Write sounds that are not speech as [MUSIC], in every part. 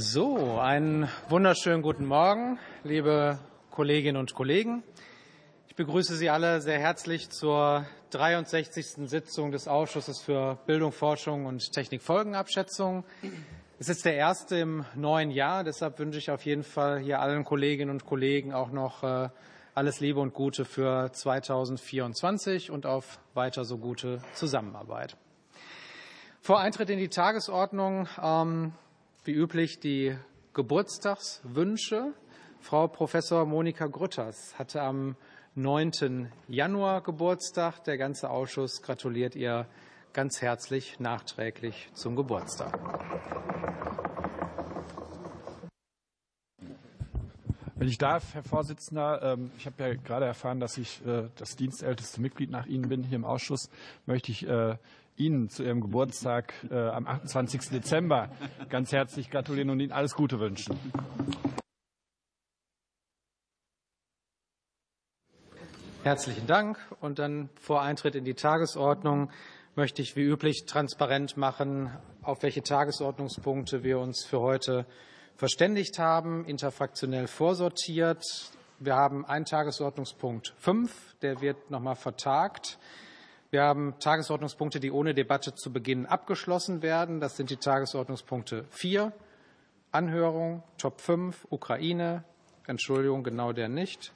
So, einen wunderschönen guten Morgen, liebe Kolleginnen und Kollegen. Ich begrüße Sie alle sehr herzlich zur 63. Sitzung des Ausschusses für Bildung, Forschung und Technikfolgenabschätzung. Es ist der erste im neuen Jahr, deshalb wünsche ich auf jeden Fall hier allen Kolleginnen und Kollegen auch noch äh, alles Liebe und Gute für 2024 und auf weiter so gute Zusammenarbeit. Vor Eintritt in die Tagesordnung, ähm, wie üblich, die Geburtstagswünsche. Frau Professor Monika Grütters hatte am 9. Januar Geburtstag. Der ganze Ausschuss gratuliert ihr ganz herzlich nachträglich zum Geburtstag. Wenn ich darf, Herr Vorsitzender, ähm, ich habe ja gerade erfahren, dass ich äh, das dienstälteste Mitglied nach Ihnen bin hier im Ausschuss, möchte ich äh, Ihnen zu Ihrem Geburtstag äh, am 28. Dezember ganz herzlich gratulieren und Ihnen alles Gute wünschen. Herzlichen Dank. Und dann vor Eintritt in die Tagesordnung möchte ich wie üblich transparent machen, auf welche Tagesordnungspunkte wir uns für heute verständigt haben, interfraktionell vorsortiert. Wir haben einen Tagesordnungspunkt 5, der wird noch mal vertagt. Wir haben Tagesordnungspunkte, die ohne Debatte zu Beginn abgeschlossen werden. Das sind die Tagesordnungspunkte 4, Anhörung, Top 5, Ukraine, Entschuldigung, genau der nicht.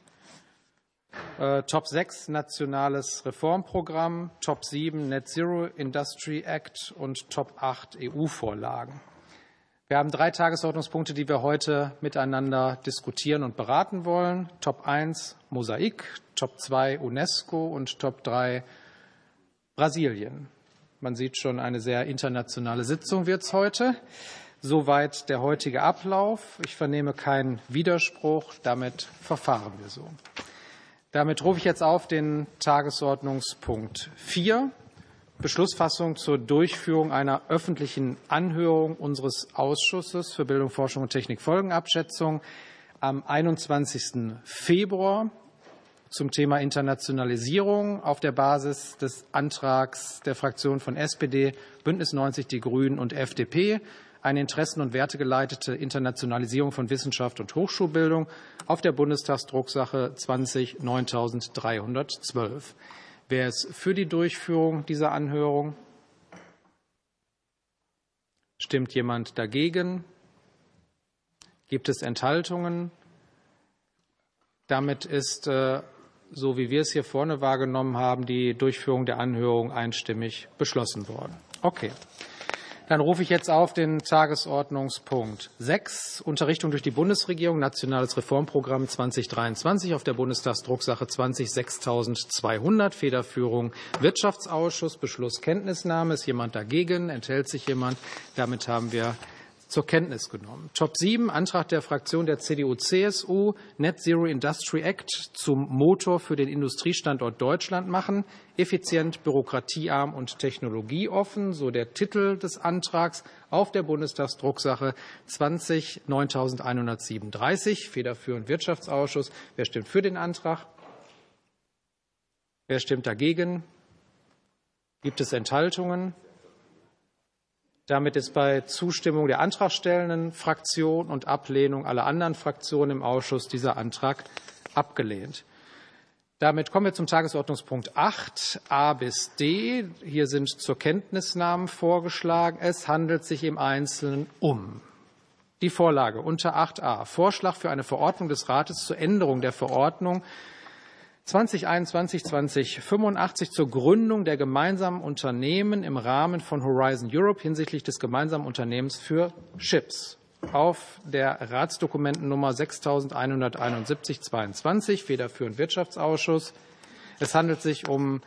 Äh, Top 6, nationales Reformprogramm, Top 7, Net Zero Industry Act und Top 8, EU-Vorlagen. Wir haben drei Tagesordnungspunkte, die wir heute miteinander diskutieren und beraten wollen. Top 1 Mosaik, Top 2 UNESCO und Top 3 Brasilien. Man sieht schon, eine sehr internationale Sitzung wird es heute. Soweit der heutige Ablauf. Ich vernehme keinen Widerspruch. Damit verfahren wir so. Damit rufe ich jetzt auf den Tagesordnungspunkt 4. Beschlussfassung zur Durchführung einer öffentlichen Anhörung unseres Ausschusses für Bildung, Forschung und Technik Folgenabschätzung am 21. Februar zum Thema Internationalisierung auf der Basis des Antrags der Fraktionen von SPD, Bündnis 90 Die Grünen und FDP eine interessen- und wertegeleitete Internationalisierung von Wissenschaft und Hochschulbildung auf der Bundestagsdrucksache 20 9312. Wer ist für die Durchführung dieser Anhörung? Stimmt jemand dagegen? Gibt es Enthaltungen? Damit ist, äh, so wie wir es hier vorne wahrgenommen haben, die Durchführung der Anhörung einstimmig beschlossen worden. Okay. Dann rufe ich jetzt auf den Tagesordnungspunkt 6, Unterrichtung durch die Bundesregierung, Nationales Reformprogramm 2023 auf der Bundestagsdrucksache 20 6200, Federführung Wirtschaftsausschuss, Beschluss Kenntnisnahme. Ist jemand dagegen? Enthält sich jemand? Damit haben wir zur Kenntnis genommen. Top 7, Antrag der Fraktion der CDU-CSU, Net Zero Industry Act zum Motor für den Industriestandort Deutschland machen, effizient, bürokratiearm und technologieoffen, so der Titel des Antrags auf der Bundestagsdrucksache 20 9137, federführend Wirtschaftsausschuss. Wer stimmt für den Antrag? Wer stimmt dagegen? Gibt es Enthaltungen? Damit ist bei Zustimmung der antragstellenden Fraktion und Ablehnung aller anderen Fraktionen im Ausschuss dieser Antrag abgelehnt. Damit kommen wir zum Tagesordnungspunkt 8 a bis d. Hier sind zur Kenntnisnahmen vorgeschlagen. Es handelt sich im Einzelnen um die Vorlage unter 8a Vorschlag für eine Verordnung des Rates zur Änderung der Verordnung 2021 2085 zur Gründung der gemeinsamen Unternehmen im Rahmen von Horizon Europe hinsichtlich des gemeinsamen Unternehmens für Chips auf der Ratsdokumentennummer 6171 22 federführend Wirtschaftsausschuss. Es handelt sich um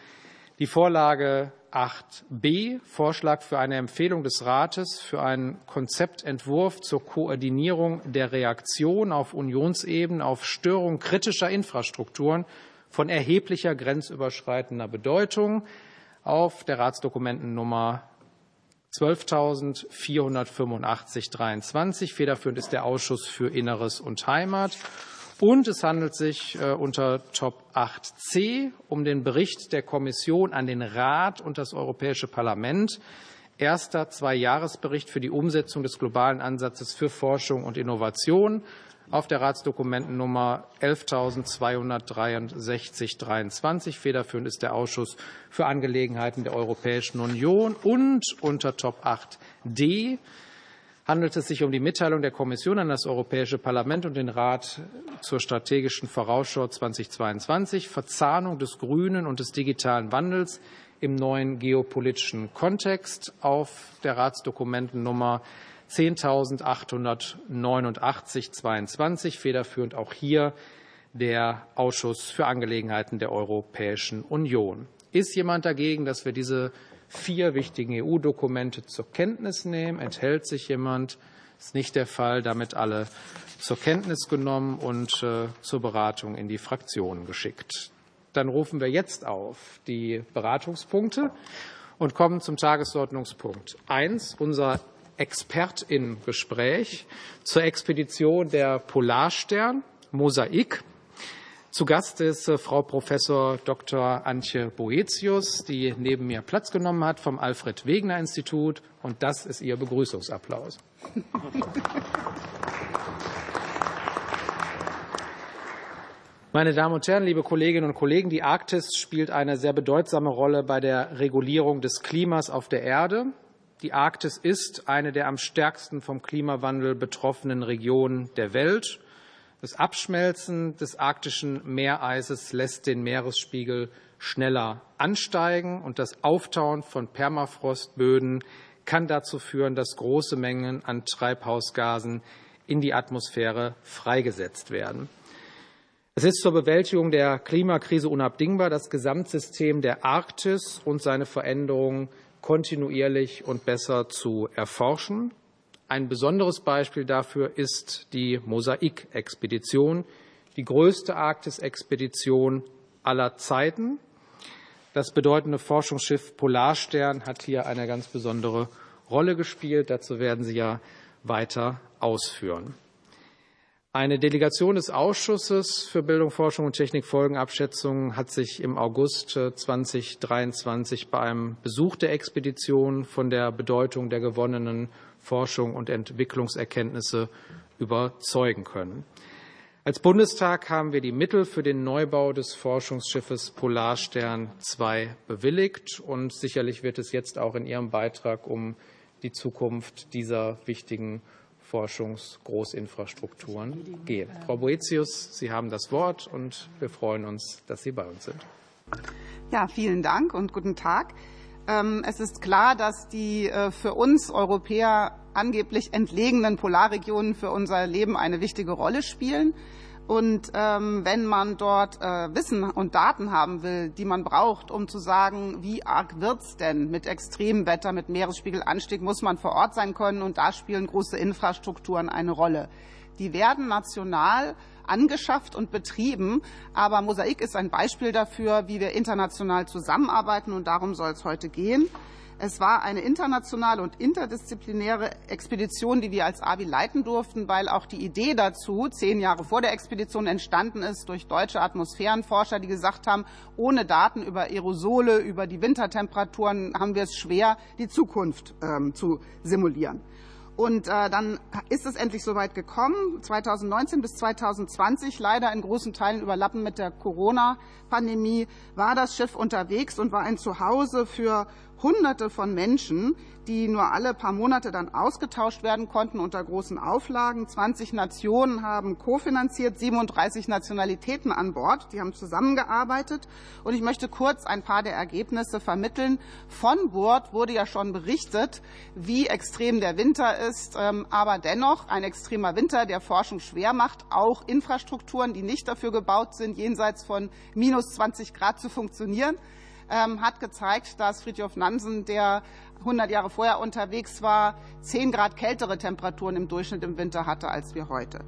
die Vorlage 8b Vorschlag für eine Empfehlung des Rates für einen Konzeptentwurf zur Koordinierung der Reaktion auf Unionsebene auf Störung kritischer Infrastrukturen von erheblicher grenzüberschreitender Bedeutung auf der Ratsdokumentennummer 12.485-23. Federführend ist der Ausschuss für Inneres und Heimat. Und es handelt sich äh, unter Top 8c um den Bericht der Kommission an den Rat und das Europäische Parlament erster Zweijahresbericht für die Umsetzung des globalen Ansatzes für Forschung und Innovation auf der Ratsdokumentennummer 11.263-23. Federführend ist der Ausschuss für Angelegenheiten der Europäischen Union und unter Top 8d handelt es sich um die Mitteilung der Kommission an das Europäische Parlament und den Rat zur strategischen Vorausschau 2022, Verzahnung des grünen und des digitalen Wandels im neuen geopolitischen Kontext auf der Ratsdokumentennummer 10.889-22, federführend auch hier der Ausschuss für Angelegenheiten der Europäischen Union. Ist jemand dagegen, dass wir diese vier wichtigen EU-Dokumente zur Kenntnis nehmen. Enthält sich jemand? Ist nicht der Fall. Damit alle zur Kenntnis genommen und äh, zur Beratung in die Fraktionen geschickt. Dann rufen wir jetzt auf die Beratungspunkte und kommen zum Tagesordnungspunkt 1, unser Expertinnengespräch zur Expedition der Polarstern Mosaik. Zu Gast ist äh, Frau Professor Dr. Antje Boetius, die neben mir Platz genommen hat vom Alfred Wegener Institut. Und das ist ihr Begrüßungsapplaus. [LAUGHS] Meine Damen und Herren, liebe Kolleginnen und Kollegen, die Arktis spielt eine sehr bedeutsame Rolle bei der Regulierung des Klimas auf der Erde. Die Arktis ist eine der am stärksten vom Klimawandel betroffenen Regionen der Welt. Das Abschmelzen des arktischen Meereises lässt den Meeresspiegel schneller ansteigen und das Auftauen von Permafrostböden kann dazu führen, dass große Mengen an Treibhausgasen in die Atmosphäre freigesetzt werden. Es ist zur Bewältigung der Klimakrise unabdingbar, das Gesamtsystem der Arktis und seine Veränderungen kontinuierlich und besser zu erforschen. Ein besonderes Beispiel dafür ist die Mosaik-Expedition, die größte Arktis-Expedition aller Zeiten. Das bedeutende Forschungsschiff Polarstern hat hier eine ganz besondere Rolle gespielt. Dazu werden Sie ja weiter ausführen. Eine Delegation des Ausschusses für Bildung, Forschung und Technikfolgenabschätzung hat sich im August 2023 bei einem Besuch der Expedition von der Bedeutung der gewonnenen Forschung und Entwicklungserkenntnisse überzeugen können. Als Bundestag haben wir die Mittel für den Neubau des Forschungsschiffes Polarstern II bewilligt. Und sicherlich wird es jetzt auch in Ihrem Beitrag um die Zukunft dieser wichtigen Forschungsgroßinfrastrukturen gehen. Frau Boetius, Sie haben das Wort und wir freuen uns, dass Sie bei uns sind. Ja, vielen Dank und guten Tag. Ähm, es ist klar, dass die äh, für uns Europäer angeblich entlegenen Polarregionen für unser Leben eine wichtige Rolle spielen. Und ähm, wenn man dort äh, Wissen und Daten haben will, die man braucht, um zu sagen, wie arg wird's denn mit Extremwetter, mit Meeresspiegelanstieg, muss man vor Ort sein können. Und da spielen große Infrastrukturen eine Rolle. Die werden national angeschafft und betrieben. Aber Mosaik ist ein Beispiel dafür, wie wir international zusammenarbeiten. Und darum soll es heute gehen. Es war eine internationale und interdisziplinäre Expedition, die wir als ABI leiten durften, weil auch die Idee dazu zehn Jahre vor der Expedition entstanden ist durch deutsche Atmosphärenforscher, die gesagt haben, ohne Daten über Aerosole, über die Wintertemperaturen haben wir es schwer, die Zukunft ähm, zu simulieren. Und äh, dann ist es endlich soweit gekommen, 2019 bis 2020, leider in großen Teilen überlappen mit der Corona-Pandemie, war das Schiff unterwegs und war ein Zuhause für Hunderte von Menschen, die nur alle paar Monate dann ausgetauscht werden konnten unter großen Auflagen. 20 Nationen haben kofinanziert, 37 Nationalitäten an Bord. Die haben zusammengearbeitet. Und ich möchte kurz ein paar der Ergebnisse vermitteln. Von Bord wurde ja schon berichtet, wie extrem der Winter ist. Ähm, aber dennoch ein extremer Winter, der Forschung schwer macht, auch Infrastrukturen, die nicht dafür gebaut sind, jenseits von minus 20 Grad zu funktionieren. Ähm, hat gezeigt, dass Friedhof Nansen, der 100 Jahre vorher unterwegs war, 10 Grad kältere Temperaturen im Durchschnitt im Winter hatte als wir heute.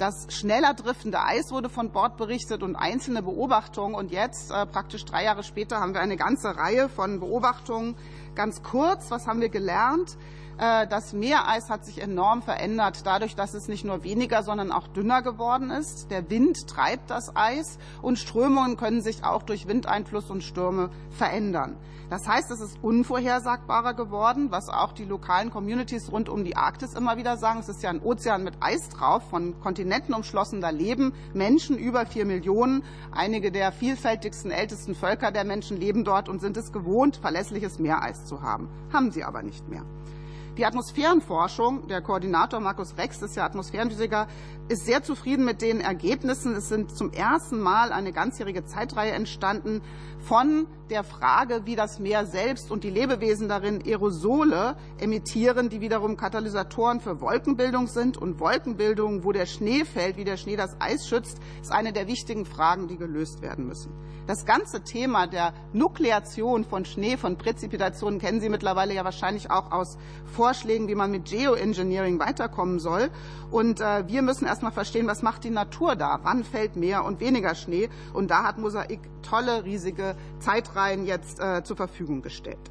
Das schneller driftende Eis wurde von Bord berichtet und einzelne Beobachtungen. Und jetzt, äh, praktisch drei Jahre später, haben wir eine ganze Reihe von Beobachtungen. Ganz kurz, was haben wir gelernt? Äh, das Meereis hat sich enorm verändert, dadurch, dass es nicht nur weniger, sondern auch dünner geworden ist. Der Wind treibt das Eis und Strömungen können sich auch durch Windeinfluss und Stürme verändern. Das heißt, es ist unvorhersagbarer geworden, was auch die lokalen Communities rund um die Arktis immer wieder sagen. Es ist ja ein Ozean mit Eis drauf, von Kontinenten umschlossen. Da leben Menschen, über vier Millionen. Einige der vielfältigsten, ältesten Völker der Menschen leben dort und sind es gewohnt, verlässliches Meereis zu haben. Haben sie aber nicht mehr. Die Atmosphärenforschung, der Koordinator Markus Rex ist ja Atmosphärenphysiker, ist sehr zufrieden mit den Ergebnissen. Es sind zum ersten Mal eine ganzjährige Zeitreihe entstanden von der Frage, wie das Meer selbst und die Lebewesen darin Aerosole emittieren, die wiederum Katalysatoren für Wolkenbildung sind. Und Wolkenbildung, wo der Schnee fällt, wie der Schnee das Eis schützt, ist eine der wichtigen Fragen, die gelöst werden müssen. Das ganze Thema der Nukleation von Schnee, von Präzipitationen kennen Sie mittlerweile ja wahrscheinlich auch aus Vorschlägen, wie man mit Geoengineering weiterkommen soll. Und äh, wir müssen erst mal verstehen, was macht die Natur da? Wann fällt mehr und weniger Schnee? Und da hat Mosaik tolle, riesige Zeitreihen jetzt äh, zur Verfügung gestellt.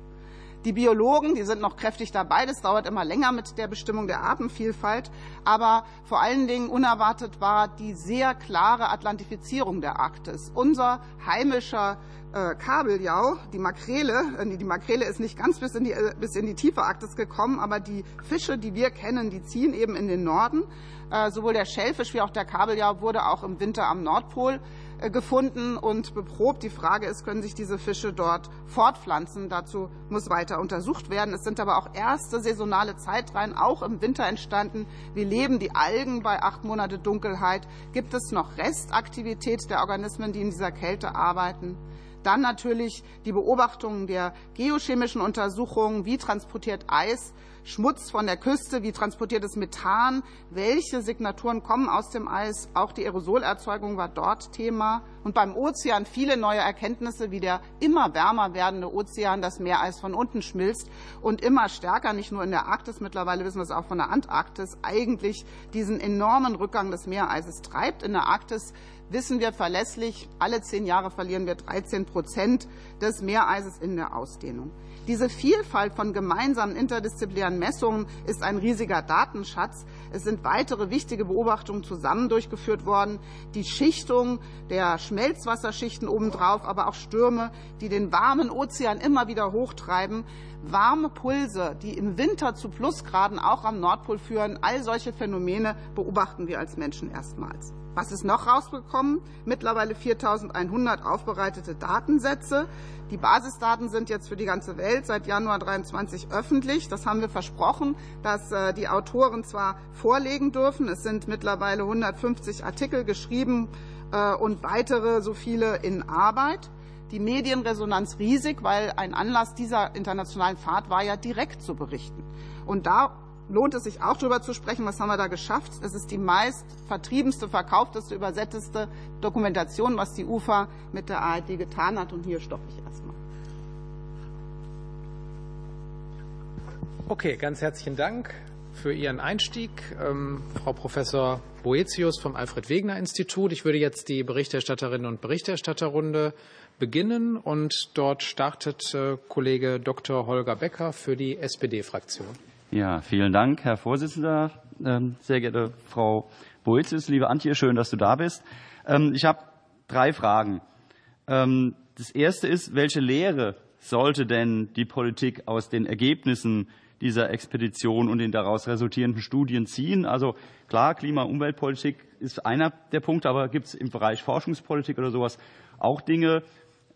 Die Biologen, die sind noch kräftig dabei. Das dauert immer länger mit der Bestimmung der Artenvielfalt. Aber vor allen Dingen unerwartet war die sehr klare Atlantifizierung der Arktis. Unser heimischer äh, Kabeljau, die Makrele, äh, die Makrele ist nicht ganz bis in, die, äh, bis in die tiefe Arktis gekommen, aber die Fische, die wir kennen, die ziehen eben in den Norden. Sowohl der Schellfisch wie auch der Kabeljau wurde auch im Winter am Nordpol gefunden und beprobt. Die Frage ist, können sich diese Fische dort fortpflanzen? Dazu muss weiter untersucht werden. Es sind aber auch erste saisonale Zeitreihen auch im Winter entstanden. Wie leben die Algen bei acht Monate Dunkelheit? Gibt es noch Restaktivität der Organismen, die in dieser Kälte arbeiten? Dann natürlich die Beobachtungen der geochemischen Untersuchungen. Wie transportiert Eis Schmutz von der Küste, wie transportiert es Methan, welche Signaturen kommen aus dem Eis. Auch die Aerosolerzeugung war dort Thema. Und beim Ozean viele neue Erkenntnisse, wie der immer wärmer werdende Ozean das Meereis von unten schmilzt und immer stärker, nicht nur in der Arktis, mittlerweile wissen wir es auch von der Antarktis, eigentlich diesen enormen Rückgang des Meereises treibt. In der Arktis wissen wir verlässlich, alle zehn Jahre verlieren wir 13 Prozent des Meereises in der Ausdehnung. Diese Vielfalt von gemeinsamen interdisziplinären Messungen ist ein riesiger Datenschatz. Es sind weitere wichtige Beobachtungen zusammen durchgeführt worden. Die Schichtung der Schmelzwasserschichten obendrauf, aber auch Stürme, die den warmen Ozean immer wieder hochtreiben. Warme Pulse, die im Winter zu Plusgraden auch am Nordpol führen. All solche Phänomene beobachten wir als Menschen erstmals. Was ist noch rausgekommen? Mittlerweile 4.100 aufbereitete Datensätze. Die Basisdaten sind jetzt für die ganze Welt seit Januar 23 öffentlich. Das haben wir versprochen, dass äh, die Autoren zwar vorlegen dürfen. Es sind mittlerweile 150 Artikel geschrieben äh, und weitere so viele in Arbeit. Die Medienresonanz riesig, weil ein Anlass dieser internationalen Fahrt war ja direkt zu berichten. Und da lohnt es sich auch darüber zu sprechen, was haben wir da geschafft. Es ist die meist vertriebenste, verkaufteste, übersetzteste Dokumentation, was die UFA mit der ARD getan hat. Und hier stoppe ich erstmal. Okay, ganz herzlichen Dank für Ihren Einstieg, ähm, Frau Professor Boetius vom Alfred-Wegener-Institut. Ich würde jetzt die Berichterstatterinnen und Berichterstatterrunde beginnen und dort startet äh, Kollege Dr. Holger Becker für die SPD-Fraktion. Ja, vielen Dank, Herr Vorsitzender. Ähm, sehr geehrte Frau Boetius, liebe Antje, schön, dass du da bist. Ähm, ich habe drei Fragen. Ähm, das erste ist, welche Lehre sollte denn die Politik aus den Ergebnissen dieser Expedition und den daraus resultierenden Studien ziehen? Also klar, Klima- und Umweltpolitik ist einer der Punkte, aber gibt es im Bereich Forschungspolitik oder sowas auch Dinge,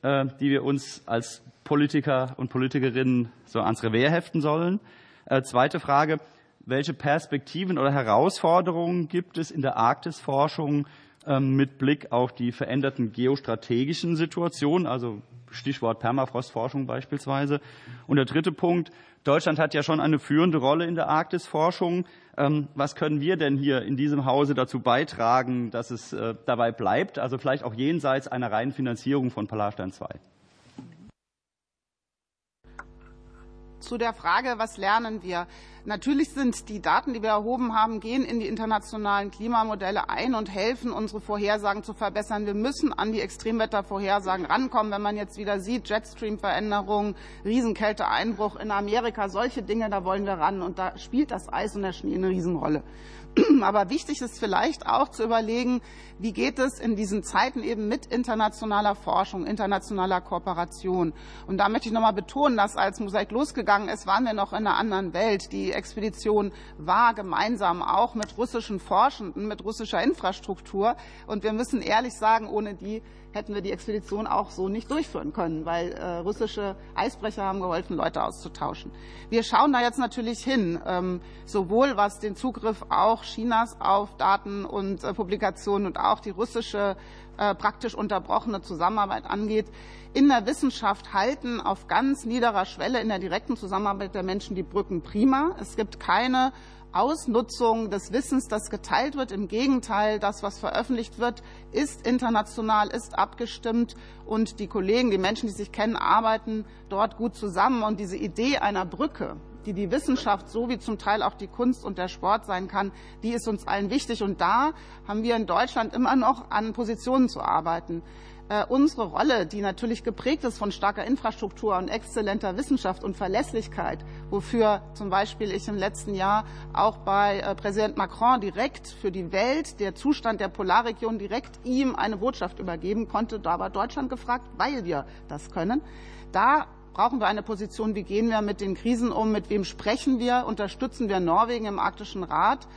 äh, die wir uns als Politiker und Politikerinnen so ans Revers heften sollen? Äh, zweite Frage. Welche Perspektiven oder Herausforderungen gibt es in der Arktisforschung ähm, mit Blick auf die veränderten geostrategischen Situationen, also Stichwort Permafrostforschung beispielsweise? Und der dritte Punkt. Deutschland hat ja schon eine führende Rolle in der Arktisforschung. Ähm, was können wir denn hier in diesem Hause dazu beitragen, dass es äh, dabei bleibt? Also vielleicht auch jenseits einer reinen Finanzierung von Polarstern 2. zu der Frage, was lernen wir? Natürlich sind die Daten, die wir erhoben haben, gehen in die internationalen Klimamodelle ein und helfen, unsere Vorhersagen zu verbessern. Wir müssen an die Extremwettervorhersagen rankommen. Wenn man jetzt wieder sieht, Jetstream-Veränderungen, Riesenkälteeinbruch in Amerika, solche Dinge, da wollen wir ran. Und da spielt das Eis und der Schnee eine Riesenrolle. [CLEARS THROAT] Aber wichtig ist vielleicht auch zu überlegen, wie geht es in diesen Zeiten eben mit internationaler Forschung, internationaler Kooperation. Und da möchte ich noch mal betonen, dass als Mosaik losgegangen ist, waren wir noch in einer anderen Welt. Die Expedition war gemeinsam auch mit russischen Forschenden, mit russischer Infrastruktur. Und wir müssen ehrlich sagen, ohne die hätten wir die Expedition auch so nicht durchführen können, weil äh, russische Eisbrecher haben geholfen, Leute auszutauschen. Wir schauen da jetzt natürlich hin, ähm, sowohl was den Zugriff auch Chinas auf Daten und äh, Publikationen und auch die russische äh, praktisch unterbrochene Zusammenarbeit angeht. In der Wissenschaft halten auf ganz niederer Schwelle in der direkten Zusammenarbeit der Menschen die Brücken prima. Es gibt keine Ausnutzung des Wissens, das geteilt wird. Im Gegenteil, das, was veröffentlicht wird, ist international, ist abgestimmt und die Kollegen, die Menschen, die sich kennen, arbeiten dort gut zusammen. Und diese Idee einer Brücke, die die Wissenschaft sowie zum Teil auch die Kunst und der Sport sein kann, die ist uns allen wichtig. Und da haben wir in Deutschland immer noch an Positionen zu arbeiten. Äh, unsere Rolle, die natürlich geprägt ist von starker Infrastruktur und exzellenter Wissenschaft und Verlässlichkeit, wofür zum Beispiel ich im letzten Jahr auch bei äh, Präsident Macron direkt für die Welt, der Zustand der Polarregion, direkt ihm eine Botschaft übergeben konnte. Da war Deutschland gefragt, weil wir das können. Da brauchen wir eine Position, wie gehen wir mit den Krisen um, mit wem sprechen wir, unterstützen wir Norwegen im Arktischen Rat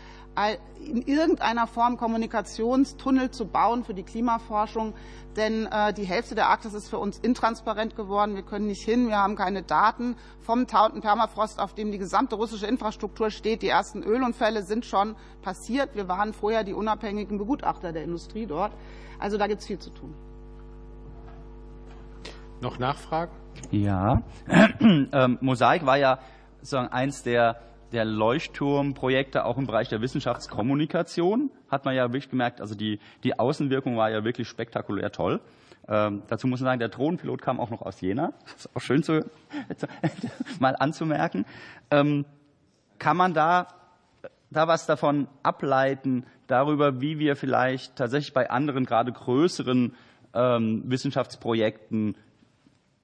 in irgendeiner Form Kommunikationstunnel zu bauen für die Klimaforschung. Denn äh, die Hälfte der Arktis ist für uns intransparent geworden. Wir können nicht hin, wir haben keine Daten vom tauten Permafrost, auf dem die gesamte russische Infrastruktur steht. Die ersten Ölunfälle sind schon passiert. Wir waren vorher die unabhängigen Begutachter der Industrie dort. Also da gibt es viel zu tun. Noch Nachfragen? Ja. [CLEARS THROAT] ähm, Mosaik war ja sozusagen eins der der Leuchtturmprojekte auch im Bereich der Wissenschaftskommunikation hat man ja wirklich gemerkt, also die, die Außenwirkung war ja wirklich spektakulär toll. Ähm, dazu muss man sagen, der Drohnenpilot kam auch noch aus Jena. Das ist auch schön zu, [LAUGHS] mal anzumerken. Ähm, kann man da, da was davon ableiten, darüber, wie wir vielleicht tatsächlich bei anderen, gerade größeren ähm, Wissenschaftsprojekten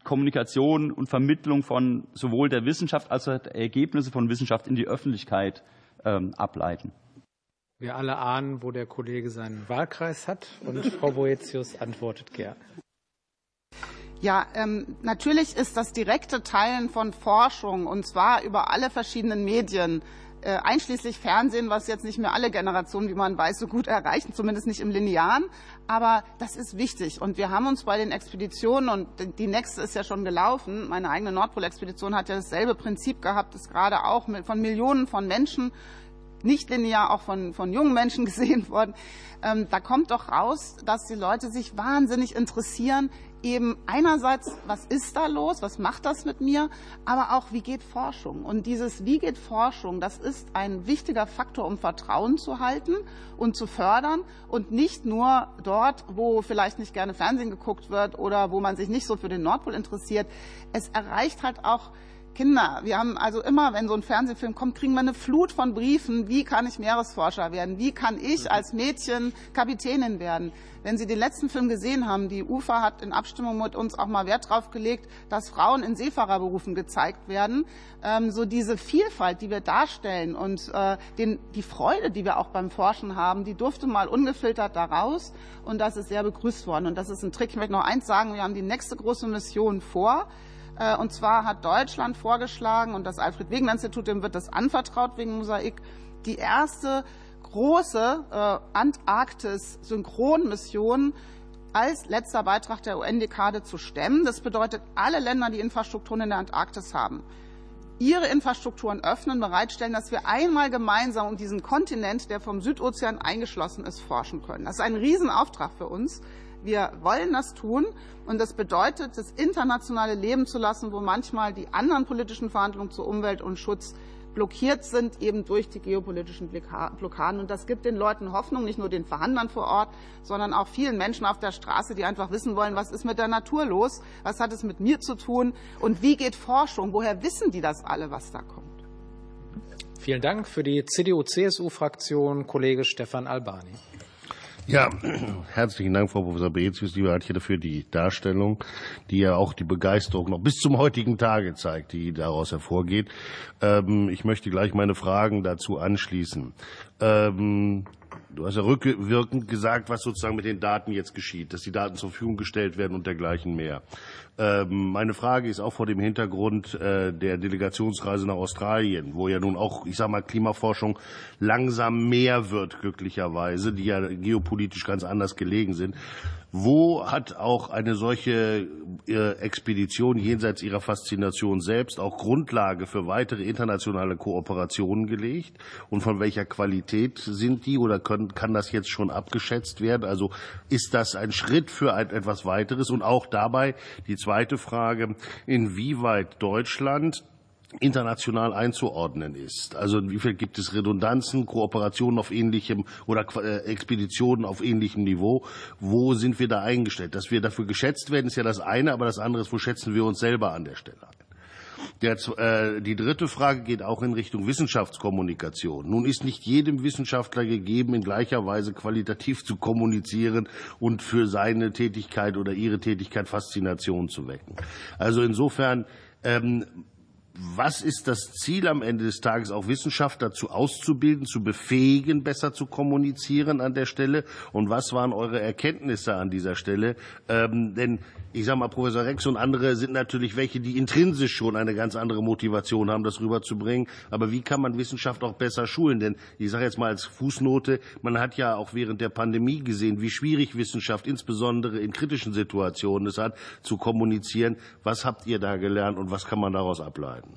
Kommunikation und Vermittlung von sowohl der Wissenschaft als auch der Ergebnisse von Wissenschaft in die Öffentlichkeit ähm, ableiten. Wir alle ahnen, wo der Kollege seinen Wahlkreis hat und [LAUGHS] Frau Boetius antwortet gern. Ja, ähm, natürlich ist das direkte Teilen von Forschung und zwar über alle verschiedenen Medien äh, einschließlich Fernsehen, was jetzt nicht mehr alle Generationen, wie man weiß, so gut erreichen, zumindest nicht im Linearen. Aber das ist wichtig. Und wir haben uns bei den Expeditionen, und die nächste ist ja schon gelaufen, meine eigene Nordpol-Expedition hat ja dasselbe Prinzip gehabt, ist gerade auch von Millionen von Menschen nicht linear auch von, von jungen Menschen [LAUGHS] gesehen worden. Ähm, da kommt doch raus, dass die Leute sich wahnsinnig interessieren, eben einerseits, was ist da los, was macht das mit mir, aber auch, wie geht Forschung? Und dieses, wie geht Forschung, das ist ein wichtiger Faktor, um Vertrauen zu halten und zu fördern und nicht nur dort, wo vielleicht nicht gerne Fernsehen geguckt wird oder wo man sich nicht so für den Nordpol interessiert. Es erreicht halt auch Kinder. Wir haben also immer, wenn so ein Fernsehfilm kommt, kriegen wir eine Flut von Briefen. Wie kann ich Meeresforscher werden? Wie kann ich als Mädchen Kapitänin werden? Wenn Sie den letzten Film gesehen haben, die UFA hat in Abstimmung mit uns auch mal Wert darauf gelegt, dass Frauen in Seefahrerberufen gezeigt werden. Ähm, so diese Vielfalt, die wir darstellen und äh, den, die Freude, die wir auch beim Forschen haben, die durfte mal ungefiltert da raus. Und das ist sehr begrüßt worden. Und das ist ein Trick. Ich möchte noch eins sagen. Wir haben die nächste große Mission vor. Äh, und zwar hat Deutschland vorgeschlagen, und das Alfred-Wegener-Institut, dem wird das anvertraut wegen Mosaik, die erste große äh, Antarktis-Synchronmission als letzter Beitrag der UN-Dekade zu stemmen. Das bedeutet, alle Länder, die Infrastrukturen in der Antarktis haben, ihre Infrastrukturen öffnen, bereitstellen, dass wir einmal gemeinsam um diesen Kontinent, der vom Südozean eingeschlossen ist, forschen können. Das ist ein Riesenauftrag für uns. Wir wollen das tun und das bedeutet, das internationale Leben zu lassen, wo manchmal die anderen politischen Verhandlungen zu Umwelt und Schutz blockiert sind, eben durch die geopolitischen Blockaden. Und das gibt den Leuten Hoffnung, nicht nur den Verhandlern vor Ort, sondern auch vielen Menschen auf der Straße, die einfach wissen wollen, was ist mit der Natur los, was hat es mit mir zu tun und wie geht Forschung, woher wissen die das alle, was da kommt. Vielen Dank. Für die CDU-CSU-Fraktion Kollege Stefan Albani. Ja, herzlichen Dank, Frau Professor Beetzius, lieber Antje, für die Darstellung, die ja auch die Begeisterung noch bis zum heutigen Tage zeigt, die daraus hervorgeht. Ähm, ich möchte gleich meine Fragen dazu anschließen. Ähm, Du hast ja rückwirkend gesagt, was sozusagen mit den Daten jetzt geschieht, dass die Daten zur Verfügung gestellt werden und dergleichen mehr. Ähm, meine Frage ist auch vor dem Hintergrund äh, der Delegationsreise nach Australien, wo ja nun auch, ich sage mal, Klimaforschung langsam mehr wird, glücklicherweise, die ja geopolitisch ganz anders gelegen sind. Wo hat auch eine solche äh, Expedition jenseits ihrer Faszination selbst auch Grundlage für weitere internationale Kooperationen gelegt? Und von welcher Qualität sind die oder können, kann das jetzt schon abgeschätzt werden? Also ist das ein Schritt für ein, etwas weiteres? Und auch dabei die zweite Frage, inwieweit Deutschland international einzuordnen ist. Also wie viel gibt es Redundanzen, Kooperationen auf ähnlichem oder äh, Expeditionen auf ähnlichem Niveau? Wo sind wir da eingestellt? Dass wir dafür geschätzt werden, ist ja das eine, aber das andere ist, wo schätzen wir uns selber an der Stelle ein? Der, äh, die dritte Frage geht auch in Richtung Wissenschaftskommunikation. Nun ist nicht jedem Wissenschaftler gegeben, in gleicher Weise qualitativ zu kommunizieren und für seine Tätigkeit oder ihre Tätigkeit Faszination zu wecken. Also insofern ähm, was ist das Ziel am Ende des Tages, auch Wissenschaftler dazu auszubilden, zu befähigen, besser zu kommunizieren an der Stelle? Und was waren eure Erkenntnisse an dieser Stelle? Ähm, denn ich sage mal, Professor Rex und andere sind natürlich welche, die intrinsisch schon eine ganz andere Motivation haben, das rüberzubringen. Aber wie kann man Wissenschaft auch besser schulen? Denn ich sage jetzt mal als Fußnote, man hat ja auch während der Pandemie gesehen, wie schwierig Wissenschaft insbesondere in kritischen Situationen es hat, zu kommunizieren. Was habt ihr da gelernt und was kann man daraus ableiten?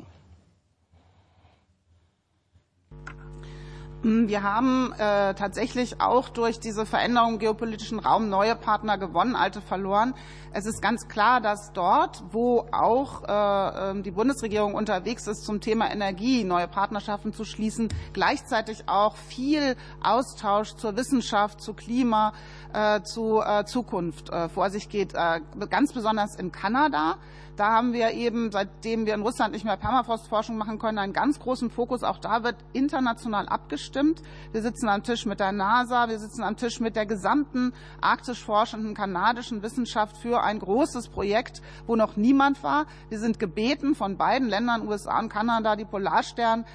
Wir haben äh, tatsächlich auch durch diese Veränderung im geopolitischen Raum neue Partner gewonnen, alte verloren. Es ist ganz klar, dass dort, wo auch äh, ähm, die Bundesregierung unterwegs ist zum Thema Energie, neue Partnerschaften zu schließen, gleichzeitig auch viel Austausch zur Wissenschaft, zu Klima, äh, zu äh, Zukunft äh, vor sich geht. Äh, ganz besonders in Kanada da haben wir eben, seitdem wir in Russland nicht mehr Permafrostforschung machen können, einen ganz großen Fokus. Auch da wird international abgestimmt. Wir sitzen am Tisch mit der NASA, wir sitzen am Tisch mit der gesamten arktisch forschenden kanadischen Wissenschaft für ein großes Projekt, wo noch niemand war. Wir sind gebeten von beiden Ländern, USA und Kanada, die Polarstern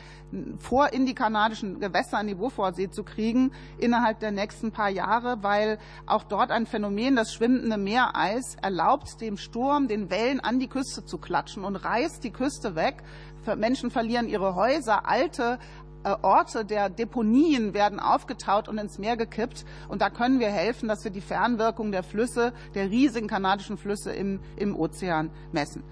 vor in die kanadischen Gewässer in die Beaufortsee zu kriegen innerhalb der nächsten paar Jahre, weil auch dort ein Phänomen, das schwindende Meereis, erlaubt dem Sturm, den Wellen an die Küste zu klatschen und reißt die Küste weg. Menschen verlieren ihre Häuser, alte äh, Orte der Deponien werden aufgetaut und ins Meer gekippt. Und da können wir helfen, dass wir die Fernwirkung der Flüsse, der riesigen kanadischen Flüsse im, im Ozean messen.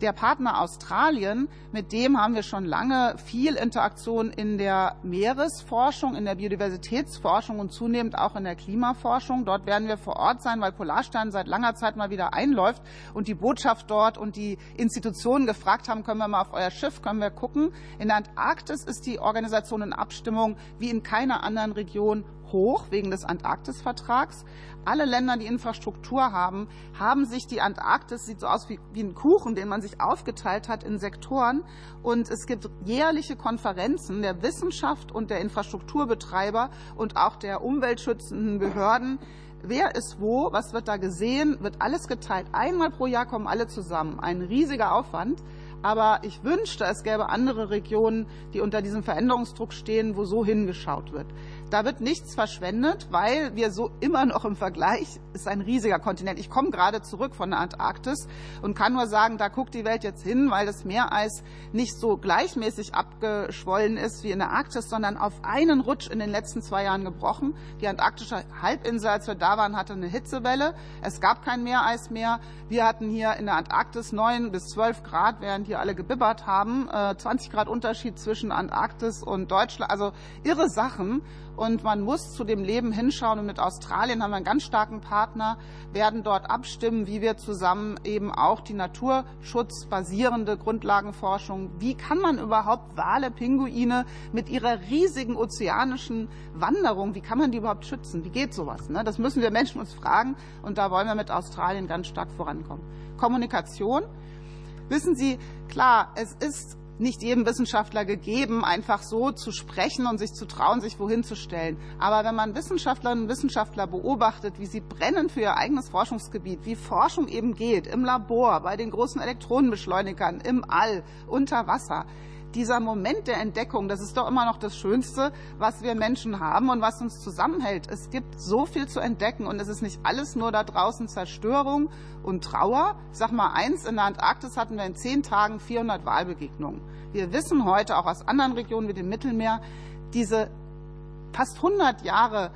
Der Partner Australien, mit dem haben wir schon lange viel Interaktion in der Meeresforschung, in der Biodiversitätsforschung und zunehmend auch in der Klimaforschung. Dort werden wir vor Ort sein, weil Polarstern seit langer Zeit mal wieder einläuft und die Botschaft dort und die Institutionen gefragt haben, können wir mal auf euer Schiff, können wir gucken. In der Antarktis ist die Organisation in Abstimmung wie in keiner anderen Region hoch wegen des Antarktisvertrags. Alle Länder, die Infrastruktur haben, haben sich die Antarktis, sieht so aus wie, wie ein Kuchen, den man sich aufgeteilt hat in Sektoren. Und es gibt jährliche Konferenzen der Wissenschaft und der Infrastrukturbetreiber und auch der umweltschützenden Behörden. Wer ist wo? Was wird da gesehen? Wird alles geteilt? Einmal pro Jahr kommen alle zusammen. Ein riesiger Aufwand. Aber ich wünschte, es gäbe andere Regionen, die unter diesem Veränderungsdruck stehen, wo so hingeschaut wird. Da wird nichts verschwendet, weil wir so immer noch im Vergleich, ist ein riesiger Kontinent. Ich komme gerade zurück von der Antarktis und kann nur sagen, da guckt die Welt jetzt hin, weil das Meereis nicht so gleichmäßig abgeschwollen ist wie in der Arktis, sondern auf einen Rutsch in den letzten zwei Jahren gebrochen. Die antarktische Halbinsel, als wir da waren, hatte eine Hitzewelle. Es gab kein Meereis mehr. Wir hatten hier in der Antarktis neun bis zwölf Grad, während hier alle gebibbert haben. 20 äh, Grad Unterschied zwischen Antarktis und Deutschland. Also irre Sachen und man muss zu dem Leben hinschauen. Und mit Australien haben wir einen ganz starken Partner, werden dort abstimmen, wie wir zusammen eben auch die naturschutzbasierende Grundlagenforschung, wie kann man überhaupt Wale, Pinguine mit ihrer riesigen ozeanischen Wanderung, wie kann man die überhaupt schützen? Wie geht sowas? Ne? Das müssen wir Menschen uns fragen und da wollen wir mit Australien ganz stark vorankommen. Kommunikation. Wissen Sie, klar, es ist nicht jedem Wissenschaftler gegeben, einfach so zu sprechen und sich zu trauen, sich wohin zu stellen. Aber wenn man Wissenschaftlerinnen und Wissenschaftler beobachtet, wie sie brennen für ihr eigenes Forschungsgebiet, wie Forschung eben geht, im Labor, bei den großen Elektronenbeschleunigern, im All, unter Wasser, dieser Moment der Entdeckung, das ist doch immer noch das Schönste, was wir Menschen haben und was uns zusammenhält. Es gibt so viel zu entdecken und es ist nicht alles nur da draußen Zerstörung und Trauer. Ich sag mal eins, in der Antarktis hatten wir in zehn Tagen 400 Wahlbegegnungen. Wir wissen heute auch aus anderen Regionen wie dem Mittelmeer, diese fast 100 Jahre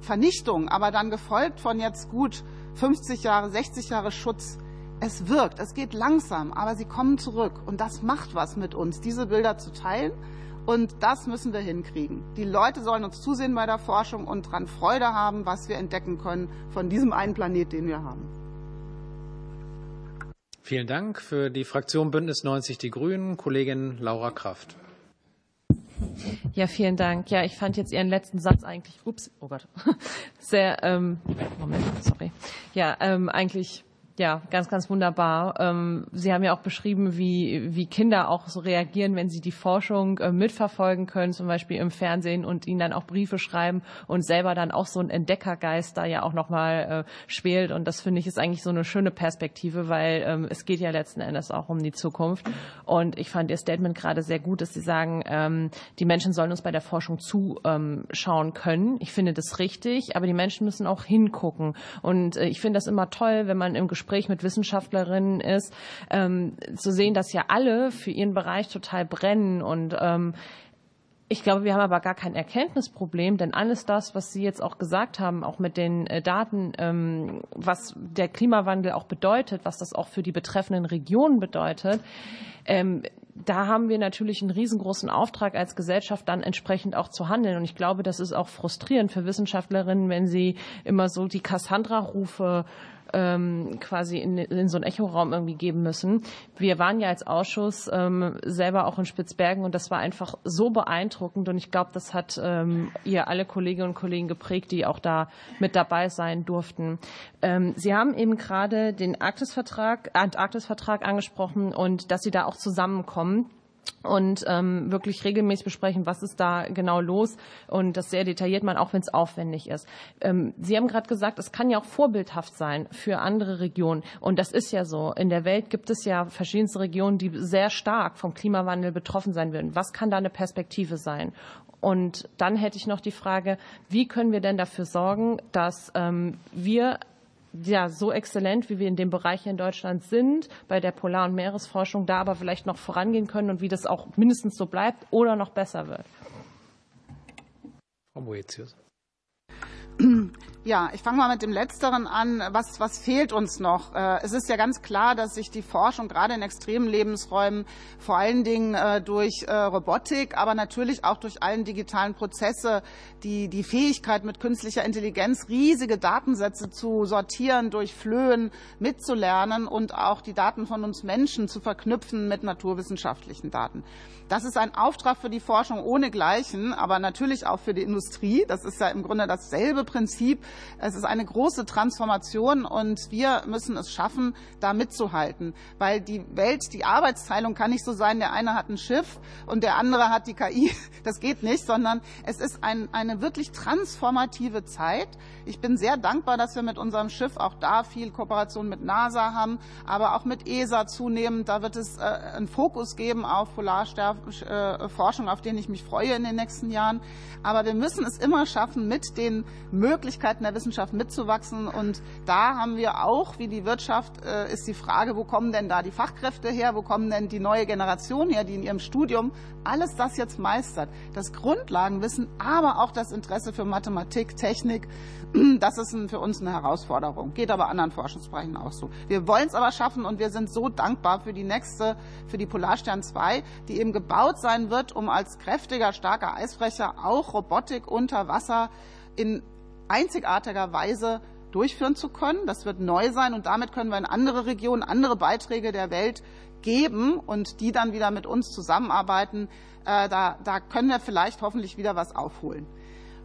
Vernichtung, aber dann gefolgt von jetzt gut 50 Jahre, 60 Jahre Schutz, es wirkt, es geht langsam, aber sie kommen zurück. Und das macht was mit uns, diese Bilder zu teilen. Und das müssen wir hinkriegen. Die Leute sollen uns zusehen bei der Forschung und daran Freude haben, was wir entdecken können von diesem einen Planet, den wir haben. Vielen Dank. Für die Fraktion Bündnis 90 Die Grünen, Kollegin Laura Kraft. Ja, vielen Dank. Ja, ich fand jetzt Ihren letzten Satz eigentlich, ups, oh Gott, [LAUGHS] sehr, ähm, Moment, sorry. Ja, ähm, eigentlich ja, ganz, ganz wunderbar. Ähm, sie haben ja auch beschrieben, wie, wie Kinder auch so reagieren, wenn sie die Forschung äh, mitverfolgen können, zum Beispiel im Fernsehen und ihnen dann auch Briefe schreiben und selber dann auch so ein Entdeckergeist da ja auch nochmal äh, spielt. Und das finde ich ist eigentlich so eine schöne Perspektive, weil ähm, es geht ja letzten Endes auch um die Zukunft. Und ich fand Ihr Statement gerade sehr gut, dass Sie sagen, ähm, die Menschen sollen uns bei der Forschung zuschauen können. Ich finde das richtig, aber die Menschen müssen auch hingucken. Und äh, ich finde das immer toll, wenn man im Gespräch Gespräch mit Wissenschaftlerinnen ist, ähm, zu sehen, dass ja alle für ihren Bereich total brennen und ähm, ich glaube, wir haben aber gar kein Erkenntnisproblem, denn alles das, was Sie jetzt auch gesagt haben, auch mit den äh, Daten, ähm, was der Klimawandel auch bedeutet, was das auch für die betreffenden Regionen bedeutet, ähm, da haben wir natürlich einen riesengroßen Auftrag als Gesellschaft dann entsprechend auch zu handeln. Und ich glaube, das ist auch frustrierend für Wissenschaftlerinnen, wenn sie immer so die Cassandra-Rufe ähm, quasi in, in so einen Echoraum irgendwie geben müssen. Wir waren ja als Ausschuss ähm, selber auch in Spitzbergen und das war einfach so beeindruckend und ich glaube, das hat ähm, ihr alle Kolleginnen und Kollegen geprägt, die auch da mit dabei sein durften. Ähm, Sie haben eben gerade den Arktisvertrag, Antarktisvertrag angesprochen und dass Sie da auch zusammenkommen und ähm, wirklich regelmäßig besprechen, was ist da genau los und das sehr detailliert man, auch wenn es aufwendig ist. Ähm, Sie haben gerade gesagt, es kann ja auch vorbildhaft sein für andere Regionen und das ist ja so. In der Welt gibt es ja verschiedenste Regionen, die sehr stark vom Klimawandel betroffen sein würden. Was kann da eine Perspektive sein? Und dann hätte ich noch die Frage, wie können wir denn dafür sorgen, dass ähm, wir ja, so exzellent, wie wir in dem Bereich in Deutschland sind, bei der Polar- und Meeresforschung, da aber vielleicht noch vorangehen können und wie das auch mindestens so bleibt oder noch besser wird. Frau Boetius. Ja, ich fange mal mit dem Letzteren an. Was, was fehlt uns noch? Äh, es ist ja ganz klar, dass sich die Forschung gerade in extremen Lebensräumen vor allen Dingen äh, durch äh, Robotik, aber natürlich auch durch allen digitalen Prozesse, die, die Fähigkeit mit künstlicher Intelligenz riesige Datensätze zu sortieren, durch Flöhen mitzulernen und auch die Daten von uns Menschen zu verknüpfen mit naturwissenschaftlichen Daten. Das ist ein Auftrag für die Forschung ohnegleichen, aber natürlich auch für die Industrie. Das ist ja im Grunde dasselbe Prinzip. Es ist eine große Transformation und wir müssen es schaffen, da mitzuhalten. Weil die Welt, die Arbeitsteilung kann nicht so sein, der eine hat ein Schiff und der andere hat die KI. [LAUGHS] Das geht nicht, sondern es ist ein, eine wirklich transformative Zeit. Ich bin sehr dankbar, dass wir mit unserem Schiff auch da viel Kooperation mit NASA haben, aber auch mit ESA zunehmend. Da wird es äh, einen Fokus geben auf Polarforschung, auf den ich mich freue in den nächsten Jahren. Aber wir müssen es immer schaffen, mit den Möglichkeiten der Wissenschaft mitzuwachsen. Und da haben wir auch, wie die Wirtschaft, äh, ist die Frage, wo kommen denn da die Fachkräfte her? Wo kommen denn die neue Generation her, die in ihrem Studium alles das jetzt meistert? Das Grundlagenwissen, aber auch das Interesse für Mathematik, Technik, [CLEARS THROAT] das ist für uns eine Herausforderung. Geht aber anderen Forschungsbereichen auch so. Wir wollen es aber schaffen und wir sind so dankbar für die nächste, für die Polarstern 2, die eben gebaut sein wird, um als kräftiger, starker Eisbrecher auch Robotik unter Wasser in einzigartiger Weise durchführen zu können. Das wird neu sein und damit können wir in andere Regionen, andere Beiträge der Welt geben und die dann wieder mit uns zusammenarbeiten. Äh, da, da können wir vielleicht hoffentlich wieder was aufholen.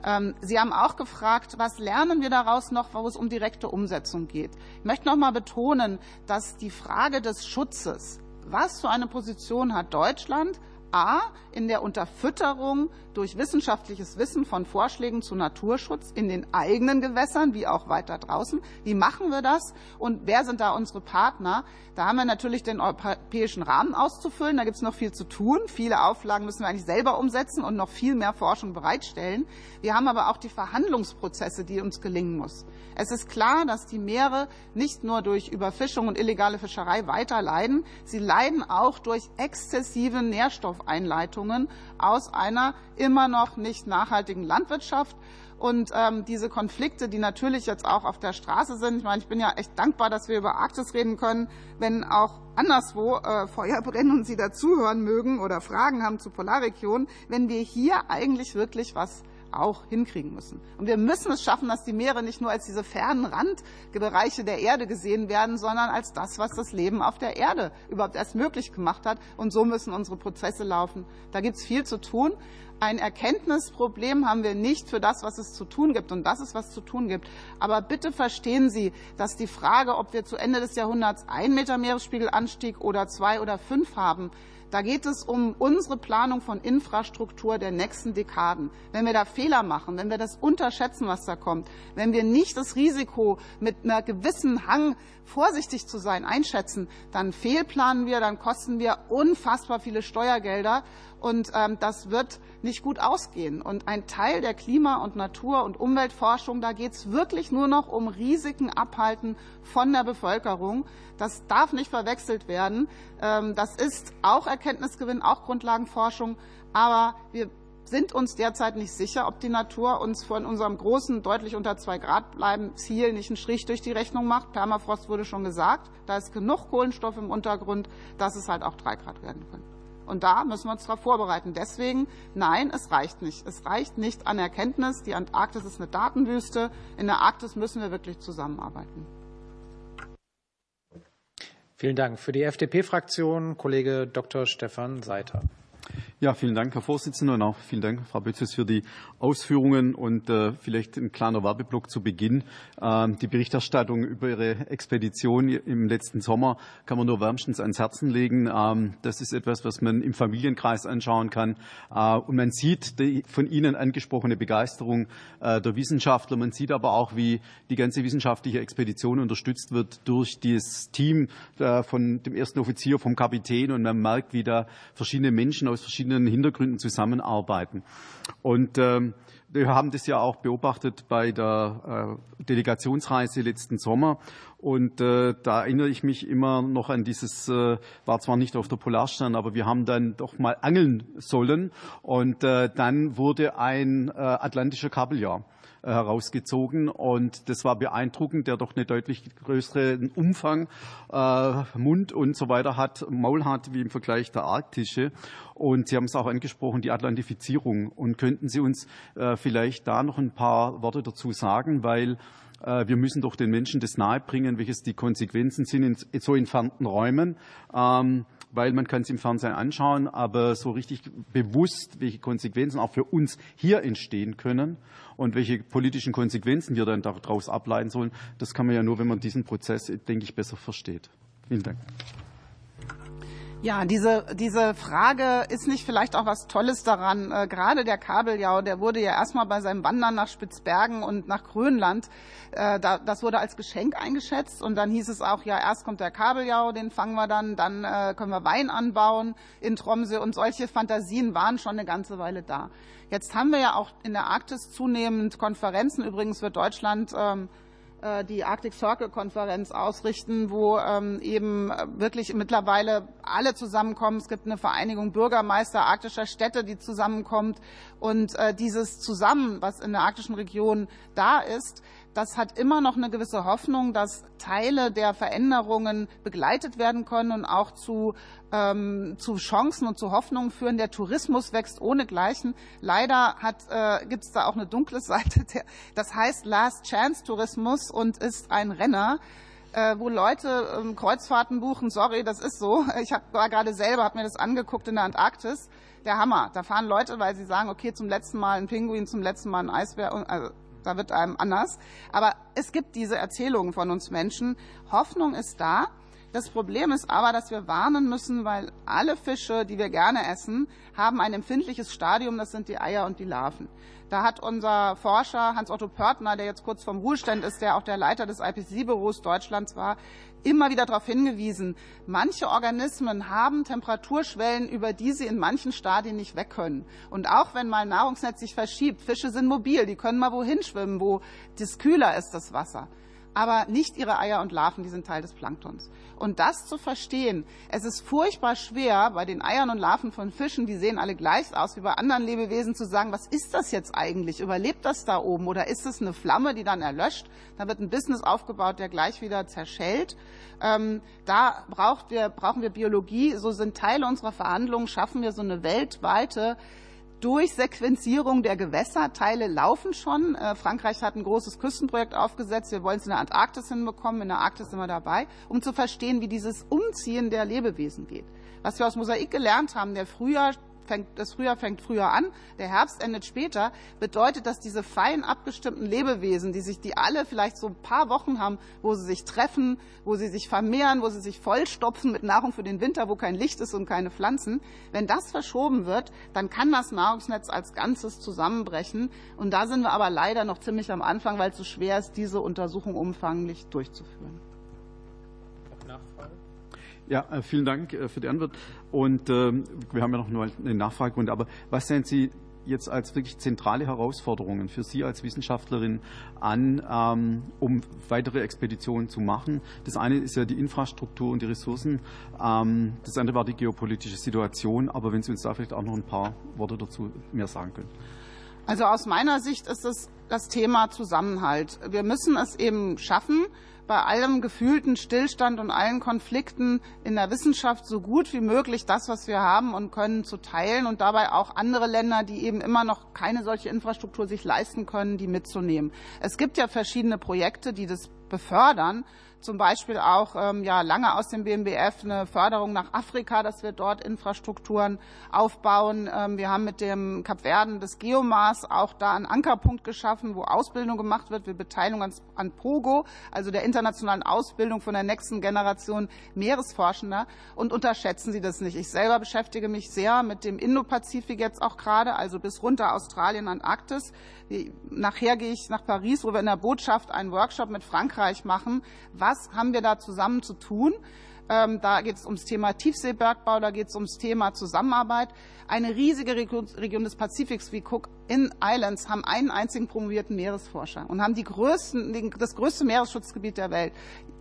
Ähm, Sie haben auch gefragt, was lernen wir daraus noch, wo es um direkte Umsetzung geht. Ich möchte noch mal betonen, dass die Frage des Schutzes was für eine Position hat Deutschland A in der Unterfütterung durch wissenschaftliches Wissen von Vorschlägen zu Naturschutz in den eigenen Gewässern wie auch weiter draußen. Wie machen wir das und wer sind da unsere Partner? Da haben wir natürlich den europäischen Rahmen auszufüllen. Da gibt es noch viel zu tun. Viele Auflagen müssen wir eigentlich selber umsetzen und noch viel mehr Forschung bereitstellen. Wir haben aber auch die Verhandlungsprozesse, die uns gelingen muss. Es ist klar, dass die Meere nicht nur durch Überfischung und illegale Fischerei weiter leiden, sie leiden auch durch exzessive Nährstoffeinleitungen aus einer immer noch nicht nachhaltigen Landwirtschaft. Und ähm, diese Konflikte, die natürlich jetzt auch auf der Straße sind, ich meine, ich bin ja echt dankbar, dass wir über Arktis reden können, wenn auch anderswo äh, Feuer brennen und Sie dazuhören mögen oder Fragen haben zu Polarregionen, wenn wir hier eigentlich wirklich was auch hinkriegen müssen. Und wir müssen es schaffen, dass die Meere nicht nur als diese fernen Randbereiche der Erde gesehen werden, sondern als das, was das Leben auf der Erde überhaupt erst möglich gemacht hat. Und so müssen unsere Prozesse laufen. Da gibt es viel zu tun. Ein Erkenntnisproblem haben wir nicht für das, was es zu tun gibt. Und das ist, was zu tun gibt. Aber bitte verstehen Sie, dass die Frage, ob wir zu Ende des Jahrhunderts ein Meter Meeresspiegelanstieg oder zwei oder fünf haben, da geht es um unsere Planung von Infrastruktur der nächsten Dekaden. Wenn wir da Fehler machen, wenn wir das unterschätzen, was da kommt, wenn wir nicht das Risiko mit einer gewissen Hang vorsichtig zu sein einschätzen, dann fehlplanen wir, dann kosten wir unfassbar viele Steuergelder und ähm, das wird nicht gut ausgehen. Und ein Teil der Klima- und Natur- und Umweltforschung, da geht es wirklich nur noch um Risiken abhalten von der Bevölkerung. Das darf nicht verwechselt werden. Ähm, das ist auch Erkenntnisgewinn, auch Grundlagenforschung. Aber wir sind uns derzeit nicht sicher, ob die Natur uns von unserem großen, deutlich unter zwei Grad bleiben Ziel nicht einen Strich durch die Rechnung macht. Permafrost wurde schon gesagt. Da ist genug Kohlenstoff im Untergrund, dass es halt auch drei Grad werden können. Und da müssen wir uns darauf vorbereiten. Deswegen, nein, es reicht nicht. Es reicht nicht an Erkenntnis. Die Antarktis ist eine Datenwüste. In der Arktis müssen wir wirklich zusammenarbeiten. Vielen Dank. Für die FDP-Fraktion Kollege Dr. Stefan Seiter. Ja, vielen Dank, Herr Vorsitzender, und auch vielen Dank, Frau Bötzes, für die Ausführungen und äh, vielleicht ein kleiner Werbeblock zu Beginn. Äh, die Berichterstattung über Ihre Expedition im letzten Sommer kann man nur wärmstens ans Herzen legen. Ähm, das ist etwas, was man im Familienkreis anschauen kann. Äh, und man sieht die von Ihnen angesprochene Begeisterung äh, der Wissenschaftler. Man sieht aber auch, wie die ganze wissenschaftliche Expedition unterstützt wird durch das Team äh, von dem ersten Offizier, vom Kapitän. Und man merkt, wie da verschiedene Menschen aus verschiedenen verschiedenen Hintergründen zusammenarbeiten. Und ähm, wir haben das ja auch beobachtet bei der äh, Delegationsreise letzten Sommer. Und äh, da erinnere ich mich immer noch an dieses, äh, war zwar nicht auf der Polarstern, aber wir haben dann doch mal angeln sollen. Und äh, dann wurde ein äh, atlantischer Kabeljau äh, herausgezogen. Und das war beeindruckend, der doch eine deutlich größeren Umfang, äh, Mund und so weiter hat, Maul hat, wie im Vergleich der arktische. Und Sie haben es auch angesprochen, die Atlantifizierung. Und könnten Sie uns äh, vielleicht da noch ein paar Worte dazu sagen, weil äh, wir müssen doch den Menschen das nahebringen, welches die Konsequenzen sind in so entfernten Räumen. Weil man kann es im Fernsehen anschauen, aber so richtig bewusst, welche Konsequenzen auch für uns hier entstehen können und welche politischen Konsequenzen wir dann daraus ableiten sollen, das kann man ja nur, wenn man diesen Prozess, denke ich, besser versteht. Vielen Dank. Ja, diese, diese Frage ist nicht vielleicht auch was Tolles daran. Äh, gerade der Kabeljau, der wurde ja erstmal bei seinem Wandern nach Spitzbergen und nach Grönland, äh, da, das wurde als Geschenk eingeschätzt. Und dann hieß es auch, ja, erst kommt der Kabeljau, den fangen wir dann, dann äh, können wir Wein anbauen in Tromsø. Und solche Fantasien waren schon eine ganze Weile da. Jetzt haben wir ja auch in der Arktis zunehmend Konferenzen. Übrigens wird Deutschland ähm, äh, die Arctic Circle Konferenz ausrichten, wo ähm, eben wirklich mittlerweile alle zusammenkommen. Es gibt eine Vereinigung Bürgermeister arktischer Städte, die zusammenkommt. Und äh, dieses Zusammen, was in der arktischen Region da ist, das hat immer noch eine gewisse Hoffnung, dass Teile der Veränderungen begleitet werden können und auch zu, ähm, zu Chancen und zu Hoffnungen führen. Der Tourismus wächst ohnegleichen. Leider äh, gibt es da auch eine dunkle [LAUGHS] Seite. Der, das heißt Last Chance Tourismus und ist ein Renner äh, wo Leute ähm, Kreuzfahrten buchen. Sorry, das ist so. [LAUGHS] Ich hab, war gerade selber, habe mir das angeguckt in der Antarktis. Der Hammer. Da fahren Leute, weil sie sagen, okay, zum letzten Mal ein Pinguin, zum letzten Mal ein Eisbär. Also da wird einem anders. Aber es gibt diese Erzählungen von uns Menschen. Hoffnung ist da. Das Problem ist aber, dass wir warnen müssen, weil alle Fische, die wir gerne essen, haben ein empfindliches Stadium, das sind die Eier und die Larven. Da hat unser Forscher Hans-Otto Pörtner, der jetzt kurz vom Ruhestand ist, der auch der Leiter des IPCC-Büros Deutschlands war, immer wieder darauf hingewiesen, manche Organismen haben Temperaturschwellen, über die sie in manchen Stadien nicht weg können. Und auch wenn mal ein Nahrungsnetz sich verschiebt, Fische sind mobil, die können mal wohin schwimmen, wo das kühler ist, das Wasser aber nicht ihre Eier und Larven, die sind Teil des Planktons. Und das zu verstehen, es ist furchtbar schwer, bei den Eiern und Larven von Fischen, die sehen alle gleich aus wie bei anderen Lebewesen, zu sagen, was ist das jetzt eigentlich? Überlebt das da oben? Oder ist es eine Flamme, die dann erlöscht? Da wird ein Business aufgebaut, der gleich wieder zerschellt. Ähm, da braucht wir, brauchen wir Biologie. So sind Teile unserer Verhandlungen, schaffen wir so eine weltweite Durchsequenzierung der Gewässerteile laufen schon. Äh, Frankreich hat ein großes Küstenprojekt aufgesetzt. Wir wollen es in der Antarktis hinbekommen. In der Arktis sind wir dabei, um zu verstehen, wie dieses Umziehen der Lebewesen geht. Was wir aus Mosaik gelernt haben, der Frühjahr fängt, das Frühjahr fängt früher an, der Herbst endet später, bedeutet, dass diese fein abgestimmten Lebewesen, die sich, die alle vielleicht so ein paar Wochen haben, wo sie sich treffen, wo sie sich vermehren, wo sie sich vollstopfen mit Nahrung für den Winter, wo kein Licht ist und keine Pflanzen, wenn das verschoben wird, dann kann das Nahrungsnetz als Ganzes zusammenbrechen. Und da sind wir aber leider noch ziemlich am Anfang, weil es so schwer ist, diese Untersuchung umfanglich durchzuführen. Ja, äh, vielen Dank äh, für die Antwort. Und äh, wir haben ja noch nur eine Nachfragerunde. Aber was sehen Sie jetzt als wirklich zentrale Herausforderungen für Sie als Wissenschaftlerin an, ähm, um weitere Expeditionen zu machen? Das eine ist ja die Infrastruktur und die Ressourcen. Ähm, das andere war die geopolitische Situation. Aber wenn Sie uns da vielleicht auch noch ein paar Worte dazu mehr sagen können. Also aus meiner Sicht ist es das Thema Zusammenhalt. Wir müssen es eben schaffen, bei allem gefühlten Stillstand und allen Konflikten in der Wissenschaft so gut wie möglich das, was wir haben und können, zu teilen und dabei auch andere Länder, die eben immer noch keine solche Infrastruktur sich leisten können, die mitzunehmen. Es gibt ja verschiedene Projekte, die das befördern zum Beispiel auch ähm, ja, lange aus dem BMBF eine Förderung nach Afrika, dass wir dort Infrastrukturen aufbauen. Ähm, wir haben mit dem Kapverden des Geomars auch da einen Ankerpunkt geschaffen, wo Ausbildung gemacht wird. Wir beteiligen uns an POGO, also der internationalen Ausbildung von der nächsten Generation Meeresforschender. Und unterschätzen Sie das nicht. Ich selber beschäftige mich sehr mit dem Indopazifik jetzt auch gerade, also bis runter Australien, Antarktis. Nachher gehe ich nach Paris, wo wir in der Botschaft einen Workshop mit Frankreich machen. Was haben wir da zusammen zu tun? Ähm, da geht es ums Thema Tiefseebergbau, da geht es ums Thema Zusammenarbeit. Eine riesige Region des Pazifiks wie Cook in Islands haben einen einzigen promovierten Meeresforscher und haben die größten, das größte Meeresschutzgebiet der Welt.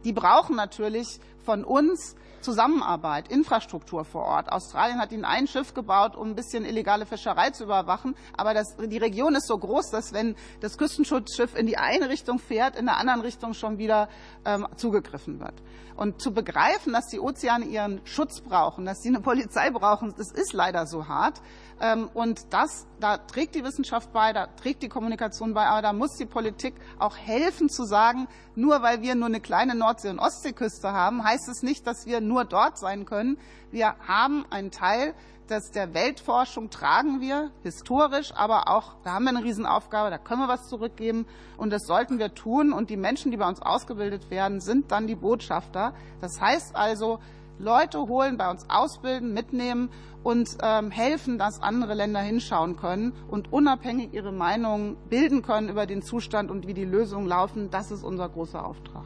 Die brauchen natürlich von uns Zusammenarbeit, Infrastruktur vor Ort. Australien hat ihnen ein Schiff gebaut, um ein bisschen illegale Fischerei zu überwachen. Aber das, die Region ist so groß, dass wenn das Küstenschutzschiff in die eine Richtung fährt, in der anderen Richtung schon wieder ähm, zugegriffen wird. Und zu begreifen, dass die Ozeane ihren Schutz brauchen, dass sie eine Polizei brauchen, das ist leider so hart. Ähm, und das, da trägt die Wissenschaft bei, da trägt die Kommunikation bei, aber da muss die Politik auch helfen zu sagen, nur weil wir nur eine kleine Nordsee- und Ostseeküste haben, heißt es nicht, dass wir nur dort sein können. Wir haben einen Teil des der Weltforschung tragen wir historisch, aber auch, da haben wir eine Riesenaufgabe, da können wir was zurückgeben und das sollten wir tun. Und die Menschen, die bei uns ausgebildet werden, sind dann die Botschafter. Das heißt also, Leute holen, bei uns ausbilden, mitnehmen und ähm, helfen, dass andere Länder hinschauen können und unabhängig ihre Meinung bilden können über den Zustand und wie die Lösungen laufen. Das ist unser großer Auftrag.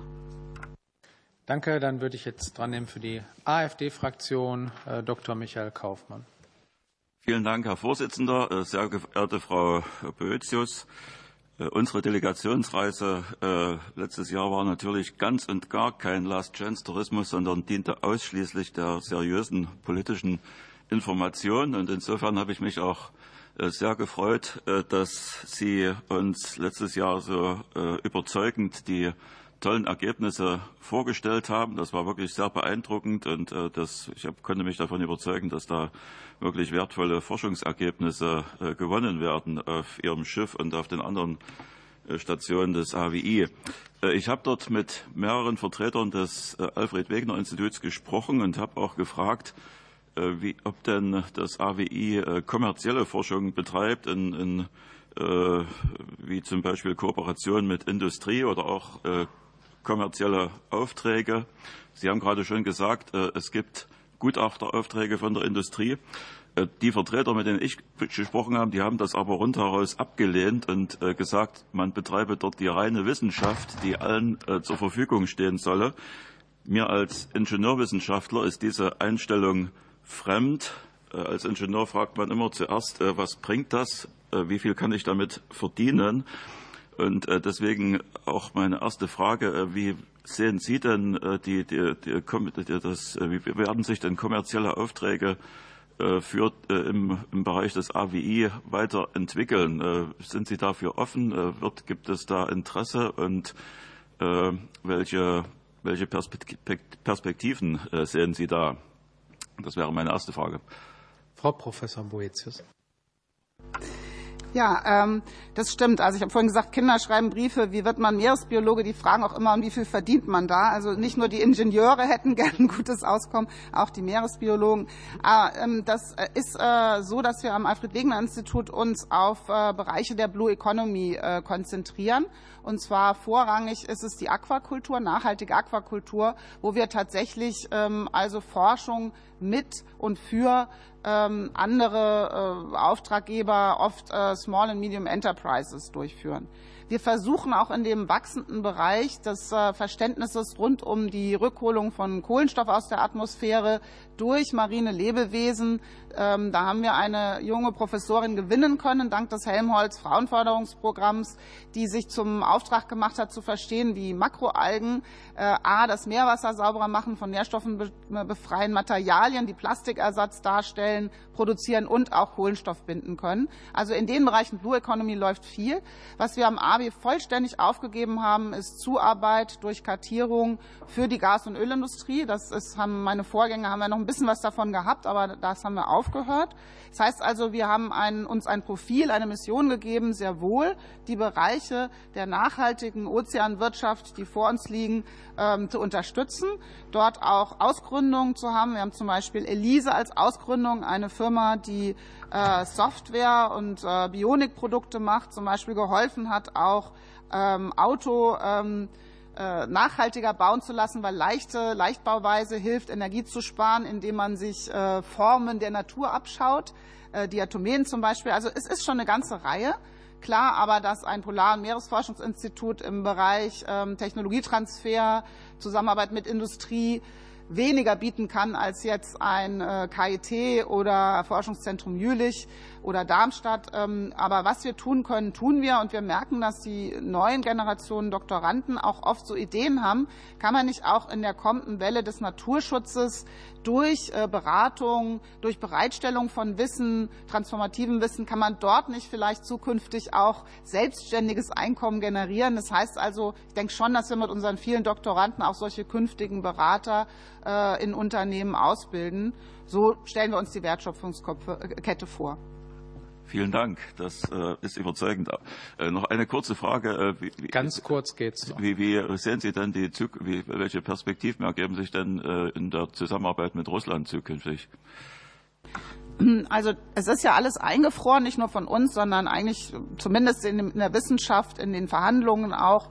Danke. Dann würde ich jetzt dran nehmen für die AfD-Fraktion äh, Dr. Michael Kaufmann. Vielen Dank, Herr Vorsitzender. Äh, sehr geehrte Frau Boetius. Äh, unsere Delegationsreise äh, letztes Jahr war natürlich ganz und gar kein Last-Chance-Tourismus, sondern diente ausschließlich der seriösen politischen Information. Und insofern habe ich mich auch äh, sehr gefreut, dass Sie uns letztes Jahr so überzeugend die tollen Ergebnisse vorgestellt haben. Das war wirklich sehr beeindruckend und äh, das, ich konnte mich davon überzeugen, dass da wirklich wertvolle Forschungsergebnisse äh, gewonnen werden auf Ihrem Schiff und auf den anderen äh, Stationen des AWI. Ich habe dort mit mehreren Vertretern des Alfred Wegener Instituts gesprochen und habe auch gefragt, wie, ob denn das AWI kommerzielle Forschung betreibt in, in wie zum Beispiel Kooperation mit Industrie oder auch kommerzielle Aufträge. Sie haben gerade schon gesagt, es gibt Gutachteraufträge von der Industrie. Die Vertreter, mit denen ich gesprochen habe, die haben das aber rundheraus abgelehnt und gesagt, man betreibe dort die reine Wissenschaft, die allen zur Verfügung stehen solle. Mir als Ingenieurwissenschaftler ist diese Einstellung fremd. Als Ingenieur fragt man immer zuerst, was bringt das? Wie viel kann ich damit verdienen? Und deswegen auch meine erste Frage, wie sehen Sie denn die, die, die, das, wie werden sich denn kommerzielle Aufträge für, im, im Bereich des AWI weiterentwickeln? Sind Sie dafür offen? Wird, gibt es da Interesse und welche welche Perspektiven sehen Sie da? Das wäre meine erste Frage. Frau Professor Boetius. Ja, ähm, das stimmt. Also ich habe vorhin gesagt, Kinder schreiben Briefe. Wie wird man Meeresbiologe? Die fragen auch immer, und wie viel verdient man da? Also nicht nur die Ingenieure hätten [LAUGHS] gern ein gutes Auskommen, auch die Meeresbiologen. Aber, ähm, das ist äh, so, dass wir am Alfred-Wegener-Institut uns auf äh, Bereiche der Blue Economy äh, konzentrieren. Und zwar vorrangig ist es die Aquakultur, nachhaltige Aquakultur, wo wir tatsächlich ähm, also Forschung mit und für ähm, andere äh, Auftraggeber, oft äh, Small and Medium Enterprises durchführen. Wir versuchen auch in dem wachsenden Bereich des äh, Verständnisses rund um die Rückholung von Kohlenstoff aus der Atmosphäre durch marine Lebewesen. Ähm, da haben wir eine junge Professorin gewinnen können, dank des Helmholtz Frauenförderungsprogramms, die sich zum Auftrag gemacht hat, zu verstehen, wie Makroalgen äh, a. das Meerwasser sauberer machen, von Nährstoffen be befreien, Materialien, die Plastikersatz darstellen, produzieren und auch Kohlenstoff binden können. Also in den Bereichen Blue Economy läuft viel. Was wir am ABI vollständig aufgegeben haben, ist Zuarbeit durch Kartierung für die Gas- und Ölindustrie. Das ist, haben meine Vorgänger haben wir noch ein bisschen was davon gehabt, aber das haben wir aufgehört. Das heißt also, wir haben ein, uns ein Profil, eine Mission gegeben, sehr wohl die Bereiche der nachhaltigen Ozeanwirtschaft, die vor uns liegen, ähm, zu unterstützen, dort auch Ausgründungen zu haben. Wir haben zum Beispiel Elise als Ausgründung, eine Firma, die äh, Software und äh, Bionikprodukte macht, zum Beispiel geholfen hat, auch ähm, Auto ähm, nachhaltiger bauen zu lassen, weil leichte Leichtbauweise hilft, Energie zu sparen, indem man sich Formen der Natur abschaut, Diatomeen zum Beispiel. Also es ist schon eine ganze Reihe. Klar aber, dass ein Polar- und Meeresforschungsinstitut im Bereich Technologietransfer, Zusammenarbeit mit Industrie weniger bieten kann als jetzt ein KIT oder Forschungszentrum Jülich oder Darmstadt. Aber was wir tun können, tun wir. Und wir merken, dass die neuen Generationen Doktoranden auch oft so Ideen haben. Kann man nicht auch in der kommenden Welle des Naturschutzes durch Beratung, durch Bereitstellung von Wissen, transformativem Wissen, kann man dort nicht vielleicht zukünftig auch selbstständiges Einkommen generieren? Das heißt also, ich denke schon, dass wir mit unseren vielen Doktoranden auch solche künftigen Berater in Unternehmen ausbilden. So stellen wir uns die Wertschöpfungskette vor. Vielen Dank, das äh, ist überzeugend. Äh, noch eine kurze Frage. Äh, wie, Ganz kurz geht's. Wie, wie sehen Sie denn die wie, welche Perspektiven ergeben sich denn in der Zusammenarbeit mit Russland zukünftig? Also es ist ja alles eingefroren, nicht nur von uns, sondern eigentlich zumindest in der Wissenschaft, in den Verhandlungen auch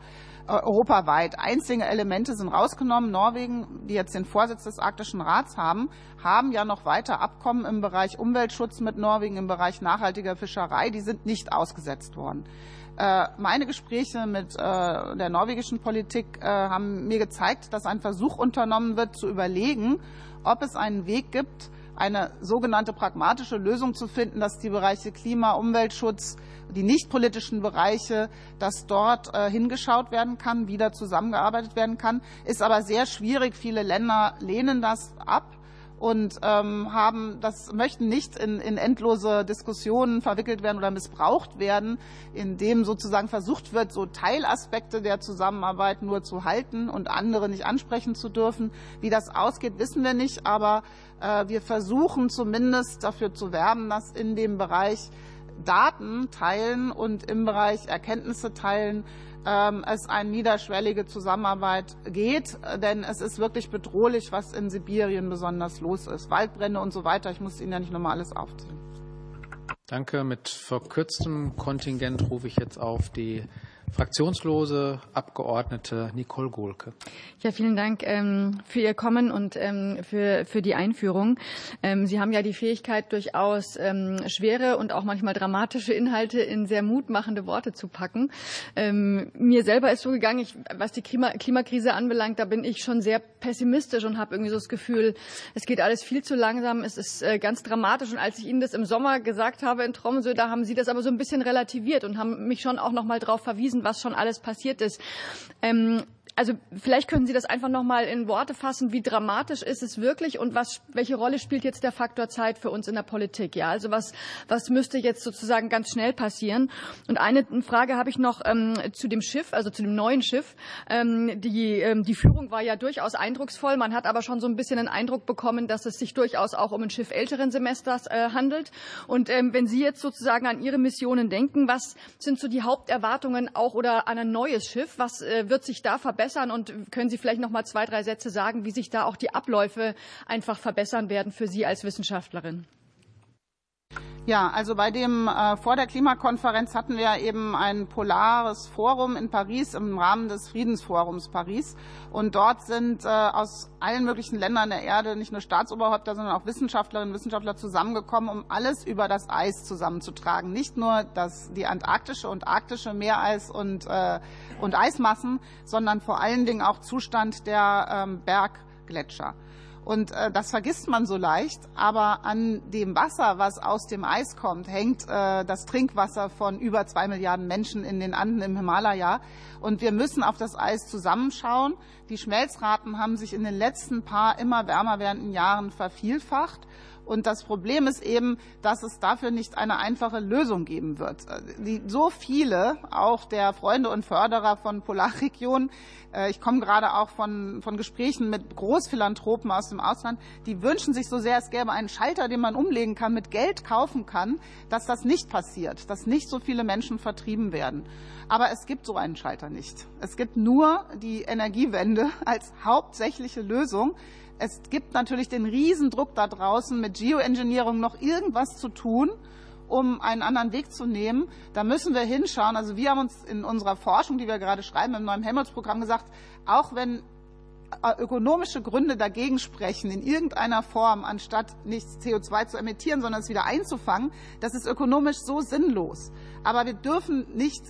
europaweit. Einzelne Elemente sind rausgenommen. Norwegen, die jetzt den Vorsitz des Arktischen Rats haben, haben ja noch weiter Abkommen im Bereich Umweltschutz mit Norwegen, im Bereich nachhaltiger Fischerei. Die sind nicht ausgesetzt worden. Meine Gespräche mit der norwegischen Politik haben mir gezeigt, dass ein Versuch unternommen wird, zu überlegen, ob es einen Weg gibt, eine sogenannte pragmatische Lösung zu finden, dass die Bereiche Klima, Umweltschutz, die nicht politischen Bereiche, dass dort äh, hingeschaut werden kann, wieder zusammengearbeitet werden kann. Ist aber sehr schwierig. Viele Länder lehnen das ab und ähm, haben das möchten nicht in, in endlose Diskussionen verwickelt werden oder missbraucht werden, indem sozusagen versucht wird, so Teilaspekte der Zusammenarbeit nur zu halten und andere nicht ansprechen zu dürfen. Wie das ausgeht, wissen wir nicht, aber äh, wir versuchen zumindest dafür zu werben, dass in dem Bereich Daten teilen und im Bereich Erkenntnisse teilen es eine niederschwellige Zusammenarbeit geht, denn es ist wirklich bedrohlich, was in Sibirien besonders los ist. Waldbrände und so weiter. Ich muss Ihnen ja nicht nochmal alles aufzählen. Danke. Mit verkürztem Kontingent rufe ich jetzt auf die fraktionslose Abgeordnete Nicole Gohlke. Ja, vielen Dank ähm, für Ihr Kommen und ähm, für, für die Einführung. Ähm, Sie haben ja die Fähigkeit, durchaus schwere und auch manchmal dramatische Inhalte in sehr mutmachende Worte zu packen. Mir selber ist so gegangen, ich, was die Klima, Klimakrise anbelangt, da bin ich schon sehr pessimistisch und habe irgendwie so das Gefühl, es geht alles viel zu langsam, es ist äh, ganz dramatisch. Und als ich Ihnen das im Sommer gesagt habe in Tromsø, da haben Sie das aber so ein bisschen relativiert und haben mich schon auch noch mal darauf verwiesen, was schon alles passiert ist. Ähm, also vielleicht können Sie das einfach noch mal in Worte fassen. Wie dramatisch ist es wirklich und was, welche Rolle spielt jetzt der Faktor Zeit für uns in der Politik? Ja, also was, was müsste jetzt sozusagen ganz schnell passieren? Und eine Frage habe ich noch ähm, zu dem Schiff, also zu dem neuen Schiff. Ähm, die, ähm, die Führung war ja durchaus eindrucksvoll. Man hat aber schon so ein bisschen den Eindruck bekommen, dass es sich durchaus auch um ein Schiff älteren Semesters äh, handelt. Und ähm, wenn Sie jetzt sozusagen an Ihre Missionen denken, was sind so die Haupterwartungen auch oder an ein neues Schiff? Was äh, wird sich da verbessern? Verbessern? Und können Sie vielleicht noch mal zwei, drei Sätze sagen, wie sich da auch die Abläufe einfach verbessern werden für Sie als Wissenschaftlerin? Ja, also bei dem äh, vor der Klimakonferenz hatten wir eben ein polares Forum in Paris im Rahmen des Friedensforums Paris und dort sind äh, aus allen möglichen Ländern der Erde nicht nur Staatsoberhäupter, sondern auch Wissenschaftlerinnen und Wissenschaftler zusammengekommen, um alles über das Eis zusammenzutragen. Nicht nur das, die antarktische und arktische Meereis und, äh, und Eismassen, sondern vor allen Dingen auch Zustand der ähm, Berggletscher. Und äh, das vergisst man so leicht. Aber an dem Wasser, was aus dem Eis kommt, hängt äh, das Trinkwasser von über zwei Milliarden Menschen in den Anden im Himalaya. Und wir müssen auf das Eis zusammenschauen. Die Schmelzraten haben sich in den letzten paar immer wärmer werdenden Jahren vervielfacht. Und das Problem ist eben, dass es dafür nicht eine einfache Lösung geben wird. Die, so viele, auch der Freunde und Förderer von Polarregionen, äh, ich komme gerade auch von, von Gesprächen mit Großphilanthropen aus dem Ausland, die wünschen sich so sehr, es gäbe einen Schalter, den man umlegen kann, mit Geld kaufen kann, dass das nicht passiert, dass nicht so viele Menschen vertrieben werden. Aber es gibt so einen Schalter nicht. Es gibt nur die Energiewende [LAUGHS] als hauptsächliche Lösung es gibt natürlich den Riesendruck da draußen, mit Geoengineering noch irgendwas zu tun, um einen anderen Weg zu nehmen. Da müssen wir hinschauen. Also wir haben uns in unserer Forschung, die wir gerade schreiben, im neuen Helmholtz-Programm gesagt, auch wenn ökonomische Gründe dagegen sprechen, in irgendeiner Form, anstatt nicht CO2 zu emittieren, sondern es wieder einzufangen, das ist ökonomisch so sinnlos. Aber wir dürfen nicht,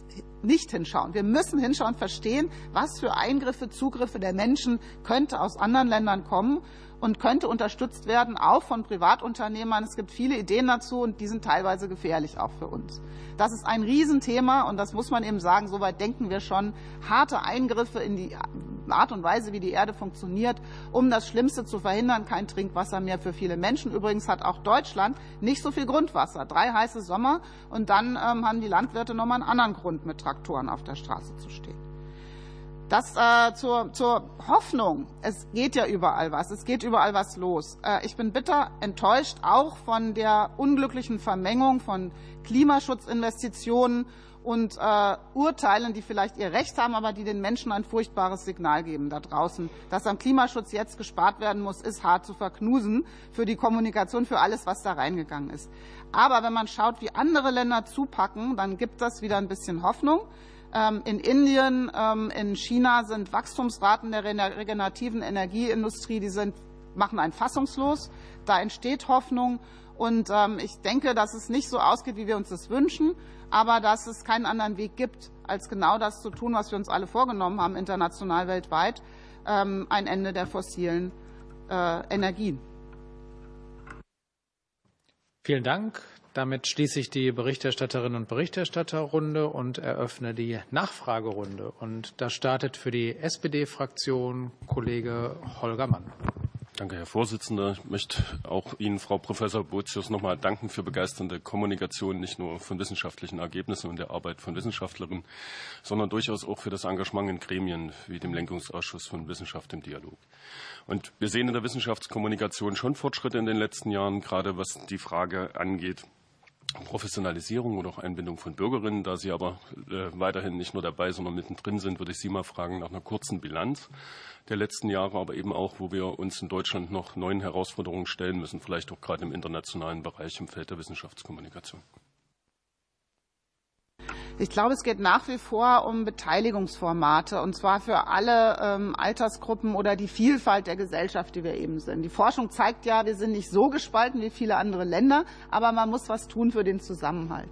nicht hinschauen. Wir müssen hinschauen, verstehen, was für Eingriffe, Zugriffe der Menschen könnte aus anderen Ländern kommen und könnte unterstützt werden, auch von Privatunternehmern. Es gibt viele Ideen dazu und die sind teilweise gefährlich auch für uns. Das ist ein Riesenthema und das muss man eben sagen, soweit denken wir schon. Harte Eingriffe in die Art und Weise, wie die Erde funktioniert, um das Schlimmste zu verhindern, kein Trinkwasser mehr für viele Menschen. Übrigens hat auch Deutschland nicht so viel Grundwasser. Drei heiße Sommer und dann ähm, haben die Landwirte nochmal einen anderen Grund, mit Traktoren auf der Straße zu stehen. Das äh, zur, zur Hoffnung. Es geht ja überall was. Es geht überall was los. Äh, ich bin bitter enttäuscht auch von der unglücklichen Vermengung von Klimaschutzinvestitionen und äh, Urteilen, die vielleicht ihr Recht haben, aber die den Menschen ein furchtbares Signal geben da draußen. Dass am Klimaschutz jetzt gespart werden muss, ist hart zu verknusen für die Kommunikation, für alles, was da reingegangen ist. Aber wenn man schaut, wie andere Länder zupacken, dann gibt das wieder ein bisschen Hoffnung. Ähm, in Indien, ähm, in China sind Wachstumsraten der regenerativen Energieindustrie, die sind, machen einen fassungslos. Da entsteht Hoffnung. Und ähm, ich denke, dass es nicht so ausgeht, wie wir uns das wünschen, aber dass es keinen anderen Weg gibt, als genau das zu tun, was wir uns alle vorgenommen haben, international weltweit, ein Ende der fossilen äh, Energien. Vielen Dank. Damit schließe ich die Berichterstatterinnen und Berichterstatterrunde und eröffne die Nachfragerunde. Und da startet für die SPD-Fraktion Kollege Holger Mann. Danke, Herr Vorsitzender. Ich möchte auch Ihnen, Frau Professor Bozius, noch mal danken für begeisternde Kommunikation, nicht nur von wissenschaftlichen Ergebnissen und der Arbeit von Wissenschaftlerinnen, sondern durchaus auch für das Engagement in Gremien wie dem Lenkungsausschuss von Wissenschaft im Dialog. Und wir sehen in der Wissenschaftskommunikation schon Fortschritte in den letzten Jahren, gerade was die Frage angeht, Professionalisierung oder auch Einbindung von Bürgerinnen. Da Sie aber äh, weiterhin nicht nur dabei, sondern mittendrin sind, würde ich Sie mal fragen nach einer kurzen Bilanz der letzten Jahre, aber eben auch, wo wir uns in Deutschland noch neuen Herausforderungen stellen müssen, vielleicht auch gerade im internationalen Bereich im Feld der Wissenschaftskommunikation. Ich glaube, es geht nach wie vor um Beteiligungsformate und zwar für alle ähm, Altersgruppen oder die Vielfalt der Gesellschaft, die wir eben sind. Die Forschung zeigt ja, wir sind nicht so gespalten wie viele andere Länder, aber man muss was tun für den Zusammenhalt.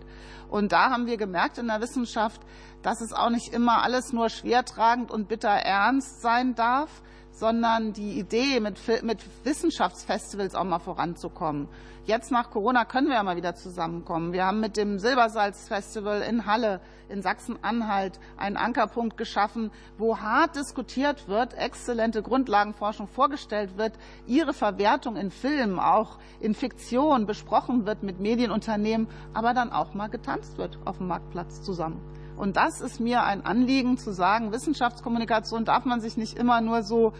Und da haben wir gemerkt in der Wissenschaft, dass es auch nicht immer alles nur schwertragend und bitter ernst sein darf, sondern die Idee, mit, mit Wissenschaftsfestivals auch mal voranzukommen. Jetzt nach Corona können wir ja mal wieder zusammenkommen. Wir haben mit dem Silbersalz-Festival in Halle in Sachsen-Anhalt einen Ankerpunkt geschaffen, wo hart diskutiert wird, exzellente Grundlagenforschung vorgestellt wird, ihre Verwertung in Filmen, auch in Fiktion besprochen wird mit Medienunternehmen, aber dann auch mal getanzt wird auf dem Marktplatz zusammen. Und das ist mir ein Anliegen zu sagen, Wissenschaftskommunikation darf man sich nicht immer nur so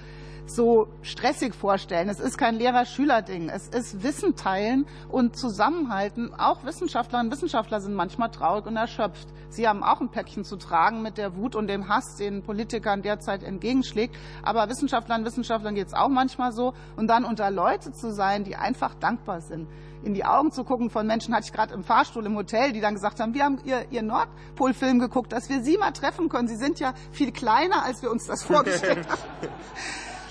so stressig vorstellen. Es ist kein Lehrer-Schüler-Ding. Es ist Wissen teilen und zusammenhalten. Auch Wissenschaftlerinnen und Wissenschaftler sind manchmal traurig und erschöpft. Sie haben auch ein Päckchen zu tragen mit der Wut und dem Hass, den Politikern derzeit entgegenschlägt. Aber Wissenschaftlerinnen und Wissenschaftlern geht es auch manchmal so. Und dann unter Leute zu sein, die einfach dankbar sind in die Augen zu gucken von Menschen, hatte ich gerade im Fahrstuhl im Hotel, die dann gesagt haben, wir haben ihr, ihr Nordpol-Film geguckt, dass wir sie mal treffen können. Sie sind ja viel kleiner, als wir uns das [LAUGHS] vorgestellt haben.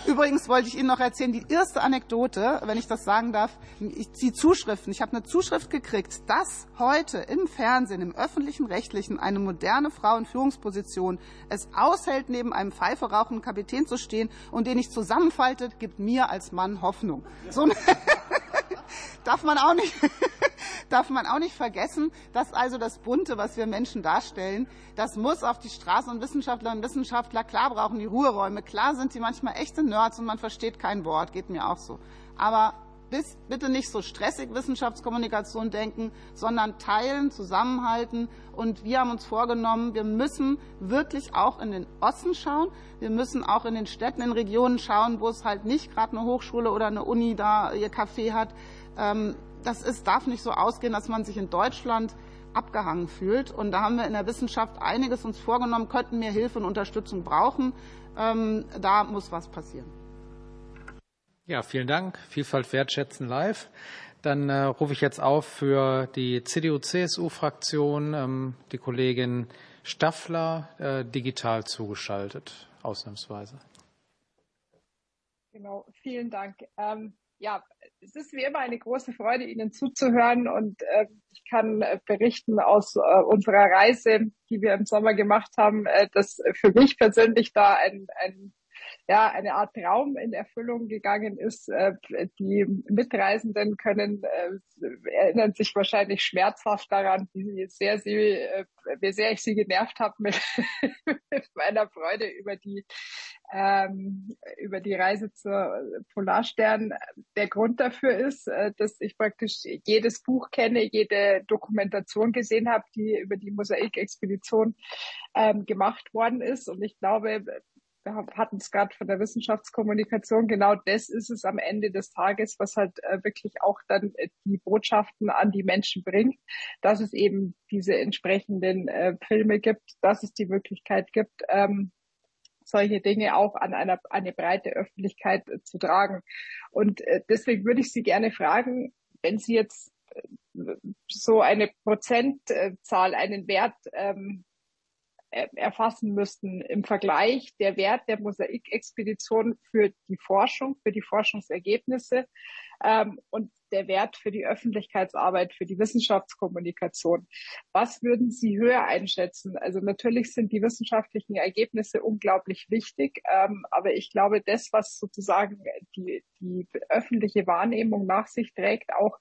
Übrigens wollte ich Ihnen noch erzählen, die erste Anekdote, wenn ich das sagen darf, die Zuschriften. Ich habe eine Zuschrift gekriegt, dass heute im Fernsehen, im öffentlichen Rechtlichen, eine moderne Frau in Führungsposition es aushält, neben einem Pfeife rauchenden Kapitän zu stehen und den nicht zusammenfaltet, gibt mir als Mann Hoffnung. So darf man auch nicht, [LAUGHS] darf man auch nicht vergessen, dass also das Bunte, was wir Menschen darstellen, das muss auf die Straße und Wissenschaftlerinnen und Wissenschaftler, klar brauchen die Ruheräume, klar sind sie manchmal echte Nerds und man versteht kein Wort, geht mir auch so. Aber bis, bitte nicht so stressig Wissenschaftskommunikation denken, sondern teilen, zusammenhalten. Und wir haben uns vorgenommen, wir müssen wirklich auch in den Osten schauen. Wir müssen auch in den Städten, in Regionen schauen, wo es halt nicht gerade eine Hochschule oder eine Uni da ihr Café hat. Ähm, das ist, darf nicht so ausgehen, dass man sich in Deutschland abgehangen fühlt. Und da haben wir in der Wissenschaft einiges uns vorgenommen, könnten mehr Hilfe und Unterstützung brauchen. Ähm, da muss was passieren. Ja, vielen Dank. Vielfalt wertschätzen live. Dann äh, rufe ich jetzt auf für die CDU-CSU-Fraktion ähm, die Kollegin Staffler, äh, digital zugeschaltet, ausnahmsweise. Genau, vielen Dank. Ähm, ja, es ist wie immer eine große Freude, Ihnen zuzuhören und äh, ich kann äh, berichten aus äh, unserer Reise, die wir im Sommer gemacht haben, äh, dass für mich persönlich da ein, ein ja, eine Art Traum in Erfüllung gegangen ist. Äh, die Mitreisenden können, äh, erinnern sich wahrscheinlich schmerzhaft daran, wie sehr sie, äh, wie sehr ich sie genervt habe [LAUGHS] mit, meiner Freude über die, ähm, über die Reise zur Polarstern. Der Grund dafür ist, dass ich praktisch jedes Buch kenne, jede Dokumentation gesehen habe, die über die Mosaik-Expedition ähm, gemacht worden ist. Und ich glaube, wir hatten es gerade von der Wissenschaftskommunikation, genau das ist es am Ende des Tages, was halt äh, wirklich auch dann äh, die Botschaften an die Menschen bringt, dass es eben diese entsprechenden äh, Filme gibt, dass es die Möglichkeit gibt, ähm, solche Dinge auch an einer, eine breite Öffentlichkeit zu tragen. Und deswegen würde ich Sie gerne fragen, wenn Sie jetzt so eine Prozentzahl, einen Wert ähm, erfassen müssten im Vergleich der Wert der Mosaikexpedition für die Forschung, für die Forschungsergebnisse ähm, und der Wert für die Öffentlichkeitsarbeit, für die Wissenschaftskommunikation. Was würden Sie höher einschätzen? Also natürlich sind die wissenschaftlichen Ergebnisse unglaublich wichtig, ähm, aber ich glaube, das, was sozusagen die, die öffentliche Wahrnehmung nach sich trägt, auch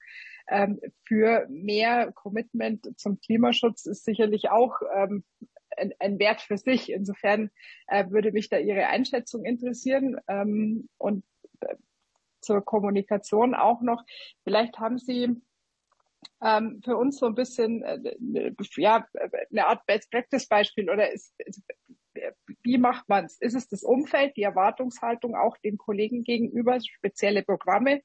ähm, für mehr Commitment zum Klimaschutz ist sicherlich auch ähm, ein, ein Wert für sich. Insofern äh, würde mich da Ihre Einschätzung interessieren. Ähm, und äh, zur Kommunikation auch noch. Vielleicht haben Sie ähm, für uns so ein bisschen äh, ja, eine Art Best Practice Beispiel oder ist, wie macht man es? Ist es das Umfeld, die Erwartungshaltung auch den Kollegen gegenüber, spezielle Programme?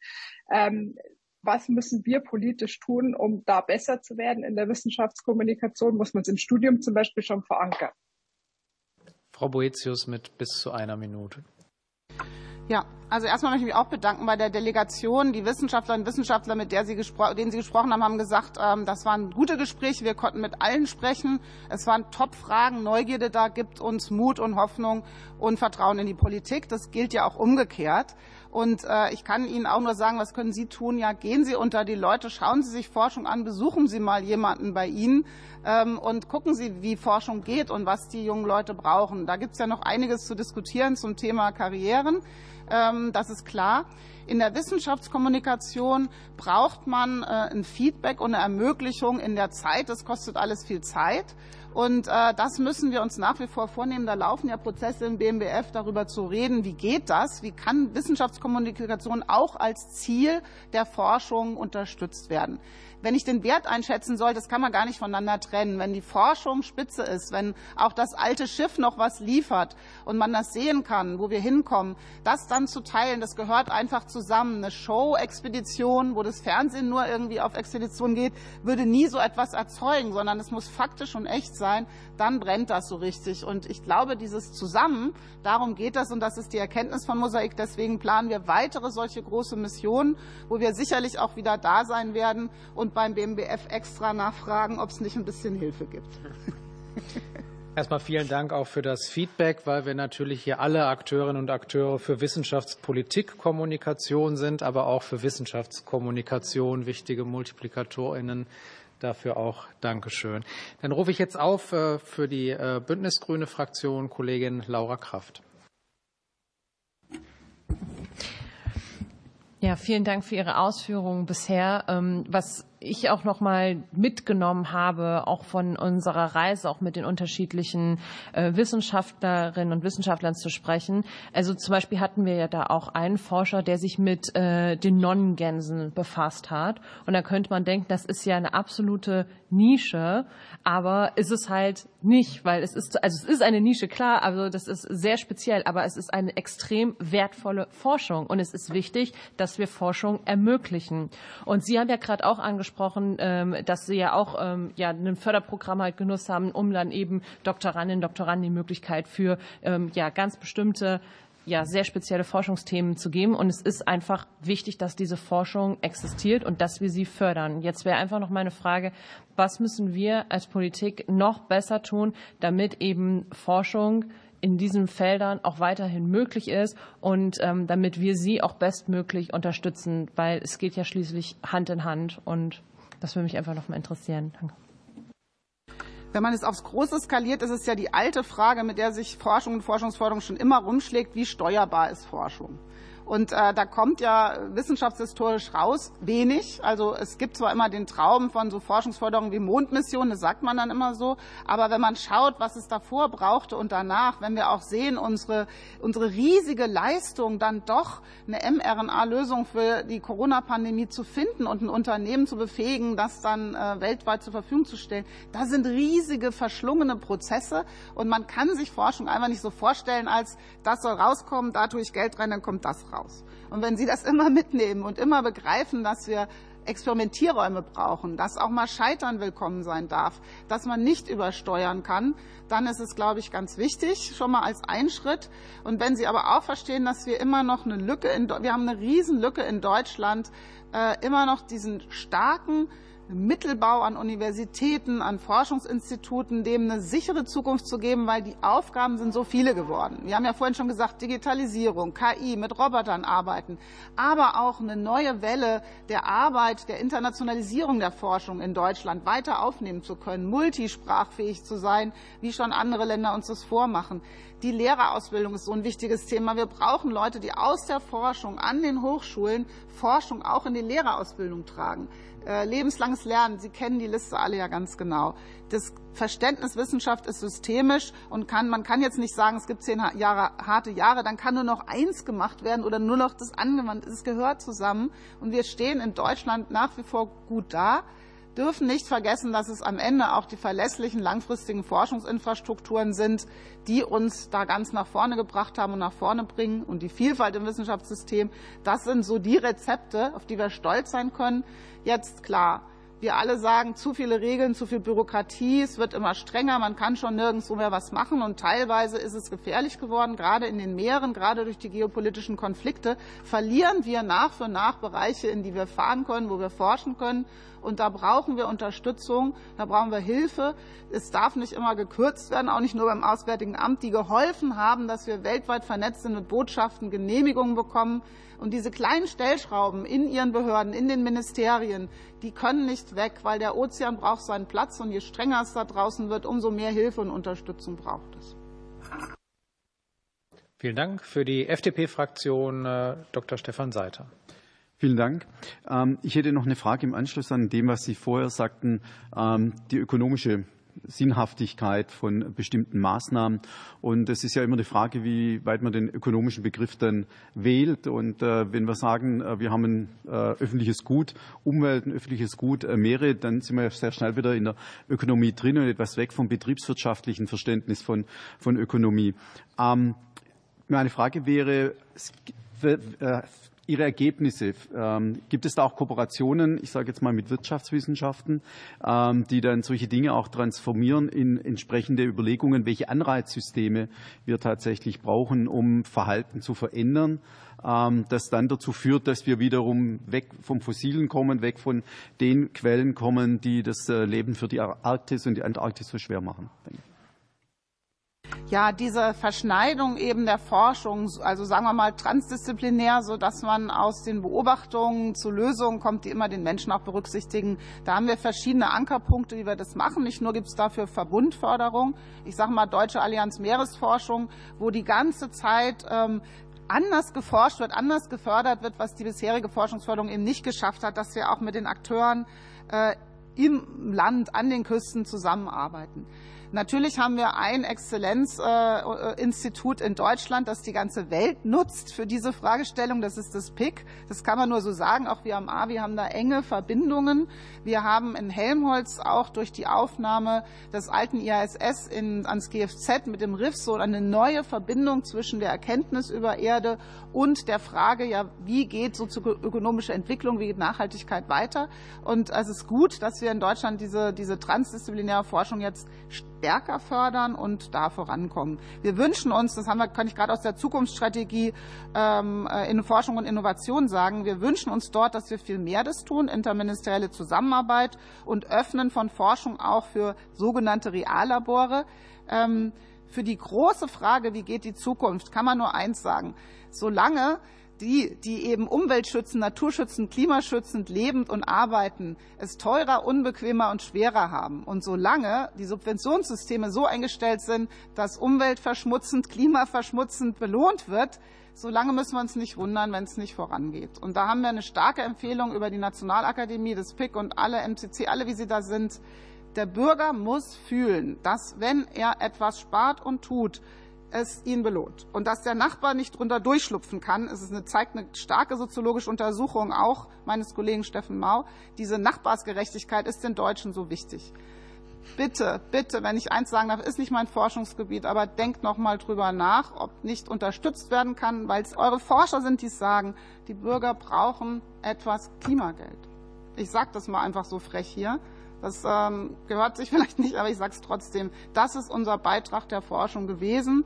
Ähm, was müssen wir politisch tun, um da besser zu werden in der Wissenschaftskommunikation? Muss man es im Studium zum Beispiel schon verankern? Frau Boetius mit bis zu einer Minute. Ja, also erstmal möchte ich mich auch bedanken bei der Delegation. Die Wissenschaftlerinnen und Wissenschaftler, mit der Sie denen Sie gesprochen haben, haben gesagt, ähm, das waren gute Gespräche. Wir konnten mit allen sprechen. Es waren Top-Fragen. Neugierde da gibt uns Mut und Hoffnung und Vertrauen in die Politik. Das gilt ja auch umgekehrt. Und äh, ich kann Ihnen auch nur sagen, was können Sie tun? Ja, gehen Sie unter die Leute, schauen Sie sich Forschung an, besuchen Sie mal jemanden bei Ihnen ähm, und gucken Sie, wie Forschung geht und was die jungen Leute brauchen. Da gibt es ja noch einiges zu diskutieren zum Thema Karrieren. Ähm, das ist klar. In der Wissenschaftskommunikation braucht man äh, ein Feedback und eine Ermöglichung in der Zeit. Das kostet alles viel Zeit. Und äh, das müssen wir uns nach wie vor vornehmen. Da laufen ja Prozesse im BMBF darüber zu reden, wie geht das? Wie kann Wissenschaftskommunikation auch als Ziel der Forschung unterstützt werden? Wenn ich den Wert einschätzen soll, das kann man gar nicht voneinander trennen. Wenn die Forschung spitze ist, wenn auch das alte Schiff noch was liefert und man das sehen kann, wo wir hinkommen, das dann zu teilen, das gehört einfach zusammen. Eine Show-Expedition, wo das Fernsehen nur irgendwie auf Expedition geht, würde nie so etwas erzeugen, sondern es muss faktisch und echt sein. Dann brennt das so richtig. Und ich glaube, dieses Zusammen, darum geht das und das ist die Erkenntnis von Mosaik. Deswegen planen wir weitere solche große Missionen, wo wir sicherlich auch wieder da sein werden und und beim BMBF extra nachfragen, ob es nicht ein bisschen Hilfe gibt. [LAUGHS] Erstmal vielen Dank auch für das Feedback, weil wir natürlich hier alle Akteurinnen und Akteure für Wissenschaftspolitikkommunikation sind, aber auch für Wissenschaftskommunikation wichtige MultiplikatorInnen. Dafür auch Dankeschön. Dann rufe ich jetzt auf äh, für die äh, Bündnisgrüne Fraktion Kollegin Laura Kraft. Ja, vielen Dank für Ihre Ausführungen bisher. Ähm, was ich auch noch mal mitgenommen habe, auch von unserer Reise, auch mit den unterschiedlichen äh, Wissenschaftlerinnen und Wissenschaftlern zu sprechen. Also zum Beispiel hatten wir ja da auch einen Forscher, der sich mit äh, den Nonnengänsen befasst hat. Und da könnte man denken, das ist ja eine absolute Nische, aber ist es halt nicht, weil es ist, also es ist eine Nische, klar, also das ist sehr speziell, aber es ist eine extrem wertvolle Forschung und es ist wichtig, dass wir Forschung ermöglichen. Und Sie haben ja gerade auch angesprochen, angesprochen, ähm, dass Sie ja auch ähm, ja, ein Förderprogramm halt genutzt haben, um dann eben Doktorandinnen, Doktoranden die Möglichkeit für ähm, ja, ganz bestimmte ja, sehr spezielle Forschungsthemen zu geben. Und es ist einfach wichtig, dass diese Forschung existiert und dass wir sie fördern. Jetzt wäre einfach noch meine Frage, was müssen wir als Politik noch besser tun, damit eben Forschung in diesen Feldern auch weiterhin möglich ist und ähm, damit wir sie auch bestmöglich unterstützen, weil es geht ja schließlich Hand in Hand und das würde mich einfach noch mal interessieren. Danke. Wenn man es aufs Große skaliert, ist es ja die alte Frage, mit der sich Forschung und Forschungsförderung schon immer rumschlägt, wie steuerbar ist Forschung? Und äh, da kommt ja wissenschaftshistorisch raus wenig. Also es gibt zwar immer den Traum von so Forschungsförderung wie Mondmissionen, das sagt man dann immer so, aber wenn man schaut, was es davor brauchte und danach, wenn wir auch sehen, unsere, unsere riesige Leistung, dann doch eine mRNA-Lösung für die Corona-Pandemie zu finden und ein Unternehmen zu befähigen, das dann äh, weltweit zur Verfügung zu stellen, da sind riesige verschlungene Prozesse. Und man kann sich Forschung einfach nicht so vorstellen, als das soll rauskommen, da tue ich Geld rein, dann kommt das raus raus. Und wenn Sie das immer mitnehmen und immer begreifen, dass wir Experimentierräume brauchen, dass auch mal Scheitern willkommen sein darf, dass man nicht übersteuern kann, dann ist es, glaube ich, ganz wichtig, schon mal als Einschritt. Und wenn Sie aber auch verstehen, dass wir immer noch eine Lücke, in, wir haben eine Riesenlücke in Deutschland, äh, immer noch diesen starken Mittelbau an Universitäten, an Forschungsinstituten, dem eine sichere Zukunft zu geben, weil die Aufgaben sind so viele geworden. Wir haben ja vorhin schon gesagt, Digitalisierung, KI, mit Robotern arbeiten, aber auch eine neue Welle der Arbeit, der Internationalisierung der Forschung in Deutschland weiter aufnehmen zu können, multisprachfähig zu sein, wie schon andere Länder uns das vormachen. Die Lehrerausbildung ist so ein wichtiges Thema. Wir brauchen Leute, die aus der Forschung an den Hochschulen Forschung auch in die Lehrerausbildung tragen. Äh, lebenslanges Lernen, Sie kennen die Liste alle ja ganz genau. Das Verständnis Wissenschaft ist systemisch und kann, man kann jetzt nicht sagen, es gibt zehn Jahre, harte Jahre, dann kann nur noch eins gemacht werden oder nur noch das angewandt. Es gehört zusammen und wir stehen in Deutschland nach wie vor gut da dürfen nicht vergessen, dass es am Ende auch die verlässlichen langfristigen Forschungsinfrastrukturen sind, die uns da ganz nach vorne gebracht haben und nach vorne bringen. Und die Vielfalt im Wissenschaftssystem, das sind so die Rezepte, auf die wir stolz sein können. Jetzt klar, wir alle sagen, zu viele Regeln, zu viel Bürokratie, es wird immer strenger, man kann schon nirgendwo mehr was machen und teilweise ist es gefährlich geworden, gerade in den Meeren, gerade durch die geopolitischen Konflikte, verlieren wir nach für nach Bereiche, in die wir fahren können, wo wir forschen können. Und da brauchen wir Unterstützung, da brauchen wir Hilfe. Es darf nicht immer gekürzt werden, auch nicht nur beim Auswärtigen Amt, die geholfen haben, dass wir weltweit vernetzt sind mit Botschaften, Genehmigungen bekommen. Und diese kleinen Stellschrauben in ihren Behörden, in den Ministerien, die können nicht weg, weil der Ozean braucht seinen Platz. Und je strenger es da draußen wird, umso mehr Hilfe und Unterstützung braucht es. Vielen Dank. Für die FDP-Fraktion äh, Dr. Stefan Seiter. Vielen Dank. Ähm, ich hätte noch eine Frage im Anschluss an dem, was Sie vorher sagten, ähm, die ökonomische Sinnhaftigkeit von bestimmten Maßnahmen. Und es ist ja immer die Frage, wie weit man den ökonomischen Begriff dann wählt. Und äh, wenn wir sagen, äh, wir haben ein äh, öffentliches Gut, Umwelt, ein öffentliches Gut, Meere, dann sind wir sehr schnell wieder in der Ökonomie drin und etwas weg vom betriebswirtschaftlichen Verständnis von, von Ökonomie. Ähm, meine Frage wäre, Ihre Ergebnisse? Ähm, gibt es da auch Kooperationen, ich sage jetzt mal mit Wirtschaftswissenschaften, ähm, die dann solche Dinge auch transformieren in entsprechende Überlegungen, welche Anreizsysteme wir tatsächlich brauchen, um Verhalten zu verändern? Ähm, das dann dazu führt, dass wir wiederum weg vom Fossilen kommen, weg von den Quellen kommen, die das äh, Leben für die Arktis und die Antarktis so schwer machen. Danke ja, diese Verschneidung eben der Forschung, also sagen wir mal transdisziplinär, so dass man aus den Beobachtungen zu Lösungen kommt, die immer den Menschen auch berücksichtigen. Da haben wir verschiedene Ankerpunkte, wie wir das machen. Nicht nur gibt es dafür Verbundförderung, ich sage mal Deutsche Allianz Meeresforschung, wo die ganze Zeit ähm, anders geforscht wird, anders gefördert wird, was die bisherige Forschungsförderung eben nicht geschafft hat, dass wir auch mit den Akteuren äh, im Land, an den Küsten zusammenarbeiten. Natürlich haben wir ein Exzellenzinstitut in Deutschland, das die ganze Welt nutzt für diese Fragestellung. Das ist das PIC. Das kann man nur so sagen. Auch wir am AWI haben da enge Verbindungen. Wir haben in Helmholtz auch durch die Aufnahme des alten IASS in, ans GFZ mit dem RIF so eine neue Verbindung zwischen der Erkenntnis über Erde und der Frage, ja, wie geht sozioökonomische Entwicklung, wie geht Nachhaltigkeit weiter? Und es ist gut, dass wir in Deutschland diese, diese transdisziplinäre Forschung jetzt stärker fördern und da vorankommen. Wir wünschen uns, das haben wir, kann ich gerade aus der Zukunftsstrategie ähm, äh, in Forschung und Innovation sagen, wir wünschen uns dort, dass wir viel mehr das tun, interministerielle Zusammenarbeit und Öffnen von Forschung auch für sogenannte Reallabore. Ähm, für die große Frage, wie geht die Zukunft, kann man nur eins sagen. Solange die, die eben umweltschützend, naturschützend, klimaschützend, lebend und arbeiten, es teurer, unbequemer und schwerer haben. Und solange die Subventionssysteme so eingestellt sind, dass umweltverschmutzend, klimaverschmutzend belohnt wird, solange müssen wir uns nicht wundern, wenn es nicht vorangeht. Und da haben wir eine starke Empfehlung über die Nationalakademie, das PIC und alle MCC, alle wie sie da sind. Der Bürger muss fühlen, dass wenn er etwas spart und tut, es ihn belohnt. Und dass der Nachbar nicht drunter durchschlupfen kann, es eine, zeigt eine starke soziologische Untersuchung auch meines Kollegen Steffen Mau. Diese Nachbarsgerechtigkeit ist den Deutschen so wichtig. Bitte, bitte, wenn ich eins sagen darf, ist nicht mein Forschungsgebiet, aber denkt noch mal drüber nach, ob nicht unterstützt werden kann, weil es eure Forscher sind, die sagen, die Bürger brauchen etwas Klimageld. Ich sage das mal einfach so frech hier. Das ähm, gehört sich [LAUGHS] vielleicht nicht, aber ich sage es trotzdem. Das ist unser Beitrag der Forschung gewesen.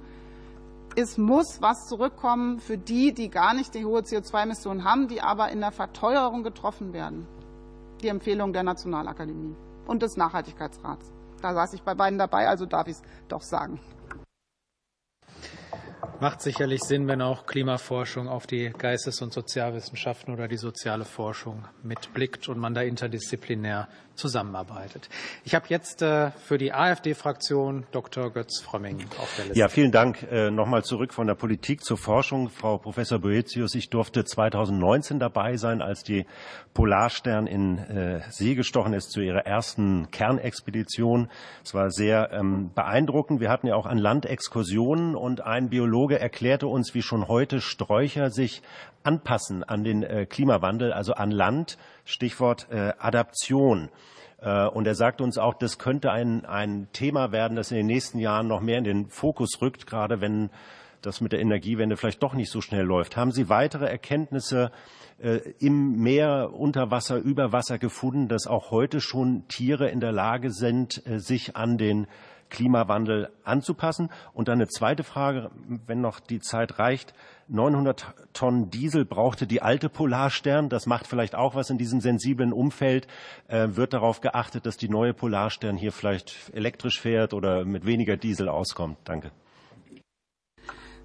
Es muss was zurückkommen für die, die gar nicht die hohe CO2-Emissionen haben, die aber in der Verteuerung getroffen werden. Die Empfehlung der Nationalakademie und des Nachhaltigkeitsrats. Da saß ich bei beiden dabei, also darf ich es doch sagen. Macht sicherlich Sinn, wenn auch Klimaforschung auf die Geistes- und Sozialwissenschaften oder die soziale Forschung mitblickt und man da interdisziplinär zusammenarbeitet. Ich habe jetzt äh, für die AfD-Fraktion Dr. Götz Frömming auf der Liste. Ja, vielen Dank. Äh, nochmal zurück von der Politik zur Forschung. Frau Professor Boetius, ich durfte 2019 dabei sein, als die Polarstern in äh, See gestochen ist zu ihrer ersten Kernexpedition. Es war sehr ähm, beeindruckend. Wir hatten ja auch an Land Exkursionen und ein Biologe erklärte uns, wie schon heute Sträucher sich anpassen an den Klimawandel, also an Land. Stichwort Adaption. Äh, und er sagt uns auch, das könnte ein, ein Thema werden, das in den nächsten Jahren noch mehr in den Fokus rückt, gerade wenn das mit der Energiewende vielleicht doch nicht so schnell läuft. Haben Sie weitere Erkenntnisse äh, im Meer, unter Wasser, über Wasser gefunden, dass auch heute schon Tiere in der Lage sind, äh, sich an den Klimawandel anzupassen? Und dann eine zweite Frage, wenn noch die Zeit reicht. 900 Tonnen Diesel brauchte die alte Polarstern. Das macht vielleicht auch was in diesem sensiblen Umfeld. Äh, wird darauf geachtet, dass die neue Polarstern hier vielleicht elektrisch fährt oder mit weniger Diesel auskommt? Danke.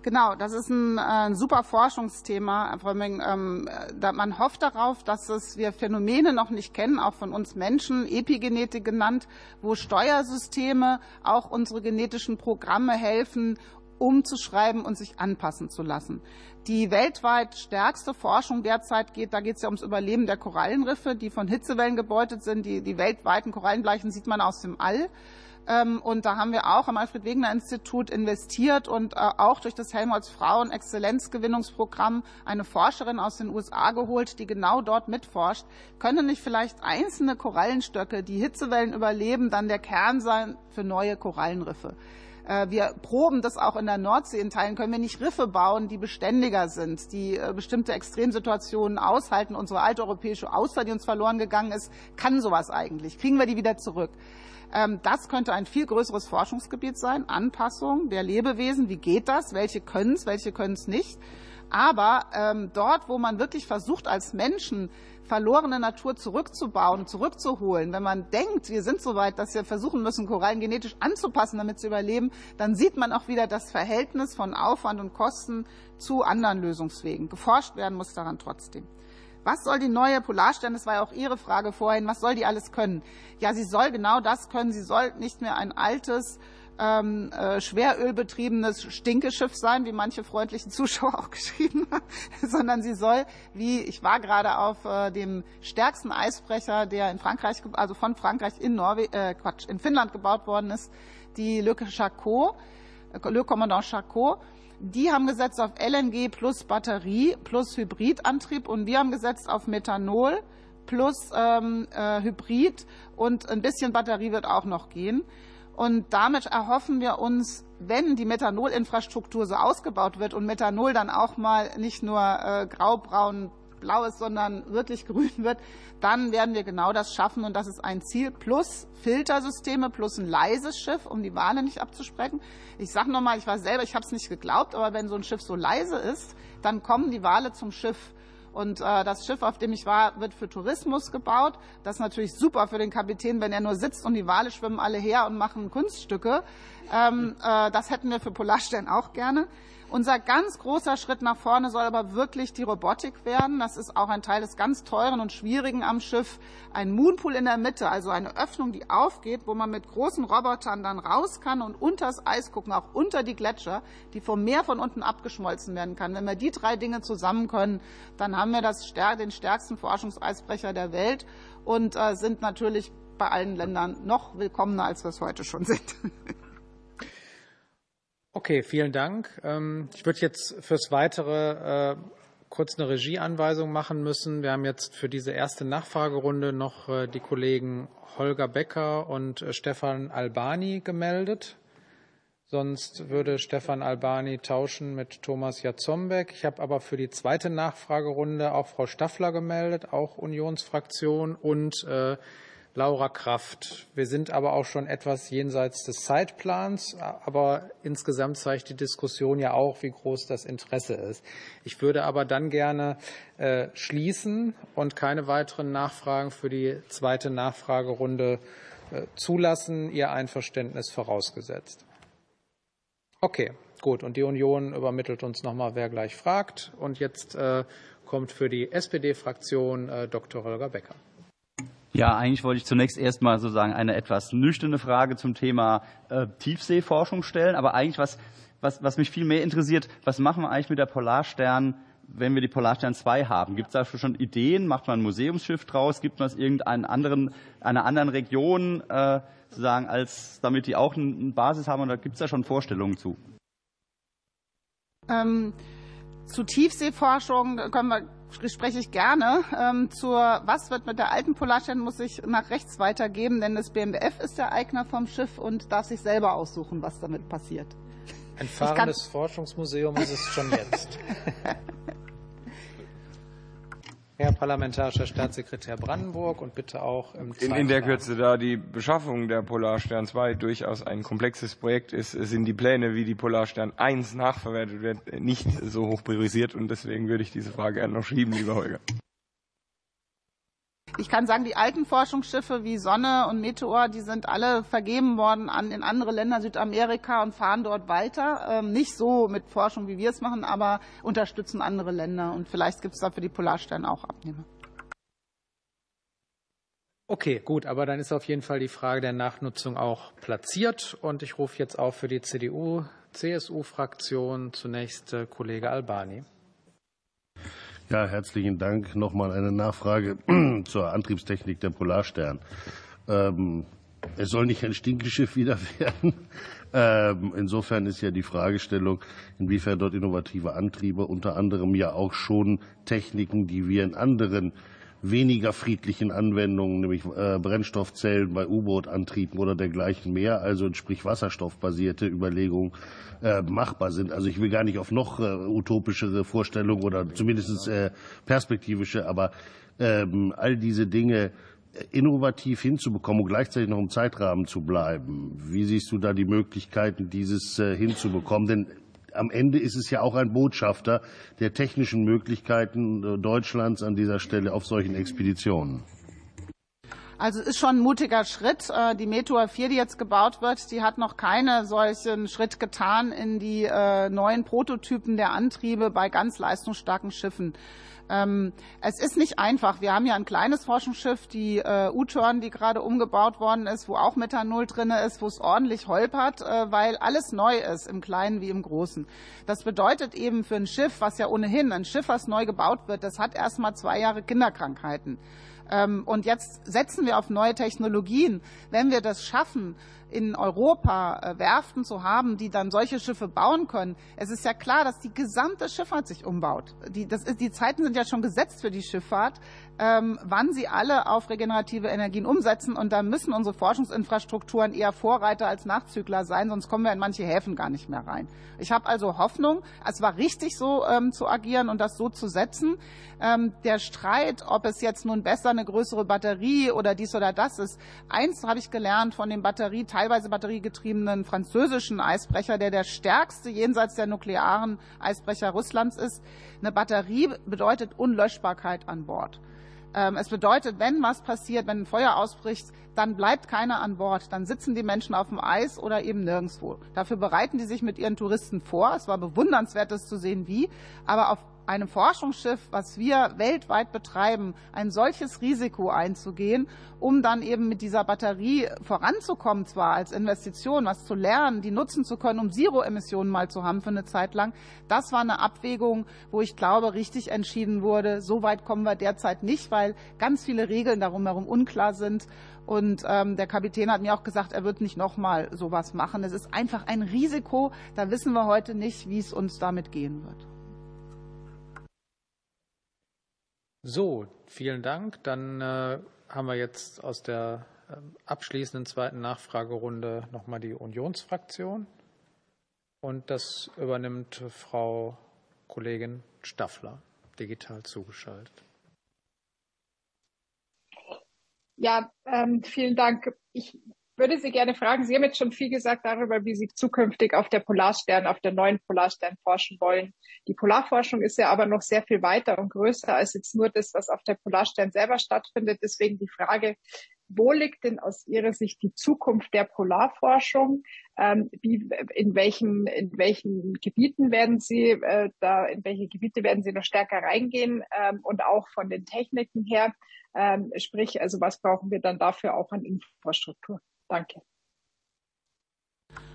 Genau, das ist ein, äh, ein super Forschungsthema, Frau Meng. Ähm, man hofft darauf, dass es wir Phänomene noch nicht kennen, auch von uns Menschen, Epigenetik genannt, wo Steuersysteme auch unsere genetischen Programme helfen, umzuschreiben und sich anpassen zu lassen. Die weltweit stärkste Forschung derzeit geht, da geht es ja ums Überleben der Korallenriffe, die von Hitzewellen gebeutet sind. Die, die weltweiten Korallenbleichen sieht man aus dem All. Ähm, und da haben wir auch am Alfred-Wegener-Institut investiert und äh, auch durch das Helmholtz-Frauen-Exzellenzgewinnungsprogramm eine Forscherin aus den USA geholt, die genau dort mitforscht. Können nicht vielleicht einzelne Korallenstöcke, die Hitzewellen überleben, dann der Kern sein für neue Korallenriffe? Äh, wir proben das auch in der Nordsee in Teilen. Können wir nicht Riffe bauen, die beständiger sind, die äh, bestimmte Extremsituationen aushalten? Unsere alte europäische Auster, die uns verloren gegangen ist, kann sowas eigentlich. Kriegen wir die wieder zurück? Ähm, das könnte ein viel größeres Forschungsgebiet sein. Anpassung der Lebewesen. Wie geht das? Welche können es, welche können es nicht? Aber ähm, dort, wo man wirklich versucht, als Menschen verlorene Natur zurückzubauen, zurückzuholen, wenn man denkt, wir sind so weit, dass wir versuchen müssen, Korallen genetisch anzupassen, damit sie überleben, dann sieht man auch wieder das Verhältnis von Aufwand und Kosten zu anderen Lösungswegen. Geforscht werden muss daran trotzdem. Was soll die neue Polarstern, das war ja auch Ihre Frage vorhin, was soll die alles können? Ja, sie soll genau das können. Sie soll nicht mehr ein altes, ähm, äh, schwerölbetriebenes Stinkeschiff sein, wie manche freundlichen [LAUGHS] Zuschauer auch geschrieben haben, [LAUGHS] sondern sie soll, wie ich war gerade auf äh, dem stärksten Eisbrecher, der in Frankreich, also von Frankreich in Norwegen, äh, Quatsch, in Finnland gebaut worden ist, die Le Charcot, äh, Le Commandant Charcot, die haben gesetzt auf LNG plus Batterie plus Hybridantrieb und wir haben gesetzt auf Methanol plus ähm, äh, Hybrid und ein bisschen Batterie wird auch noch gehen. Und damit erhoffen wir uns, wenn die Methanolinfrastruktur so ausgebaut wird und Methanol dann auch mal nicht nur äh, graubraun blau ist, sondern wirklich [LAUGHS] grün wird, dann werden wir genau das schaffen. Und das ist ein Ziel plus Filtersysteme plus ein leises Schiff, um die Wale nicht abzusprechen. Ich sage nochmal, ich war selber, ich habe es nicht geglaubt, aber wenn so ein Schiff so leise ist, dann kommen die Wale zum Schiff. Und äh, das Schiff, auf dem ich war, wird für Tourismus gebaut. Das ist natürlich super für den Kapitän, wenn er nur sitzt und die Wale schwimmen alle her und machen Kunststücke. Ähm, äh, das hätten wir für Polarstern auch gerne. Unser ganz großer Schritt nach vorne soll aber wirklich die Robotik werden. Das ist auch ein Teil des ganz teuren und schwierigen am Schiff. Ein Moonpool in der Mitte, also eine Öffnung, die aufgeht, wo man mit großen Robotern dann raus kann und unter das Eis gucken, auch unter die Gletscher, die vom Meer von unten abgeschmolzen werden kann. Wenn wir die drei Dinge zusammen können, dann haben wir das, den stärksten Forschungseisbrecher der Welt und äh, sind natürlich bei allen Ländern noch willkommener, als wir es heute schon sind. [LAUGHS] Okay, vielen Dank. Ähm, ich würde jetzt fürs Weitere äh, kurz eine Regieanweisung machen müssen. Wir haben jetzt für diese erste Nachfragerunde noch äh, die Kollegen Holger Becker und äh, Stefan Albani gemeldet. Sonst würde Stefan Albani tauschen mit Thomas Jatzombeck. Ich habe aber für die zweite Nachfragerunde auch Frau Staffler gemeldet, auch Unionsfraktion und äh, Laura Kraft. Wir sind aber auch schon etwas jenseits des Zeitplans, aber insgesamt zeigt die Diskussion ja auch, wie groß das Interesse ist. Ich würde aber dann gerne äh, schließen und keine weiteren Nachfragen für die zweite Nachfragerunde äh, zulassen, Ihr Einverständnis vorausgesetzt. Okay, gut. Und die Union übermittelt uns nochmal, wer gleich fragt. Und jetzt äh, kommt für die SPD-Fraktion Dr. Holger Becker. Ja, eigentlich wollte ich zunächst erstmal sozusagen eine etwas nüchterne Frage zum Thema äh, Tiefseeforschung stellen. Aber eigentlich, was, was, was mich viel mehr interessiert, was machen wir eigentlich mit der Polarstern, wenn wir die Polarstern 2 haben? Gibt es da schon Ideen? Macht man ein Museumsschiff draus? Gibt man es irgendeinen anderen, einer anderen Region, äh, sozusagen, als damit die auch eine Basis haben? Oder gibt es da schon Vorstellungen zu? Ähm, zu Tiefseeforschung können wir spreche ich gerne. Ähm, zur Was wird mit der alten Polarstern, muss ich nach rechts weitergeben, denn das BMWF ist der Eigner vom Schiff und darf sich selber aussuchen, was damit passiert. Ein fahrendes Forschungsmuseum ist es schon jetzt. [LAUGHS] Herr Parlamentarischer Staatssekretär Brandenburg und bitte auch im in, in der Kürze, da die Beschaffung der Polarstern 2 durchaus ein komplexes Projekt ist, sind die Pläne, wie die Polarstern 1 nachverwertet wird, nicht so hoch priorisiert und deswegen würde ich diese Frage gerne noch schieben, lieber Holger. Ich kann sagen, die alten Forschungsschiffe wie Sonne und Meteor, die sind alle vergeben worden an, in andere Länder Südamerika und fahren dort weiter. Ähm, nicht so mit Forschung, wie wir es machen, aber unterstützen andere Länder. Und vielleicht gibt es da für die Polarstern auch Abnehmer. Okay, gut, aber dann ist auf jeden Fall die Frage der Nachnutzung auch platziert. Und ich rufe jetzt auf für die CDU-CSU-Fraktion zunächst äh, Kollege Albani. Ja, herzlichen Dank. Nochmal eine Nachfrage [CLEARS THROAT] zur Antriebstechnik der Polarstern. Ähm, es soll nicht ein Stinkeschiff wieder [LAUGHS] werden. Ähm, insofern ist ja die Fragestellung, inwiefern dort innovative Antriebe, unter anderem ja auch schon Techniken, die wir in anderen weniger friedlichen Anwendungen, nämlich äh, Brennstoffzellen bei U-Boot-Antrieben oder dergleichen mehr, also sprich wasserstoffbasierte Überlegungen äh, machbar sind. Also ich will gar nicht auf noch äh, utopischere Vorstellungen oder zumindest äh, perspektivische, aber ähm, all diese Dinge innovativ hinzubekommen und gleichzeitig noch im Zeitrahmen zu bleiben. Wie siehst du da die Möglichkeiten, dieses äh, hinzubekommen? Denn am Ende ist es ja auch ein Botschafter der technischen Möglichkeiten äh, Deutschlands an dieser Stelle auf solchen Expeditionen. Also es ist schon ein mutiger Schritt. Äh, die Meteor 4, die jetzt gebaut wird, die hat noch keinen solchen Schritt getan in die äh, neuen Prototypen der Antriebe bei ganz leistungsstarken Schiffen. Ähm, es ist nicht einfach. Wir haben ja ein kleines Forschungsschiff, die äh, U-Turn, die gerade umgebaut worden ist, wo auch Methanol drin ist, wo es ordentlich holpert, äh, weil alles neu ist, im Kleinen wie im Großen. Das bedeutet eben für ein Schiff, was ja ohnehin, ein Schiff, was neu gebaut wird, das hat erst mal zwei Jahre Kinderkrankheiten. Ähm, und jetzt setzen wir auf neue Technologien. Wenn wir das schaffen, in Europa äh, Werften zu haben, die dann solche Schiffe bauen können. Es ist ja klar, dass die gesamte Schifffahrt sich umbaut. Die, das ist, die Zeiten sind ja schon gesetzt für die Schifffahrt, ähm, wann sie alle auf regenerative Energien umsetzen. Und da müssen unsere Forschungsinfrastrukturen eher Vorreiter als Nachzügler sein, sonst kommen wir in manche Häfen gar nicht mehr rein. Ich habe also Hoffnung, es war richtig so ähm, zu agieren und das so zu setzen. Ähm, der Streit, ob es jetzt nun besser eine größere Batterie oder dies oder das ist, eins habe ich gelernt von den Batterie teilweise batteriegetriebenen französischen Eisbrecher, der der stärkste jenseits der nuklearen Eisbrecher Russlands ist. Eine Batterie bedeutet Unlöschbarkeit an Bord. Ähm, es bedeutet, wenn was passiert, wenn ein Feuer ausbricht, dann bleibt keiner an Bord. Dann sitzen die Menschen auf dem Eis oder eben nirgendwo. Dafür bereiten die sich mit ihren Touristen vor. Es war bewundernswert, das zu sehen, wie. Aber auf einem Forschungsschiff, was wir weltweit betreiben, ein solches Risiko einzugehen, um dann eben mit dieser Batterie voranzukommen, zwar als Investition, was zu lernen, die nutzen zu können, um Zero-Emissionen mal zu haben für eine Zeit lang. Das war eine Abwägung, wo ich glaube, richtig entschieden wurde. So weit kommen wir derzeit nicht, weil ganz viele Regeln darum herum unklar sind. Und ähm, der Kapitän hat mir auch gesagt, er wird nicht nochmal sowas machen. Es ist einfach ein Risiko. Da wissen wir heute nicht, wie es uns damit gehen wird. So, vielen Dank. Dann äh, haben wir jetzt aus der äh, abschließenden zweiten Nachfragerunde nochmal die Unionsfraktion. Und das übernimmt Frau Kollegin Staffler, digital zugeschaltet. Ja, ähm, vielen Dank. Ich würde Sie gerne fragen, Sie haben jetzt schon viel gesagt darüber, wie Sie zukünftig auf der Polarstern, auf der neuen Polarstern forschen wollen. Die Polarforschung ist ja aber noch sehr viel weiter und größer als jetzt nur das, was auf der Polarstern selber stattfindet. Deswegen die Frage, wo liegt denn aus Ihrer Sicht die Zukunft der Polarforschung? Ähm, wie, in welchen, in welchen Gebieten werden Sie äh, da, in welche Gebiete werden Sie noch stärker reingehen? Ähm, und auch von den Techniken her, ähm, sprich, also was brauchen wir dann dafür auch an Infrastruktur? Danke.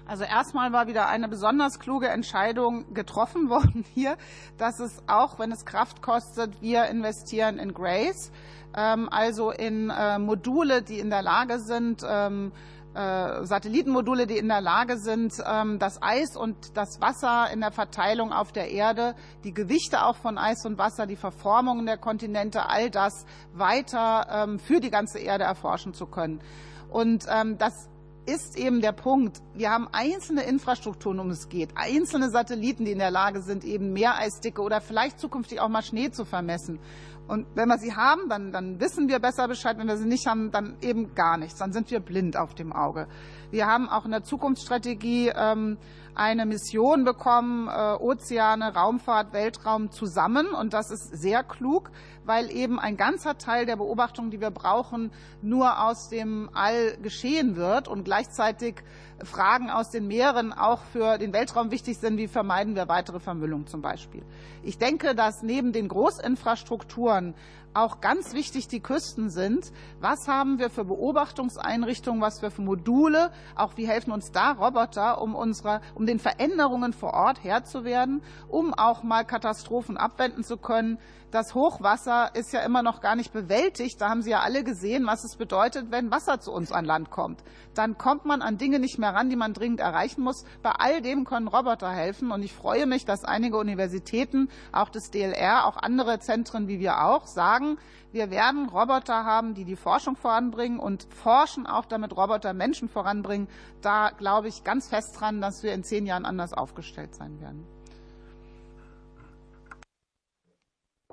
Also erstmal war wieder eine besonders kluge Entscheidung getroffen [LAUGHS] worden hier, dass es auch, wenn es Kraft kostet, wir investieren in Grace, ähm, also in äh, Module, die in der Lage sind, ähm, äh, Satellitenmodule, die in der Lage sind, ähm, das Eis und das Wasser in der Verteilung auf der Erde, die Gewichte auch von Eis und Wasser, die Verformungen der Kontinente, all das weiter für die ganze Erde erforschen zu können. Und ähm, das ist eben der Punkt, wir haben einzelne Infrastrukturen, um es geht, einzelne Satelliten, die in der Lage sind, eben Meereisdicke oder vielleicht zukünftig auch mal Schnee zu vermessen. Und wenn wir sie haben, dann, dann wissen wir besser Bescheid. Wenn wir sie nicht haben, dann eben gar nichts. Dann sind wir blind auf dem Auge. Wir haben auch in der Zukunftsstrategie ähm, eine Mission bekommen, äh, Ozeane, Raumfahrt, Weltraum zusammen. Und das ist sehr klug, weil eben ein ganzer Teil der Beobachtungen, die wir brauchen, nur aus dem All geschehen wird und gleichzeitig Fragen aus den Meeren auch für den Weltraum wichtig sind. Wie vermeiden wir weitere Vermüllung zum Beispiel? Ich denke, dass neben den Großinfrastrukturen auch ganz wichtig die Küsten sind. Was haben wir für Beobachtungseinrichtungen, was wir für Module? Auch wie helfen uns da Roboter, um, unsere, um den Veränderungen vor Ort Herr zu werden, um auch mal Katastrophen abwenden zu können? Das Hochwasser ist ja immer noch gar nicht bewältigt. Da haben Sie ja alle gesehen, was es bedeutet, wenn Wasser zu uns an Land kommt. Dann kommt man an Dinge nicht mehr ran, die man dringend erreichen muss. Bei all dem können Roboter helfen. Und ich freue mich, dass einige Universitäten, auch das DLR, auch andere Zentren wie wir auch, sagen, wir werden Roboter haben, die die Forschung voranbringen und forschen auch, damit Roboter Menschen voranbringen. Da glaube ich ganz fest dran, dass wir in zehn Jahren anders aufgestellt sein werden.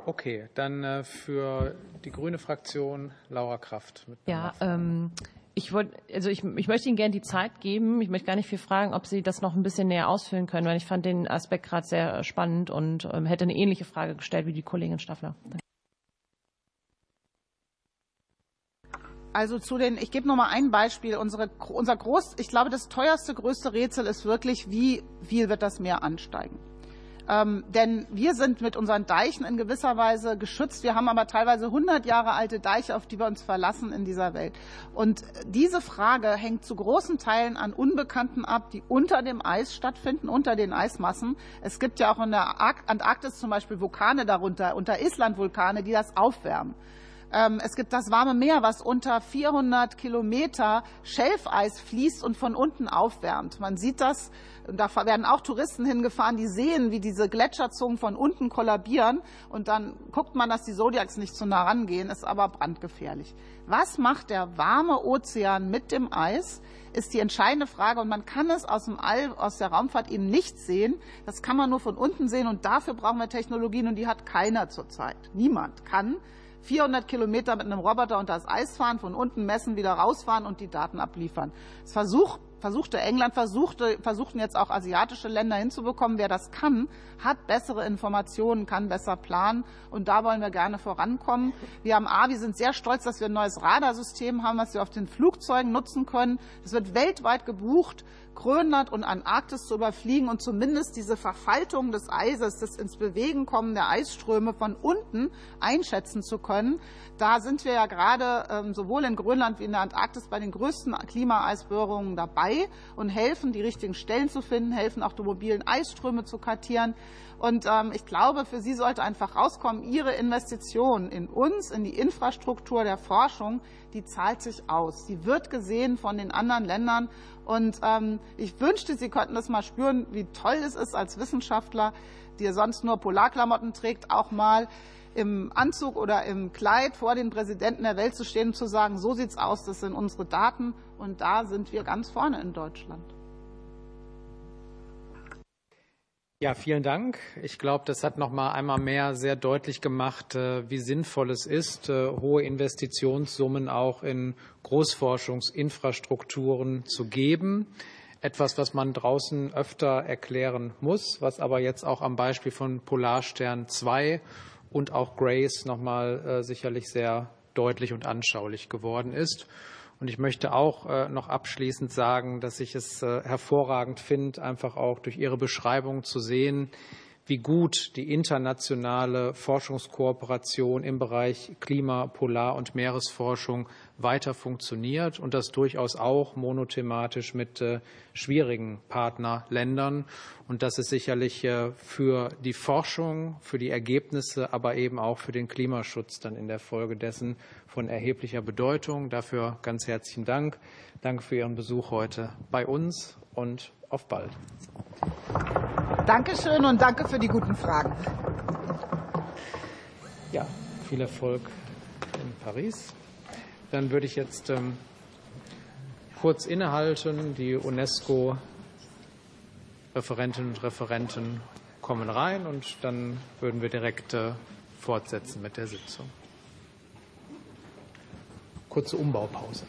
Okay, dann äh, für die grüne Fraktion Laura Kraft. ja, ähm, ich wollte, also ich, ich möchte Ihnen gerne die Zeit geben. Ich möchte gar nicht viel fragen, ob Sie das noch ein bisschen näher ausfüllen können, weil ich fand den Aspekt gerade sehr spannend und ähm, hätte eine ähnliche Frage gestellt wie die Kollegin Staffler. Also zu den, ich gebe noch mal ein Beispiel. Unsere, unser groß, ich glaube, das teuerste, größte Rätsel ist wirklich, wie viel wird das Meer ansteigen? Ähm, denn wir sind mit unseren Deichen in gewisser Weise geschützt. Wir haben aber teilweise 100 Jahre alte Deiche, auf die wir uns verlassen in dieser Welt. Und diese Frage hängt zu großen Teilen an Unbekannten ab, die unter dem Eis stattfinden, unter den Eismassen. Es gibt ja auch in der Antarktis zum Beispiel Vulkane darunter, unter Island Vulkane, die das aufwärmen. Ähm, es gibt das warme Meer, was unter 400 Kilometer Schelfeis fließt und von unten aufwärmt. Man sieht das, da werden auch Touristen hingefahren, die sehen, wie diese Gletscherzungen von unten kollabieren und dann guckt man, dass die Zodiacs nicht zu nah rangehen, ist aber brandgefährlich. Was macht der warme Ozean mit dem Eis? ist die entscheidende Frage und man kann es aus dem All, aus der Raumfahrt eben nicht sehen. Das kann man nur von unten sehen und dafür brauchen wir Technologien und die hat keiner zurzeit. Niemand kann 400 Kilometer mit einem Roboter unter das Eis fahren, von unten messen, wieder rausfahren und die Daten abliefern. Es versucht versuchte England, versuchte, versuchten jetzt auch asiatische Länder hinzubekommen. Wer das kann, hat bessere Informationen, kann besser planen. Und da wollen wir gerne vorankommen. Wir haben A, wir sind sehr stolz, dass wir ein neues Radarsystem haben, was wir auf den Flugzeugen nutzen können. Es wird weltweit gebucht. Grönland und Antarktis zu überfliegen und zumindest diese Verfaltung des Eises, das ins Bewegen kommen der Eisströme von unten einschätzen zu können. Da sind wir ja gerade ähm, sowohl in Grönland wie in der Antarktis bei den größten Klimaeisbohrungen dabei und helfen, die richtigen Stellen zu finden, helfen auch die mobilen Eisströme zu kartieren. Und ähm, ich glaube, für Sie sollte einfach rauskommen, Ihre Investition in uns, in die Infrastruktur der Forschung, die zahlt sich aus. Sie wird gesehen von den anderen Ländern. Und ähm, ich wünschte, Sie könnten das mal spüren, wie toll es ist als Wissenschaftler, der sonst nur Polarklamotten trägt, auch mal im Anzug oder im Kleid vor den Präsidenten der Welt zu stehen und zu sagen, so sieht's aus, das sind unsere Daten und da sind wir ganz vorne in Deutschland. Ja, vielen Dank. Ich glaube, das hat noch mal einmal mehr sehr deutlich gemacht, äh, wie sinnvoll es ist, äh, hohe Investitionssummen auch in Großforschungsinfrastrukturen zu geben. Etwas, was man draußen öfter erklären muss, was aber jetzt auch am Beispiel von Polarstern 2 und auch Grace noch mal äh, sicherlich sehr deutlich und anschaulich geworden ist. Und ich möchte auch äh, noch abschließend sagen, dass ich es äh, hervorragend finde, einfach auch durch Ihre Beschreibung zu sehen, wie gut die internationale Forschungskooperation im Bereich Klima-, Polar- und Meeresforschung weiter funktioniert und das durchaus auch monothematisch mit äh, schwierigen Partnerländern. Und das ist sicherlich äh, für die Forschung, für die Ergebnisse, aber eben auch für den Klimaschutz dann in der Folge dessen von erheblicher Bedeutung. Dafür ganz herzlichen Dank. Danke für Ihren Besuch heute bei uns und auf bald. Dankeschön und danke für die guten Fragen. Ja, viel Erfolg in Paris. Dann würde ich jetzt ähm, kurz innehalten. Die UNESCO-Referentinnen und Referenten kommen rein und dann würden wir direkt äh, fortsetzen mit der Sitzung. Kurze Umbaupause.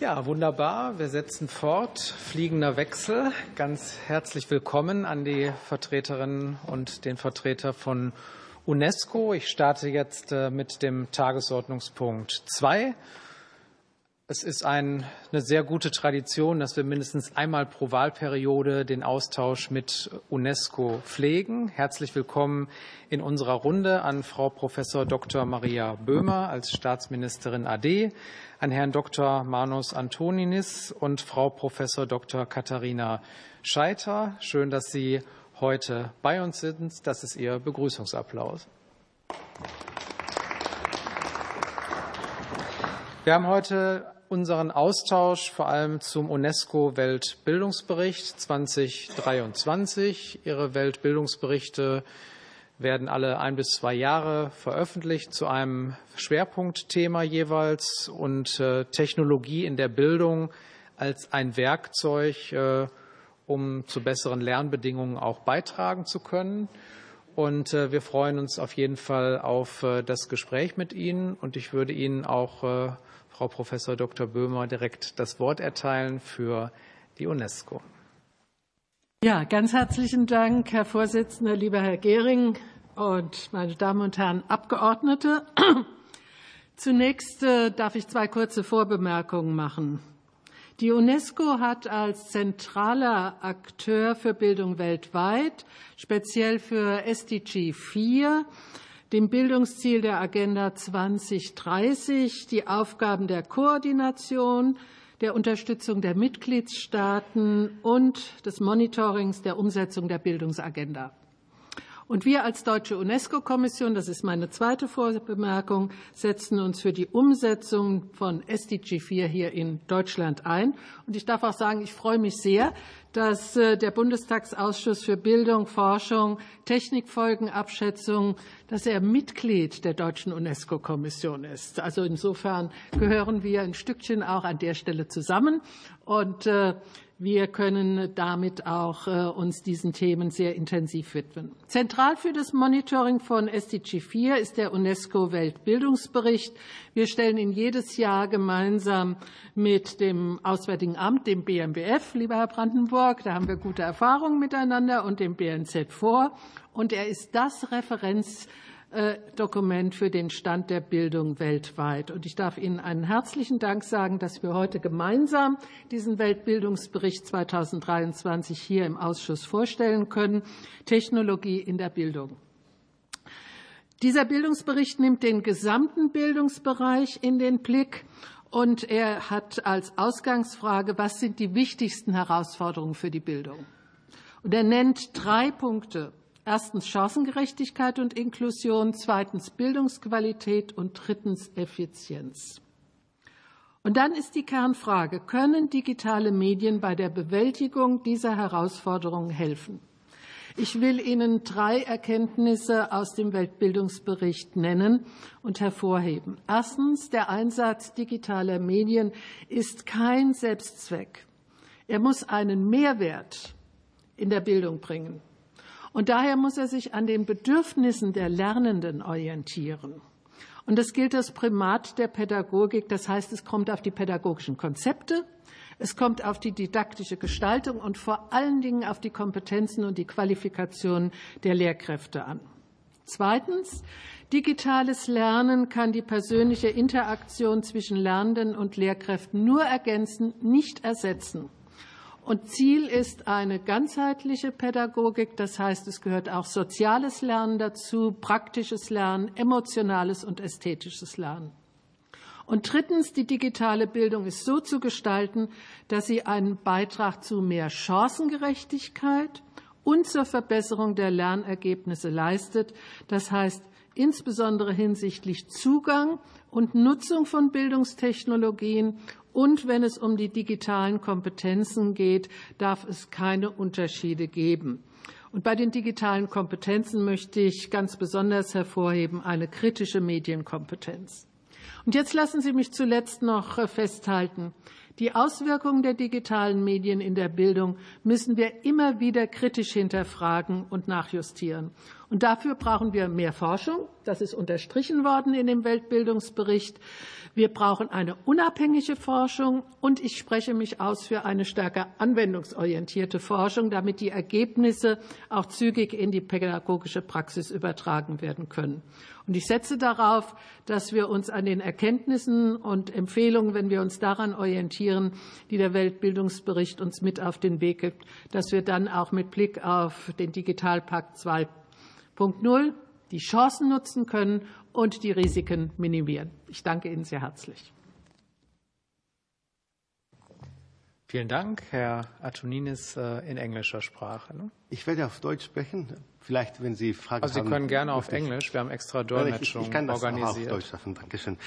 Ja, wunderbar. Wir setzen fort. Fliegender Wechsel. Ganz herzlich willkommen an die Vertreterinnen und den Vertreter von UNESCO. Ich starte jetzt äh, mit dem Tagesordnungspunkt 2. Es ist ein, eine sehr gute Tradition, dass wir mindestens einmal pro Wahlperiode den Austausch mit UNESCO pflegen. Herzlich willkommen in unserer Runde an Frau Professor Dr. Maria Böhmer als Staatsministerin AD, an Herrn Dr. Manus Antoninis und Frau Professor Dr. Katharina Scheiter. Schön, dass Sie heute bei uns sind. Das ist Ihr Begrüßungsapplaus. Wir haben heute unseren Austausch vor allem zum UNESCO-Weltbildungsbericht 2023. Ihre Weltbildungsberichte werden alle ein bis zwei Jahre veröffentlicht zu einem Schwerpunktthema jeweils und äh, Technologie in der Bildung als ein Werkzeug, äh, um zu besseren Lernbedingungen auch beitragen zu können. Und äh, wir freuen uns auf jeden Fall auf das Gespräch mit Ihnen. Und ich würde Ihnen auch, Frau Professor Dr. Böhmer, direkt das Wort erteilen für die UNESCO. Ja, ganz herzlichen Dank, Herr Vorsitzender, lieber Herr Gehring und meine Damen und Herren Abgeordnete. [CLEARS THROAT] Zunächst äh, darf ich zwei kurze Vorbemerkungen machen. Die UNESCO hat als zentraler Akteur für Bildung weltweit, speziell für SDG 4, dem Bildungsziel der Agenda 2030, die Aufgaben der Koordination, der Unterstützung der Mitgliedstaaten und des Monitorings der Umsetzung der Bildungsagenda. Und wir als Deutsche UNESCO-Kommission, das ist meine zweite Vorbemerkung, setzen uns für die Umsetzung von SDG 4 hier in Deutschland ein. Und ich darf auch sagen, ich freue mich sehr, dass äh, der Bundestagsausschuss für Bildung, Forschung, Technikfolgenabschätzung, dass er Mitglied der deutschen UNESCO-Kommission ist. Also insofern gehören wir ein Stückchen auch an der Stelle zusammen. Und äh, wir können damit auch äh, uns diesen Themen sehr intensiv widmen. Zentral für das Monitoring von SDG 4 ist der UNESCO Weltbildungsbericht. Wir stellen ihn jedes Jahr gemeinsam mit dem Auswärtigen Amt, dem BMBF, lieber Herr Brandenburg, da haben wir gute Erfahrungen miteinander, und dem BNZ vor. Und er ist das Referenz Dokument für den Stand der Bildung weltweit. Und ich darf Ihnen einen herzlichen Dank sagen, dass wir heute gemeinsam diesen Weltbildungsbericht 2023 hier im Ausschuss vorstellen können. Technologie in der Bildung. Dieser Bildungsbericht nimmt den gesamten Bildungsbereich in den Blick und er hat als Ausgangsfrage, was sind die wichtigsten Herausforderungen für die Bildung? Und er nennt drei Punkte. Erstens Chancengerechtigkeit und Inklusion, zweitens Bildungsqualität und drittens Effizienz. Und dann ist die Kernfrage, können digitale Medien bei der Bewältigung dieser Herausforderungen helfen? Ich will Ihnen drei Erkenntnisse aus dem Weltbildungsbericht nennen und hervorheben. Erstens, der Einsatz digitaler Medien ist kein Selbstzweck. Er muss einen Mehrwert in der Bildung bringen. Und daher muss er sich an den Bedürfnissen der Lernenden orientieren. Und das gilt das Primat der Pädagogik. Das heißt, es kommt auf die pädagogischen Konzepte, es kommt auf die didaktische Gestaltung und vor allen Dingen auf die Kompetenzen und die Qualifikationen der Lehrkräfte an. Zweitens, digitales Lernen kann die persönliche Interaktion zwischen Lernenden und Lehrkräften nur ergänzen, nicht ersetzen. Und Ziel ist eine ganzheitliche Pädagogik, das heißt, es gehört auch soziales Lernen dazu, praktisches Lernen, emotionales und ästhetisches Lernen. Und drittens, die digitale Bildung ist so zu gestalten, dass sie einen Beitrag zu mehr Chancengerechtigkeit und zur Verbesserung der Lernergebnisse leistet. Das heißt, insbesondere hinsichtlich Zugang und Nutzung von Bildungstechnologien und wenn es um die digitalen Kompetenzen geht, darf es keine Unterschiede geben. Und bei den digitalen Kompetenzen möchte ich ganz besonders hervorheben eine kritische Medienkompetenz. Und jetzt lassen Sie mich zuletzt noch äh, festhalten. Die Auswirkungen der digitalen Medien in der Bildung müssen wir immer wieder kritisch hinterfragen und nachjustieren. Und dafür brauchen wir mehr Forschung. Das ist unterstrichen worden in dem Weltbildungsbericht. Wir brauchen eine unabhängige Forschung und ich spreche mich aus für eine stärker anwendungsorientierte Forschung, damit die Ergebnisse auch zügig in die pädagogische Praxis übertragen werden können. Und ich setze darauf, dass wir uns an den Erkenntnissen und Empfehlungen, wenn wir uns daran orientieren, die der Weltbildungsbericht uns mit auf den Weg gibt, dass wir dann auch mit Blick auf den Digitalpakt 2.0 die Chancen nutzen können und die Risiken minimieren. Ich danke Ihnen sehr herzlich. Vielen Dank, Herr Atoninis, äh, in englischer Sprache. Ne? Ich werde auf Deutsch sprechen. Vielleicht, wenn Sie Fragen also Sie haben. Sie können gerne auf Englisch. Wir haben extra Dolmetschung ich, ich kann das organisiert. Auch auf Deutsch schaffen. Dankeschön.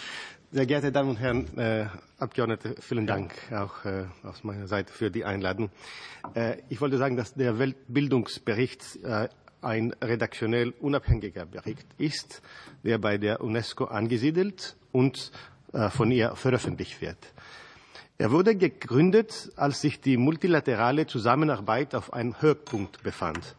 Sehr geehrte Damen und Herren äh, Abgeordnete, vielen Dank auch äh, aus meiner Seite für die Einladung. Äh, ich wollte sagen, dass der Weltbildungsbericht äh, ein redaktionell unabhängiger Bericht ist, der bei der UNESCO angesiedelt und äh, von ihr veröffentlicht wird. Er wurde gegründet, als sich die multilaterale Zusammenarbeit auf einem Höhepunkt befand.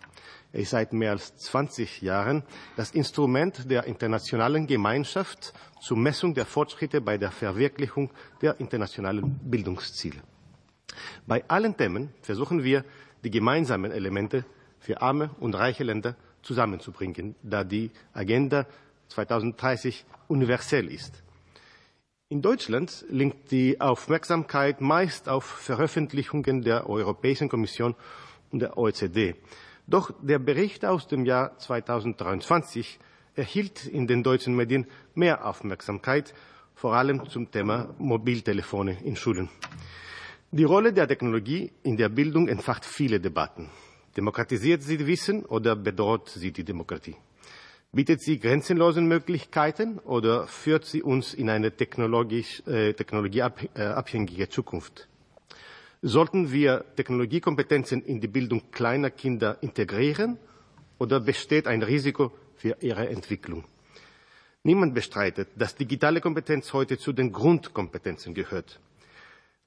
Er ist seit mehr als 20 Jahren das Instrument der internationalen Gemeinschaft zur Messung der Fortschritte bei der Verwirklichung der internationalen Bildungsziele. Bei allen Themen versuchen wir, die gemeinsamen Elemente für arme und reiche Länder zusammenzubringen, da die Agenda 2030 universell ist. In Deutschland liegt die Aufmerksamkeit meist auf Veröffentlichungen der Europäischen Kommission und der OECD. Doch der Bericht aus dem Jahr 2023 erhielt in den deutschen Medien mehr Aufmerksamkeit, vor allem zum Thema Mobiltelefone in Schulen. Die Rolle der Technologie in der Bildung entfacht viele Debatten. Demokratisiert sie Wissen oder bedroht sie die Demokratie? Bietet sie grenzenlose Möglichkeiten oder führt sie uns in eine technologisch, äh, technologieabhängige Zukunft? Sollten wir Technologiekompetenzen in die Bildung kleiner Kinder integrieren oder besteht ein Risiko für ihre Entwicklung? Niemand bestreitet, dass digitale Kompetenz heute zu den Grundkompetenzen gehört.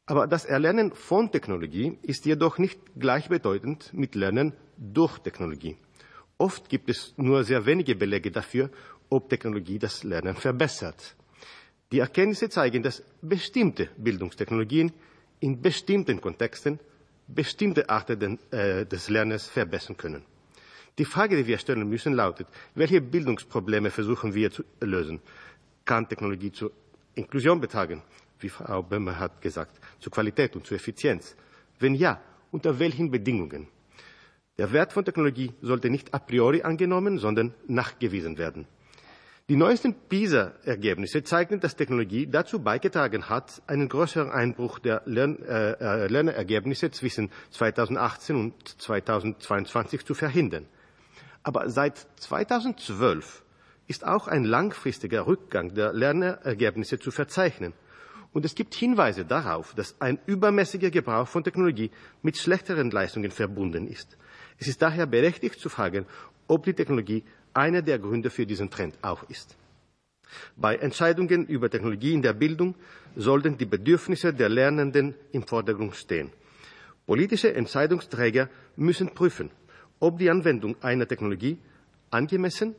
Aber das Erlernen von Technologie ist jedoch nicht gleichbedeutend mit Lernen durch Technologie. Oft gibt es nur sehr wenige Belege dafür, ob Technologie das Lernen verbessert. Die Erkenntnisse zeigen, dass bestimmte Bildungstechnologien in bestimmten Kontexten bestimmte Arten äh, des Lernens verbessern können. Die Frage, die wir stellen müssen, lautet, welche Bildungsprobleme versuchen wir zu lösen? Kann Technologie zur Inklusion betragen, wie Frau Böhmer hat gesagt, zur Qualität und zur Effizienz? Wenn ja, unter welchen Bedingungen? Der Wert von Technologie sollte nicht a priori angenommen, sondern nachgewiesen werden. Die neuesten PISA-Ergebnisse zeigen, dass Technologie dazu beigetragen hat, einen größeren Einbruch der Lern äh, äh Lernergebnisse zwischen 2018 und 2022 zu verhindern. Aber seit 2012 ist auch ein langfristiger Rückgang der Lernergebnisse zu verzeichnen. Und es gibt Hinweise darauf, dass ein übermäßiger Gebrauch von Technologie mit schlechteren Leistungen verbunden ist. Es ist daher berechtigt zu fragen, ob die Technologie einer der Gründe für diesen Trend auch ist. Bei Entscheidungen über Technologie in der Bildung sollten die Bedürfnisse der Lernenden im Vordergrund stehen. Politische Entscheidungsträger müssen prüfen, ob die Anwendung einer Technologie angemessen,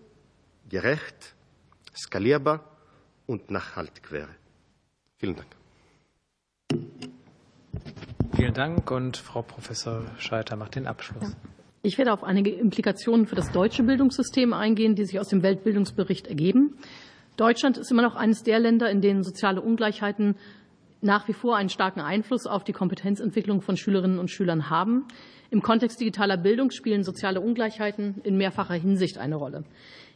gerecht, skalierbar und nachhaltig wäre. Vielen Dank. Vielen Dank und Frau Professor Scheiter macht den Abschluss. Ja. Ich werde auf einige Implikationen für das deutsche Bildungssystem eingehen, die sich aus dem Weltbildungsbericht ergeben. Deutschland ist immer noch eines der Länder, in denen soziale Ungleichheiten nach wie vor einen starken Einfluss auf die Kompetenzentwicklung von Schülerinnen und Schülern haben. Im Kontext digitaler Bildung spielen soziale Ungleichheiten in mehrfacher Hinsicht eine Rolle.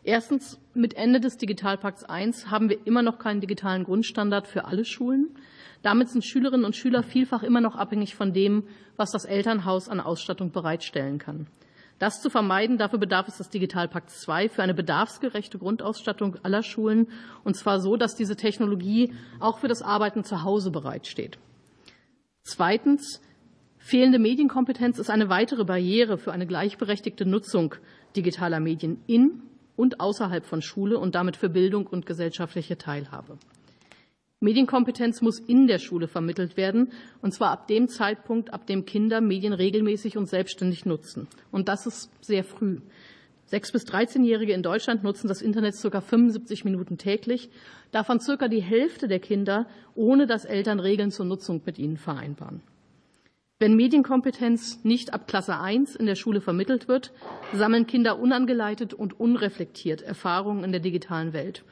Erstens, mit Ende des Digitalpakts I haben wir immer noch keinen digitalen Grundstandard für alle Schulen. Damit sind Schülerinnen und Schüler vielfach immer noch abhängig von dem, was das Elternhaus an Ausstattung bereitstellen kann. Das zu vermeiden, dafür bedarf es des Digitalpakt II für eine bedarfsgerechte Grundausstattung aller Schulen, und zwar so, dass diese Technologie auch für das Arbeiten zu Hause bereitsteht. Zweitens, fehlende Medienkompetenz ist eine weitere Barriere für eine gleichberechtigte Nutzung digitaler Medien in und außerhalb von Schule und damit für Bildung und gesellschaftliche Teilhabe. Medienkompetenz muss in der Schule vermittelt werden, und zwar ab dem Zeitpunkt, ab dem Kinder Medien regelmäßig und selbstständig nutzen. Und das ist sehr früh. Sechs bis 13-Jährige in Deutschland nutzen das Internet ca. 75 Minuten täglich, davon circa die Hälfte der Kinder, ohne dass Eltern Regeln zur Nutzung mit ihnen vereinbaren. Wenn Medienkompetenz nicht ab Klasse 1 in der Schule vermittelt wird, sammeln Kinder unangeleitet und unreflektiert Erfahrungen in der digitalen Welt.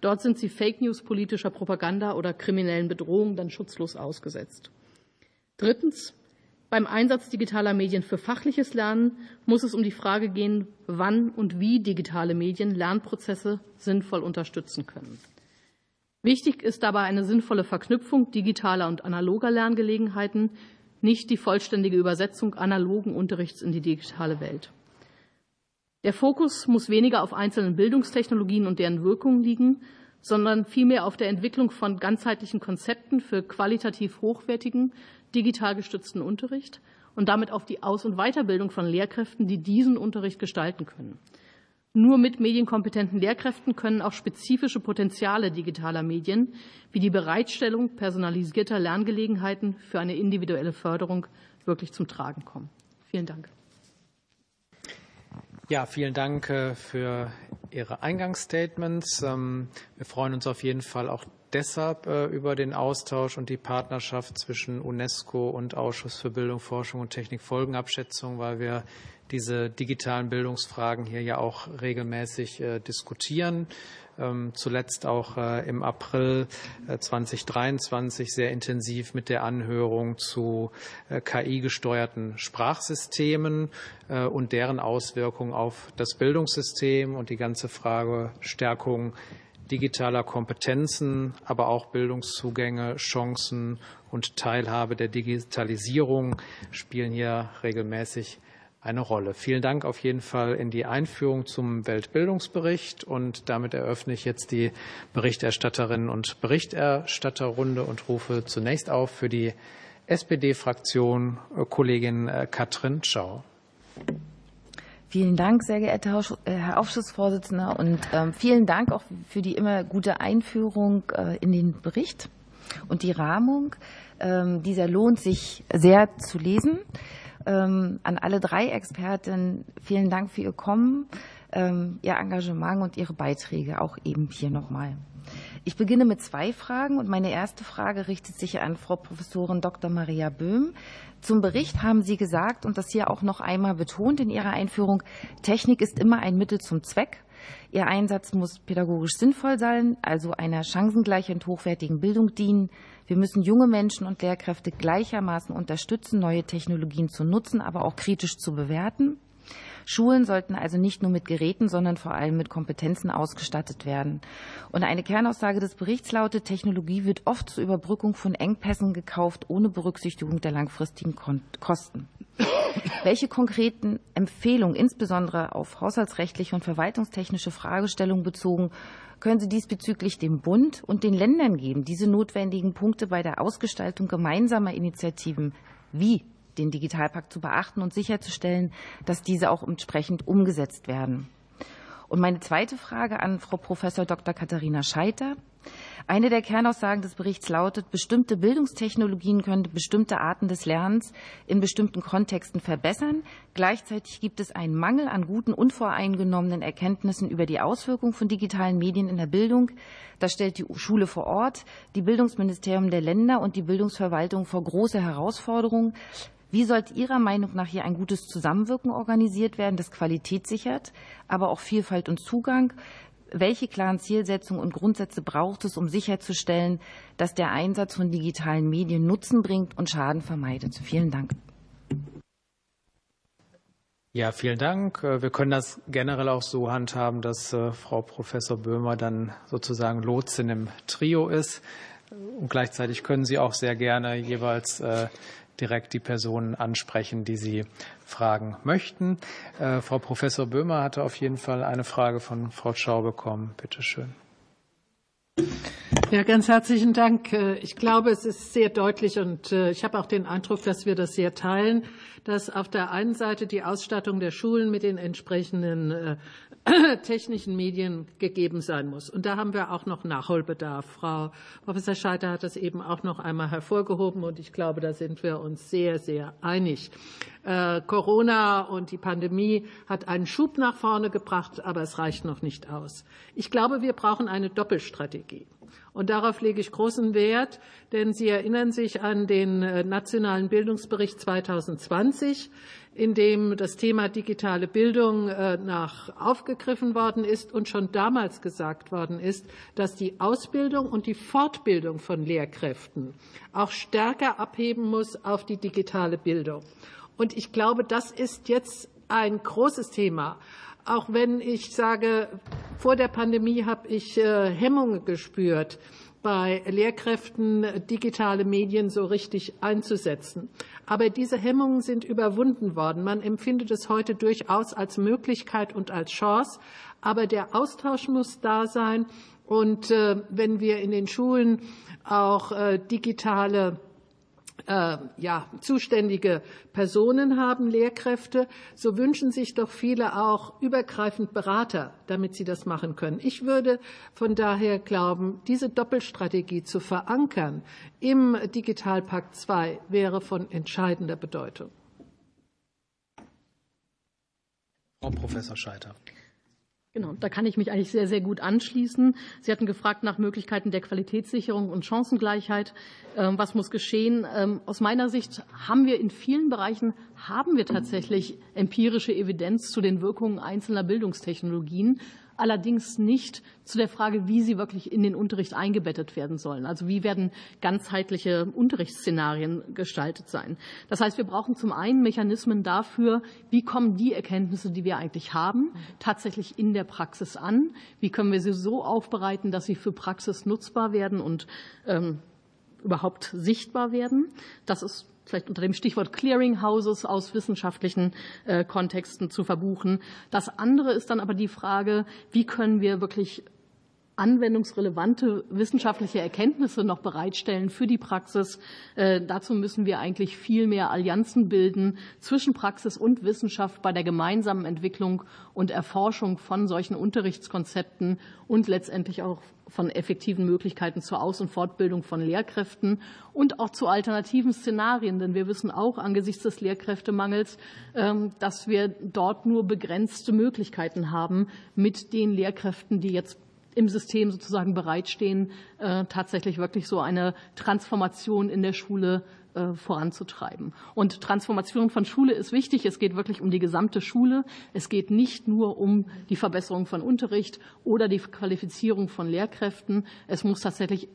Dort sind sie Fake News politischer Propaganda oder kriminellen Bedrohungen dann schutzlos ausgesetzt. Drittens. Beim Einsatz digitaler Medien für fachliches Lernen muss es um die Frage gehen, wann und wie digitale Medien Lernprozesse sinnvoll unterstützen können. Wichtig ist dabei eine sinnvolle Verknüpfung digitaler und analoger Lerngelegenheiten, nicht die vollständige Übersetzung analogen Unterrichts in die digitale Welt. Der Fokus muss weniger auf einzelnen Bildungstechnologien und deren Wirkungen liegen, sondern vielmehr auf der Entwicklung von ganzheitlichen Konzepten für qualitativ hochwertigen, digital gestützten Unterricht und damit auf die Aus- und Weiterbildung von Lehrkräften, die diesen Unterricht gestalten können. Nur mit medienkompetenten Lehrkräften können auch spezifische Potenziale digitaler Medien wie die Bereitstellung personalisierter Lerngelegenheiten für eine individuelle Förderung wirklich zum Tragen kommen. Vielen Dank. Ja, vielen Dank äh, für Ihre Eingangsstatements. Ähm, wir freuen uns auf jeden Fall auch deshalb äh, über den Austausch und die Partnerschaft zwischen UNESCO und Ausschuss für Bildung, Forschung und Technik Folgenabschätzung, weil wir diese digitalen Bildungsfragen hier ja auch regelmäßig äh, diskutieren. Ähm, zuletzt auch äh, im April 2023 äh, sehr intensiv mit der Anhörung zu äh, KI-gesteuerten Sprachsystemen und deren Auswirkungen auf das Bildungssystem und die ganze Frage Stärkung digitaler Kompetenzen, aber auch Bildungszugänge, Chancen und Teilhabe der Digitalisierung spielen hier regelmäßig eine Rolle. Vielen Dank auf jeden Fall in die Einführung zum Weltbildungsbericht und damit eröffne ich jetzt die Berichterstatterinnen und Berichterstatterrunde und rufe zunächst auf für die SPD-Fraktion Kollegin äh, Katrin Schau. Vielen Dank, sehr geehrter äh, Herr Ausschussvorsitzender, und ähm, vielen Dank auch für die immer gute Einführung in den Bericht und die Rahmung. Ähm, dieser lohnt sich sehr zu lesen. Ähm, an alle drei Experten vielen Dank für Ihr Kommen, Ihr Engagement und Ihre Beiträge, auch eben hier nochmal. Ich beginne mit zwei Fragen und meine erste Frage richtet sich an Frau Professorin Dr. Maria Böhm. Zum Bericht haben Sie gesagt und das hier auch noch einmal betont in Ihrer Einführung, Technik ist immer ein Mittel zum Zweck. Ihr Einsatz muss pädagogisch sinnvoll sein, also einer chancengleichen und hochwertigen Bildung dienen. Wir müssen junge Menschen und Lehrkräfte gleichermaßen unterstützen, neue Technologien zu nutzen, aber auch kritisch zu bewerten. Schulen sollten also nicht nur mit Geräten, sondern vor allem mit Kompetenzen ausgestattet werden. Und eine Kernaussage des Berichts lautet, Technologie wird oft zur Überbrückung von Engpässen gekauft, ohne Berücksichtigung der langfristigen Kosten. Welche konkreten Empfehlungen, insbesondere auf haushaltsrechtliche und verwaltungstechnische Fragestellungen bezogen, können Sie diesbezüglich dem Bund und den Ländern geben, diese notwendigen Punkte bei der Ausgestaltung gemeinsamer Initiativen wie den Digitalpakt zu beachten und sicherzustellen, dass diese auch entsprechend umgesetzt werden. Und meine zweite Frage an Frau Professor Dr. Katharina Scheiter. Eine der Kernaussagen des Berichts lautet, bestimmte Bildungstechnologien können bestimmte Arten des Lernens in bestimmten Kontexten verbessern. Gleichzeitig gibt es einen Mangel an guten, unvoreingenommenen Erkenntnissen über die Auswirkungen von digitalen Medien in der Bildung. Das stellt die Schule vor Ort, die Bildungsministerium der Länder und die Bildungsverwaltung vor große Herausforderungen. Wie sollte Ihrer Meinung nach hier ein gutes Zusammenwirken organisiert werden, das Qualität sichert, aber auch Vielfalt und Zugang? welche klaren Zielsetzungen und Grundsätze braucht es, um sicherzustellen, dass der Einsatz von digitalen Medien Nutzen bringt und Schaden vermeidet? Vielen Dank. Ja, vielen Dank. Äh, wir können das generell auch so handhaben, dass äh, Frau Professor Böhmer dann sozusagen Lotsin im Trio ist. Und gleichzeitig können Sie auch sehr gerne jeweils äh, direkt die Personen ansprechen, die Sie fragen möchten. Äh, Frau Professor Böhmer hatte auf jeden Fall eine Frage von Frau Schau bekommen. Bitte schön. Ja, ganz herzlichen Dank. Äh, ich glaube, es ist sehr deutlich und äh, ich habe auch den Eindruck, dass wir das sehr teilen, dass auf der einen Seite die Ausstattung der Schulen mit den entsprechenden [COUGHS] technischen Medien gegeben sein muss. Und da haben wir auch noch Nachholbedarf. Frau Professor Scheiter hat das eben auch noch einmal hervorgehoben und ich glaube, da sind wir uns sehr, sehr einig. Äh, Corona und die Pandemie hat einen Schub nach vorne gebracht, aber es reicht noch nicht aus. Ich glaube, wir brauchen eine Doppelstrategie. Und darauf lege ich großen Wert, denn Sie erinnern sich an den äh, nationalen Bildungsbericht 2020, in dem das Thema digitale Bildung äh, nach aufgegriffen worden ist und schon damals gesagt worden ist, dass die Ausbildung und die Fortbildung von Lehrkräften auch stärker abheben muss auf die digitale Bildung. Und ich glaube, das ist jetzt ein großes Thema. Auch wenn ich sage, vor der Pandemie habe ich äh, Hemmungen gespürt, bei Lehrkräften digitale Medien so richtig einzusetzen. Aber diese Hemmungen sind überwunden worden. Man empfindet es heute durchaus als Möglichkeit und als Chance. Aber der Austausch muss da sein. Und äh, wenn wir in den Schulen auch äh, digitale äh, ja, zuständige Personen haben, Lehrkräfte, so wünschen sich doch viele auch übergreifend Berater, damit sie das machen können. Ich würde von daher glauben, diese Doppelstrategie zu verankern im Digitalpakt II wäre von entscheidender Bedeutung. Frau Professor Scheiter. Genau, da kann ich mich eigentlich sehr, sehr gut anschließen. Sie hatten gefragt nach Möglichkeiten der Qualitätssicherung und Chancengleichheit. Ähm, was muss geschehen? Ähm, aus meiner Sicht haben wir in vielen Bereichen haben wir tatsächlich empirische Evidenz zu den Wirkungen einzelner Bildungstechnologien allerdings nicht zu der Frage, wie sie wirklich in den Unterricht eingebettet werden sollen. Also wie werden ganzheitliche Unterrichtsszenarien gestaltet sein. Das heißt, wir brauchen zum einen Mechanismen dafür, wie kommen die Erkenntnisse, die wir eigentlich haben, tatsächlich in der Praxis an. Wie können wir sie so aufbereiten, dass sie für Praxis nutzbar werden und ähm, überhaupt sichtbar werden. Das ist vielleicht unter dem Stichwort Clearinghouses aus wissenschaftlichen äh, Kontexten zu verbuchen. Das andere ist dann aber die Frage, wie können wir wirklich anwendungsrelevante wissenschaftliche Erkenntnisse noch bereitstellen für die Praxis. Äh, dazu müssen wir eigentlich viel mehr Allianzen bilden zwischen Praxis und Wissenschaft bei der gemeinsamen Entwicklung und Erforschung von solchen Unterrichtskonzepten und letztendlich auch von effektiven Möglichkeiten zur Aus- und Fortbildung von Lehrkräften und auch zu alternativen Szenarien. Denn wir wissen auch angesichts des Lehrkräftemangels, ähm, dass wir dort nur begrenzte Möglichkeiten haben, mit den Lehrkräften, die jetzt im System sozusagen bereitstehen, äh, tatsächlich wirklich so eine Transformation in der Schule äh, voranzutreiben. Und Transformation von Schule ist wichtig. Es geht wirklich um die gesamte Schule. Es geht nicht nur um die Verbesserung von Unterricht oder die Qualifizierung von Lehrkräften. Es muss tatsächlich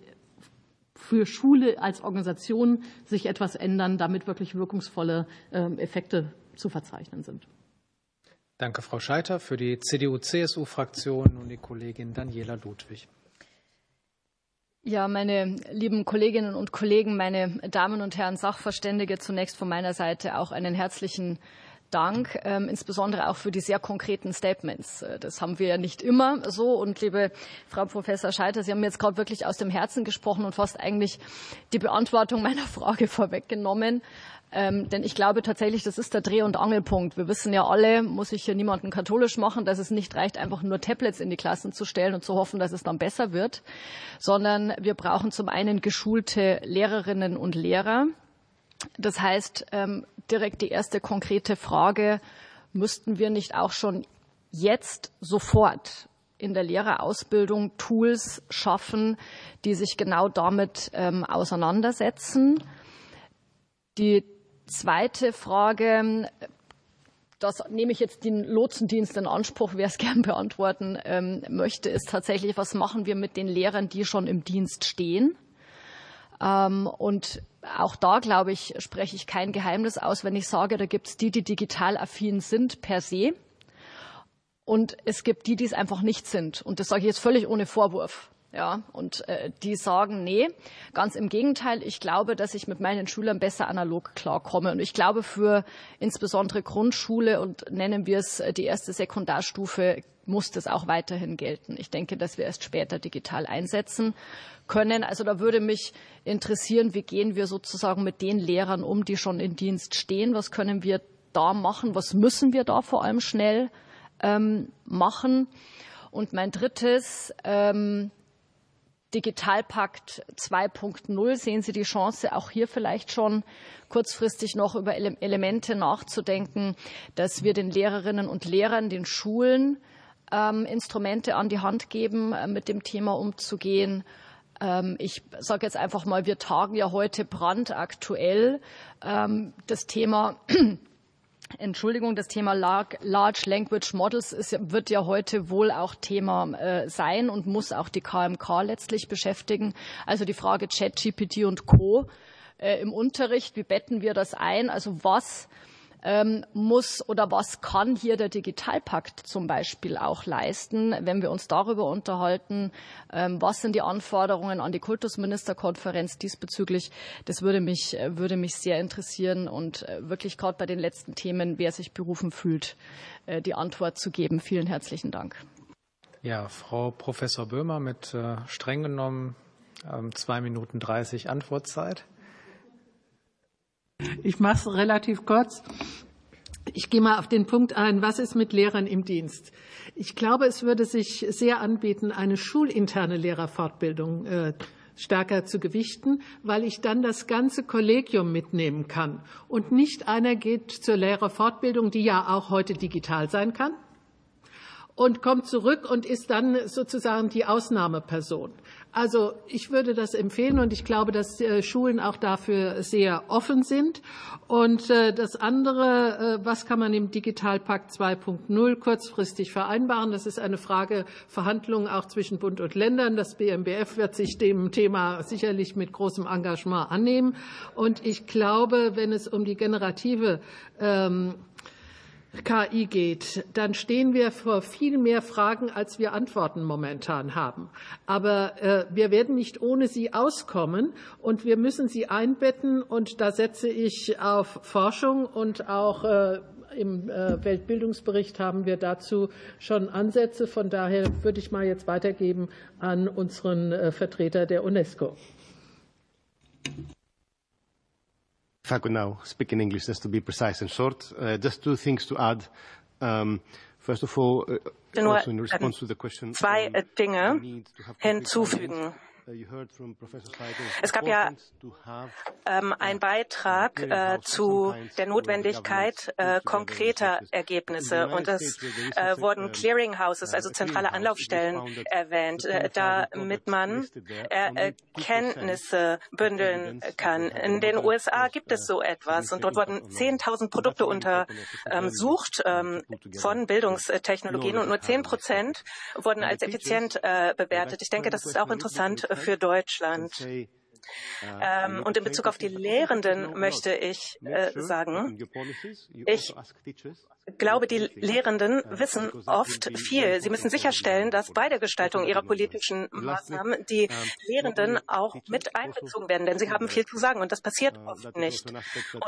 für Schule als Organisation sich etwas ändern, damit wirklich wirkungsvolle ähm, Effekte zu verzeichnen sind. Danke, Frau Scheiter. Für die CDU-CSU-Fraktion und die Kollegin Daniela Ludwig. Ja, meine lieben Kolleginnen und Kollegen, meine Damen und Herren Sachverständige, zunächst von meiner Seite auch einen herzlichen Dank, ähm, insbesondere auch für die sehr konkreten Statements. Äh, das haben wir ja nicht immer so. Und liebe Frau Professor Scheiter, Sie haben jetzt gerade wirklich aus dem Herzen gesprochen und fast eigentlich die Beantwortung meiner Frage [LAUGHS] vorweggenommen. Ähm, denn ich glaube tatsächlich, das ist der Dreh- und Angelpunkt. Wir wissen ja alle, muss ich hier niemanden katholisch machen, dass es nicht reicht, einfach nur Tablets in die Klassen zu stellen und zu hoffen, dass es dann besser wird, sondern wir brauchen zum einen geschulte Lehrerinnen und Lehrer. Das heißt, ähm, direkt die erste konkrete Frage, müssten wir nicht auch schon jetzt sofort in der Lehrerausbildung Tools schaffen, die sich genau damit ähm, auseinandersetzen? Die Zweite Frage, das nehme ich jetzt den Lotsendienst in Anspruch, wer es [LAUGHS] gern beantworten ähm, möchte, ist tatsächlich, was machen wir mit den Lehrern, die schon im Dienst stehen? Ähm, und auch da, glaube ich, spreche ich kein Geheimnis aus, wenn ich sage, da gibt es die, die digital affin sind per se. Und es gibt die, die es einfach nicht sind. Und das sage ich jetzt völlig ohne Vorwurf. Ja, und äh, die sagen, nee, ganz im Gegenteil, ich glaube, dass ich mit meinen Schülern besser analog klarkomme. Und ich glaube, für insbesondere Grundschule und nennen wir es äh, die erste Sekundarstufe, muss das auch weiterhin gelten. Ich denke, dass wir erst später digital einsetzen können. Also da würde mich interessieren, wie gehen wir sozusagen mit den Lehrern um, die schon in Dienst stehen? Was können wir da machen? Was müssen wir da vor allem schnell ähm, machen? Und mein drittes, ähm, Digitalpakt 2.0 sehen Sie die Chance, auch hier vielleicht schon kurzfristig noch über Elemente nachzudenken, dass wir den Lehrerinnen und Lehrern, den Schulen ähm, Instrumente an die Hand geben, äh, mit dem Thema umzugehen. Ähm, ich sage jetzt einfach mal, wir tagen ja heute brandaktuell ähm, das Thema Entschuldigung, das Thema Large Language Models ist, wird ja heute wohl auch Thema äh, sein und muss auch die KMK letztlich beschäftigen. Also die Frage ChatGPT und Co. Äh, im Unterricht, wie betten wir das ein? Also was ähm, muss oder was kann hier der Digitalpakt zum Beispiel auch leisten, wenn wir uns darüber unterhalten, ähm, was sind die Anforderungen an die Kultusministerkonferenz diesbezüglich. Das würde mich, äh, würde mich sehr interessieren und äh, wirklich gerade bei den letzten Themen, wer sich berufen fühlt, äh, die Antwort zu geben. Vielen herzlichen Dank. Ja, Frau Professor Böhmer mit streng genommen ähm, zwei Minuten dreißig Antwortzeit. Ich mache es relativ kurz. Ich gehe mal auf den Punkt ein, was ist mit Lehrern im Dienst? Ich glaube, es würde sich sehr anbieten, eine schulinterne Lehrerfortbildung äh, stärker zu gewichten, weil ich dann das ganze Kollegium mitnehmen kann. Und nicht einer geht zur Lehrerfortbildung, die ja auch heute digital sein kann, und kommt zurück und ist dann sozusagen die Ausnahmeperson. Also ich würde das empfehlen und ich glaube, dass äh, Schulen auch dafür sehr offen sind. Und äh, das andere, äh, was kann man im Digitalpakt 2.0 kurzfristig vereinbaren? Das ist eine Frage Verhandlungen auch zwischen Bund und Ländern. Das BMBF wird sich dem Thema sicherlich mit großem Engagement annehmen. Und ich glaube, wenn es um die generative ähm, KI geht, dann stehen wir vor viel mehr Fragen, als wir Antworten momentan haben. Aber äh, wir werden nicht ohne sie auskommen und wir müssen sie einbetten. Und da setze ich auf Forschung und auch äh, im äh, Weltbildungsbericht haben wir dazu schon Ansätze. Von daher würde ich mal jetzt weitergeben an unseren äh, Vertreter der UNESCO. If I could now speak in English just to be precise and short, uh, just two things to add. Um, first of all, uh, also in response to the question, zwei um, Dinge hinzufügen. Es gab ja ähm, einen Beitrag äh, zu der Notwendigkeit äh, konkreter Ergebnisse. Und es äh, wurden Clearinghouses, also zentrale Anlaufstellen erwähnt, äh, damit man Erkenntnisse bündeln kann. In den USA gibt es so etwas und dort wurden 10.000 Produkte untersucht ähm, von Bildungstechnologien und nur 10 Prozent wurden als effizient äh, bewertet. Ich denke, das ist auch interessant für Deutschland. Ähm, und in Bezug auf die Lehrenden möchte ich äh, sagen, ich glaube, die Lehrenden wissen oft viel. Sie müssen sicherstellen, dass bei der Gestaltung ihrer politischen Maßnahmen die Lehrenden auch mit einbezogen werden, denn sie haben viel zu sagen und das passiert oft nicht.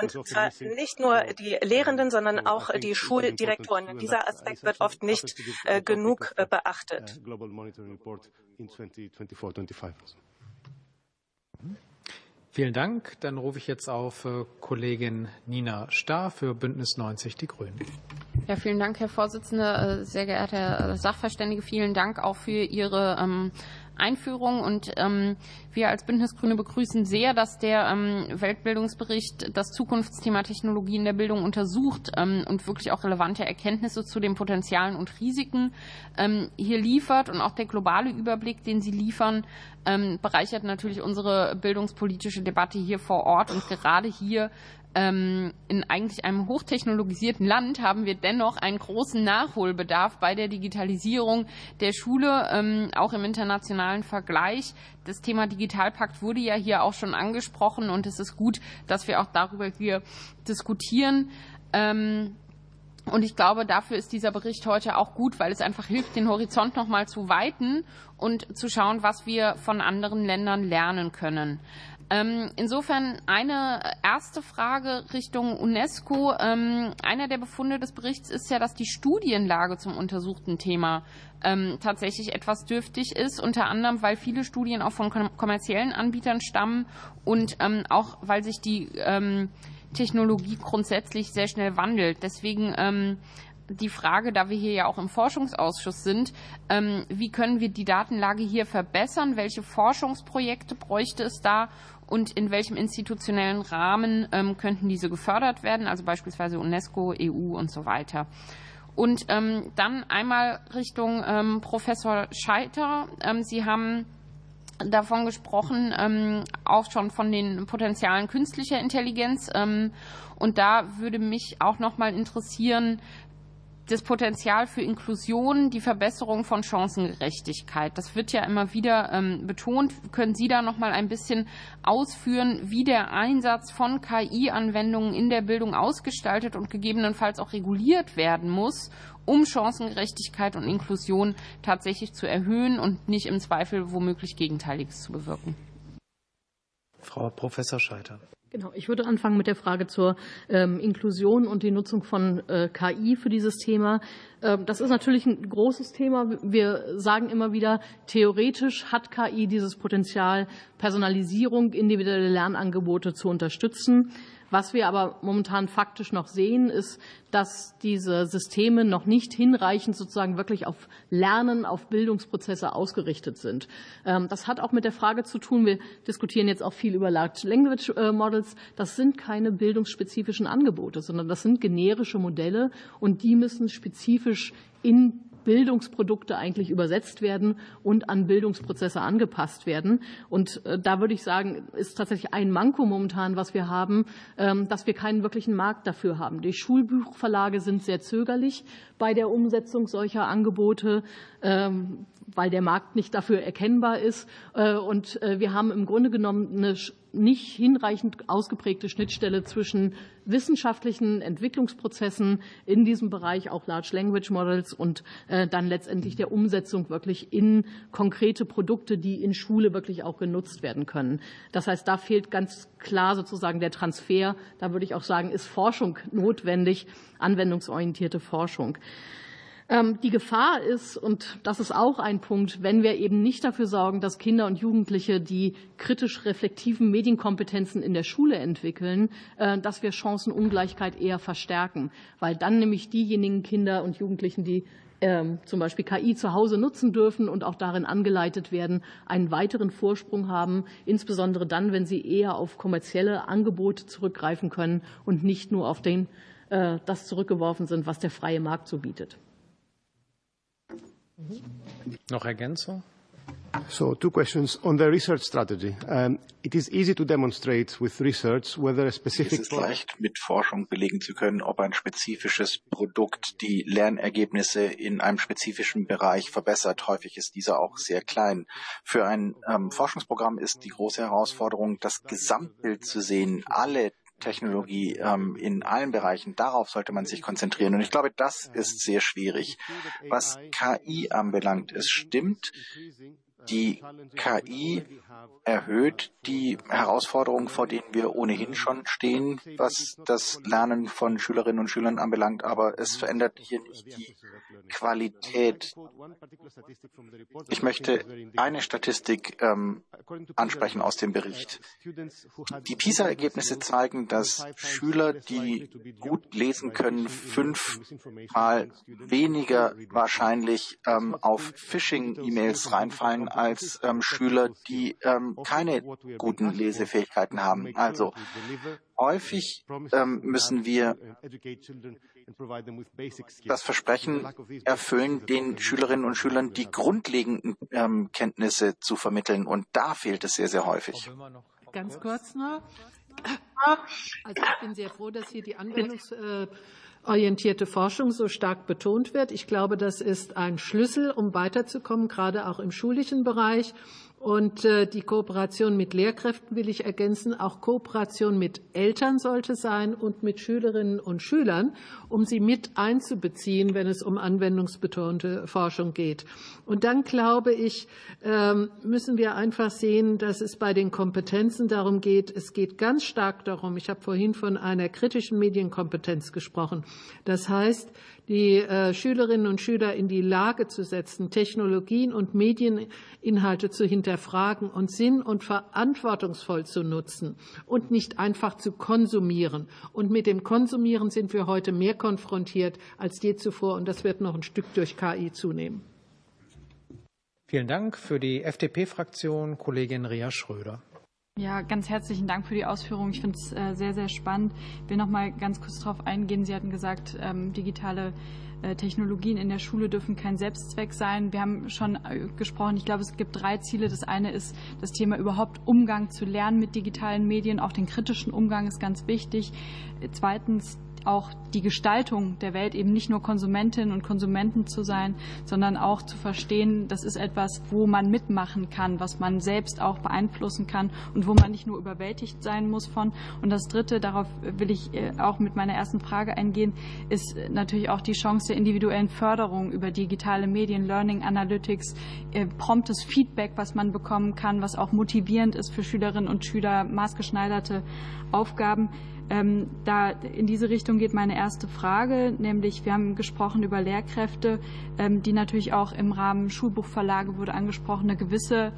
Und zwar nicht nur die Lehrenden, sondern auch die Schuldirektoren. Dieser Aspekt wird oft nicht äh, genug äh, beachtet. Vielen Dank. Dann rufe ich jetzt auf äh, Kollegin Nina Starr für Bündnis 90 Die Grünen. Ja, vielen Dank, Herr Vorsitzender. Äh, sehr geehrter Sachverständige, vielen Dank auch für Ihre ähm, Einführung. Und ähm, wir als Bündnisgrüne begrüßen sehr, dass der ähm, Weltbildungsbericht das Zukunftsthema Technologie in der Bildung untersucht ähm, und wirklich auch relevante Erkenntnisse zu den Potenzialen und Risiken ähm, hier liefert. Und auch der globale Überblick, den Sie liefern, ähm, bereichert natürlich unsere bildungspolitische Debatte hier vor Ort. Und gerade hier ähm, in eigentlich einem hochtechnologisierten Land haben wir dennoch einen großen Nachholbedarf bei der Digitalisierung der Schule, ähm, auch im internationalen Vergleich. Das Thema Digitalpakt wurde ja hier auch schon angesprochen und es ist gut, dass wir auch darüber hier diskutieren. Ähm, und ich glaube, dafür ist dieser Bericht heute auch gut, weil es einfach hilft, den Horizont noch mal zu weiten und zu schauen, was wir von anderen Ländern lernen können. Ähm, insofern eine erste Frage Richtung UNESCO. Ähm, einer der Befunde des Berichts ist ja, dass die Studienlage zum untersuchten Thema ähm, tatsächlich etwas dürftig ist, unter anderem, weil viele Studien auch von kommerziellen Anbietern stammen und auch, weil sich die Technologie grundsätzlich sehr schnell wandelt. Deswegen die Frage, da wir hier ja auch im Forschungsausschuss sind, wie können wir die Datenlage hier verbessern? Welche Forschungsprojekte bräuchte es da? Und in welchem institutionellen Rahmen ähm, könnten diese gefördert werden, also beispielsweise UNESCO, EU und so weiter. Und ähm, dann einmal Richtung ähm, Professor Scheiter. Ähm, Sie haben davon gesprochen, ähm, auch schon von den Potenzialen künstlicher Intelligenz. Ähm, und da würde mich auch noch mal interessieren, das Potenzial für Inklusion, die Verbesserung von Chancengerechtigkeit. Das wird ja immer wieder ähm, betont. Können Sie da noch mal ein bisschen ausführen, wie der Einsatz von KI-Anwendungen in der Bildung ausgestaltet und gegebenenfalls auch reguliert werden muss, um Chancengerechtigkeit und Inklusion tatsächlich zu erhöhen und nicht im Zweifel womöglich Gegenteiliges zu bewirken? Frau Professor Scheiter. Genau, ich würde anfangen mit der Frage zur ähm, Inklusion und die Nutzung von äh, KI für dieses Thema. Ähm, das ist natürlich ein großes Thema. Wir sagen immer wieder, theoretisch hat KI dieses Potenzial, Personalisierung, individuelle Lernangebote zu unterstützen. Was wir aber momentan faktisch noch sehen, ist, dass diese Systeme noch nicht hinreichend sozusagen wirklich auf Lernen, auf Bildungsprozesse ausgerichtet sind. Ähm, das hat auch mit der Frage zu tun, wir diskutieren jetzt auch viel über Large Language äh, Models. Das sind keine bildungsspezifischen Angebote, sondern das sind generische Modelle und die müssen spezifisch in Bildungsprodukte eigentlich übersetzt werden und an Bildungsprozesse angepasst werden. Und äh, da würde ich sagen, ist tatsächlich ein Manko momentan, was wir haben, ähm, dass wir keinen wirklichen Markt dafür haben. Die Schulbuchverlage sind sehr zögerlich bei der Umsetzung solcher Angebote, ähm, weil der Markt nicht dafür erkennbar ist. Äh, und äh, wir haben im Grunde genommen eine nicht hinreichend ausgeprägte Schnittstelle zwischen wissenschaftlichen Entwicklungsprozessen in diesem Bereich, auch Large Language Models und äh, dann letztendlich der Umsetzung wirklich in konkrete Produkte, die in Schule wirklich auch genutzt werden können. Das heißt, da fehlt ganz klar sozusagen der Transfer. Da würde ich auch sagen, ist Forschung notwendig, anwendungsorientierte Forschung. Ähm, die Gefahr ist, und das ist auch ein Punkt, wenn wir eben nicht dafür sorgen, dass Kinder und Jugendliche die kritisch reflektiven Medienkompetenzen in der Schule entwickeln, äh, dass wir Chancenungleichheit eher verstärken, weil dann nämlich diejenigen Kinder und Jugendlichen, die ähm, zum Beispiel KI zu Hause nutzen dürfen und auch darin angeleitet werden, einen weiteren Vorsprung haben, insbesondere dann, wenn sie eher auf kommerzielle Angebote zurückgreifen können und nicht nur auf den, äh, das zurückgeworfen sind, was der freie Markt so bietet. Noch Ergänzung? So two questions on the research strategy. Um, it is easy to demonstrate with research whether a specific. Es ist leicht, mit Forschung belegen zu können, ob ein spezifisches Produkt die Lernergebnisse in einem spezifischen Bereich verbessert. Häufig ist dieser auch sehr klein. Für ein ähm, Forschungsprogramm ist die große Herausforderung, das Gesamtbild zu sehen, alle Technologie ähm, in allen Bereichen. Darauf sollte man sich konzentrieren. Und ich glaube, das ist sehr schwierig. Was KI anbelangt, es stimmt, die KI erhöht die Herausforderungen, vor denen wir ohnehin schon stehen, was das Lernen von Schülerinnen und Schülern anbelangt, aber es verändert hier nicht die Qualität. Ich möchte eine Statistik ähm, ansprechen aus dem Bericht. Die PISA-Ergebnisse zeigen, dass Schüler, die gut lesen können, fünfmal weniger wahrscheinlich ähm, auf Phishing-E-Mails reinfallen als ähm, Schüler, die ähm, keine guten Lesefähigkeiten haben. Also häufig ähm, müssen wir das Versprechen erfüllen, den Schülerinnen und Schülern die grundlegenden ähm, Kenntnisse zu vermitteln. Und da fehlt es sehr, sehr häufig. Ganz kurz noch. Also ich bin sehr froh, dass hier die Anwendungs orientierte Forschung so stark betont wird. Ich glaube, das ist ein Schlüssel, um weiterzukommen, gerade auch im schulischen Bereich. Und äh, die Kooperation mit Lehrkräften will ich ergänzen. Auch Kooperation mit Eltern sollte sein und mit Schülerinnen und Schülern, um sie mit einzubeziehen, wenn es um anwendungsbetonte Forschung geht. Und dann glaube ich, ähm, müssen wir einfach sehen, dass es bei den Kompetenzen darum geht. Es geht ganz stark darum. Ich habe vorhin von einer kritischen Medienkompetenz gesprochen. Das heißt, die äh, Schülerinnen und Schüler in die Lage zu setzen, Technologien und Medieninhalte zu hinterfragen und sinn- und verantwortungsvoll zu nutzen und nicht einfach zu konsumieren. Und mit dem Konsumieren sind wir heute mehr konfrontiert als je zuvor, und das wird noch ein Stück durch KI zunehmen. Vielen Dank für die FDP-Fraktion, Kollegin Ria Schröder. Ja, ganz herzlichen Dank für die Ausführungen. Ich finde es äh, sehr, sehr spannend. Ich will noch mal ganz kurz darauf eingehen. Sie hatten gesagt, ähm, digitale Technologien in der Schule dürfen kein Selbstzweck sein. Wir haben schon äh, gesprochen, ich glaube, es gibt drei Ziele. Das eine ist das Thema überhaupt Umgang zu lernen mit digitalen Medien. Auch den kritischen Umgang ist ganz wichtig. Zweitens auch die Gestaltung der Welt eben nicht nur Konsumentinnen und Konsumenten zu sein, sondern auch zu verstehen, das ist etwas, wo man mitmachen kann, was man selbst auch beeinflussen kann und wo man nicht nur überwältigt sein muss von. Und das Dritte, darauf will ich äh, auch mit meiner ersten Frage eingehen, ist natürlich auch die Chance der individuellen Förderung über digitale Medien, Learning Analytics, äh, promptes Feedback, was man bekommen kann, was auch motivierend ist für Schülerinnen und Schüler, maßgeschneiderte Aufgaben. Ähm, da in diese Richtung geht meine erste Frage, nämlich wir haben gesprochen über Lehrkräfte, ähm, die natürlich auch im Rahmen Schulbuchverlage wurde angesprochen, eine gewisse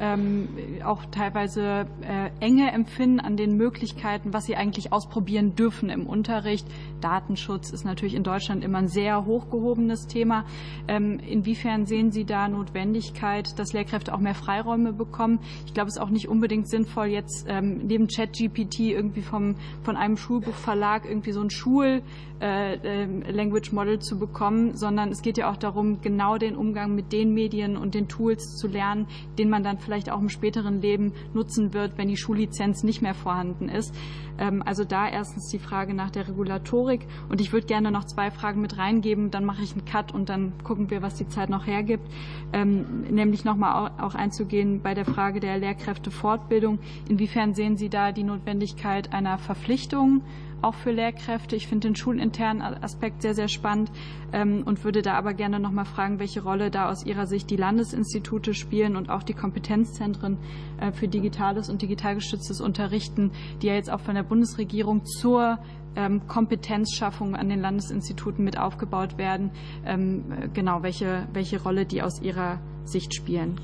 ähm, auch teilweise äh, Enge empfinden an den Möglichkeiten, was sie eigentlich ausprobieren dürfen im Unterricht. Datenschutz ist natürlich in Deutschland immer ein sehr hochgehobenes Thema. Ähm, inwiefern sehen Sie da Notwendigkeit, dass Lehrkräfte auch mehr Freiräume bekommen? Ich glaube, es ist auch nicht unbedingt sinnvoll, jetzt ähm, neben ChatGPT irgendwie vom, von einem Schulbuchverlag irgendwie so ein Schul äh, ähm, Model zu bekommen, sondern es geht ja auch darum, genau den Umgang mit den Medien und den Tools zu lernen, den man dann vielleicht auch im späteren Leben nutzen wird, wenn die Schullizenz nicht mehr vorhanden ist. Ähm, also da erstens die Frage nach der Regulatorik und ich würde gerne noch zwei Fragen mit reingeben, dann mache ich einen Cut und dann gucken wir, was die Zeit noch hergibt, ähm, nämlich nochmal auch einzugehen bei der Frage der Lehrkräftefortbildung. Inwiefern sehen Sie da die Notwendigkeit einer Verpflichtung? Auch für Lehrkräfte. Ich finde den schulinternen Aspekt sehr, sehr spannend ähm, und würde da aber gerne noch mal fragen, welche Rolle da aus Ihrer Sicht die Landesinstitute spielen und auch die Kompetenzzentren äh, für digitales und digital gestütztes Unterrichten, die ja jetzt auch von der Bundesregierung zur ähm, Kompetenzschaffung an den Landesinstituten mit aufgebaut werden. Ähm, genau, welche, welche Rolle die aus Ihrer Sicht spielen.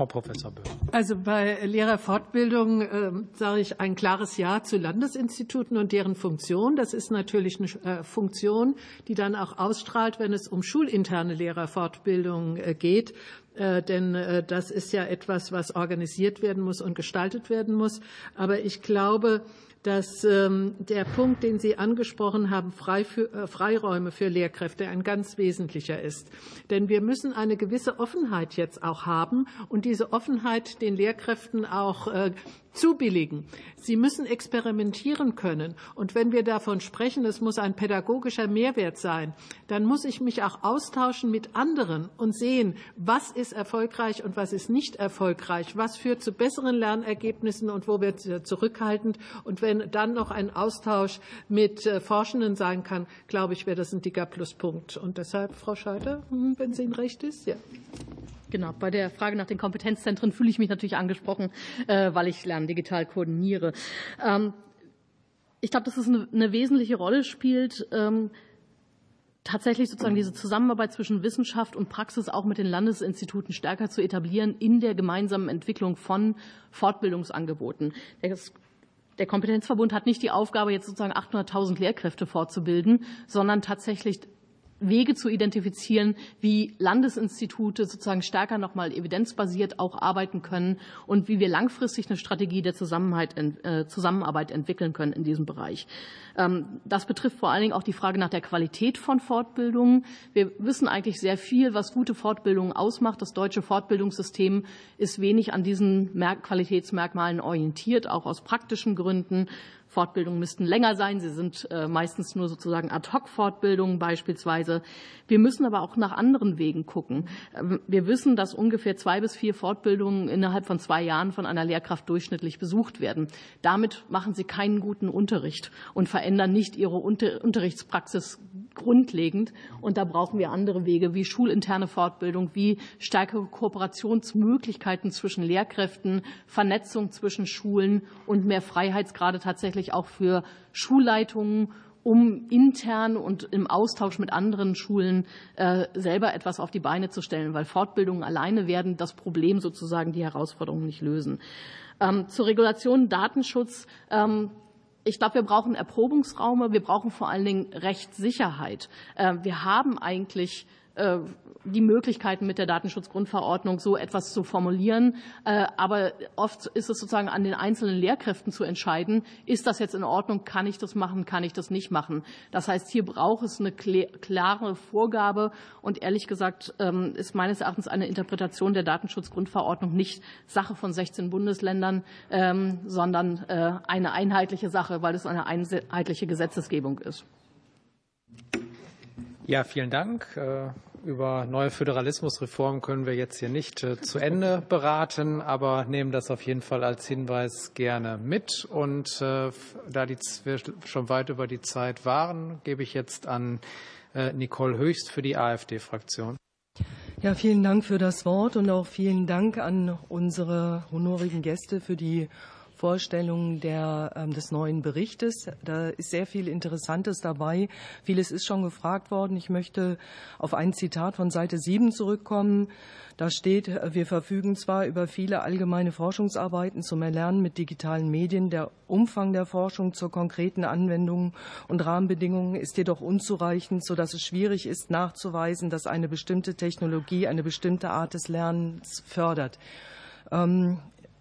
Frau Professor Böhm. Also bei Lehrerfortbildung äh, sage ich ein klares Ja zu Landesinstituten und deren Funktion. Das ist natürlich eine äh, Funktion, die dann auch ausstrahlt, wenn es um schulinterne Lehrerfortbildung äh, geht. Äh, denn äh, das ist ja etwas, was organisiert werden muss und gestaltet werden muss. Aber ich glaube, dass ähm, der Punkt, den Sie angesprochen haben, äh, Freiräume für Lehrkräfte, ein ganz wesentlicher ist. Denn wir müssen eine gewisse Offenheit jetzt auch haben und diese Offenheit den Lehrkräften auch äh, zubilligen. Sie müssen experimentieren können. Und wenn wir davon sprechen, es muss ein pädagogischer Mehrwert sein, dann muss ich mich auch austauschen mit anderen und sehen, was ist erfolgreich und was ist nicht erfolgreich, was führt zu besseren Lernergebnissen und wo wird zurückhaltend. Und wenn dann noch ein Austausch mit äh, Forschenden sein kann, glaube ich, wäre das ein dicker Pluspunkt. Und deshalb, Frau Scheiter, hm, wenn es Ihnen recht ist, ja. Genau, bei der Frage nach den Kompetenzzentren fühle ich mich natürlich angesprochen, äh, weil ich Lernen digital koordiniere. Ähm, ich glaube, dass es eine wesentliche Rolle spielt, ähm, tatsächlich sozusagen diese Zusammenarbeit zwischen Wissenschaft und Praxis auch mit den Landesinstituten stärker zu etablieren in der gemeinsamen Entwicklung von Fortbildungsangeboten. Der Kompetenzverbund hat nicht die Aufgabe, jetzt sozusagen 800.000 Lehrkräfte fortzubilden, sondern tatsächlich Wege zu identifizieren, wie Landesinstitute sozusagen stärker nochmal evidenzbasiert auch arbeiten können und wie wir langfristig eine Strategie der äh, Zusammenarbeit entwickeln können in diesem Bereich. Ähm, das betrifft vor allen Dingen auch die Frage nach der Qualität von Fortbildungen. Wir wissen eigentlich sehr viel, was gute Fortbildungen ausmacht. Das deutsche Fortbildungssystem ist wenig an diesen Qualitätsmerkmalen orientiert, auch aus praktischen Gründen. Fortbildungen müssten länger sein. Sie sind äh, meistens nur sozusagen Ad-hoc-Fortbildungen beispielsweise. Wir müssen aber auch nach anderen Wegen gucken. Ähm, wir wissen, dass ungefähr zwei bis vier Fortbildungen innerhalb von zwei Jahren von einer Lehrkraft durchschnittlich besucht werden. Damit machen sie keinen guten Unterricht und verändern nicht ihre Unterrichtspraxis grundlegend. Und da brauchen wir andere Wege wie schulinterne Fortbildung, wie stärkere Kooperationsmöglichkeiten zwischen Lehrkräften, Vernetzung zwischen Schulen und mehr Freiheitsgrade tatsächlich auch für Schulleitungen, um intern und im Austausch mit anderen Schulen äh, selber etwas auf die Beine zu stellen, weil Fortbildungen alleine werden das Problem sozusagen die Herausforderungen nicht lösen. Ähm, zur Regulation Datenschutz. Ähm, ich glaube, wir brauchen Erprobungsraume. Wir brauchen vor allen Dingen Rechtssicherheit. Äh, wir haben eigentlich die Möglichkeiten mit der Datenschutzgrundverordnung so etwas zu formulieren. Äh, aber oft ist es sozusagen an den einzelnen Lehrkräften zu entscheiden, ist das jetzt in Ordnung, kann ich das machen, kann ich das nicht machen. Das heißt, hier braucht es eine klare Vorgabe. Und ehrlich gesagt ähm, ist meines Erachtens eine Interpretation der Datenschutzgrundverordnung nicht Sache von 16 Bundesländern, ähm, sondern äh, eine einheitliche Sache, weil es eine einheitliche Gesetzesgebung ist. Ja, vielen Dank. Äh, über neue Föderalismusreformen können wir jetzt hier nicht äh, zu Ende [LAUGHS] beraten, aber nehmen das auf jeden Fall als Hinweis gerne mit. Und äh, da wir schon weit über die Zeit waren, gebe ich jetzt an Nicole Höchst für die AfD-Fraktion. Ja, vielen Dank für das Wort und auch vielen Dank an unsere honorigen Gäste für die Vorstellung der, ähm, des neuen Berichtes. Da ist sehr viel Interessantes dabei. Vieles ist schon gefragt worden. Ich möchte auf ein Zitat von Seite 7 zurückkommen. Da steht, wir verfügen zwar über viele allgemeine Forschungsarbeiten zum Erlernen mit digitalen Medien. Der Umfang der Forschung zur konkreten Anwendung und Rahmenbedingungen ist jedoch unzureichend, sodass es schwierig ist, nachzuweisen, dass eine bestimmte Technologie eine bestimmte Art des Lernens fördert.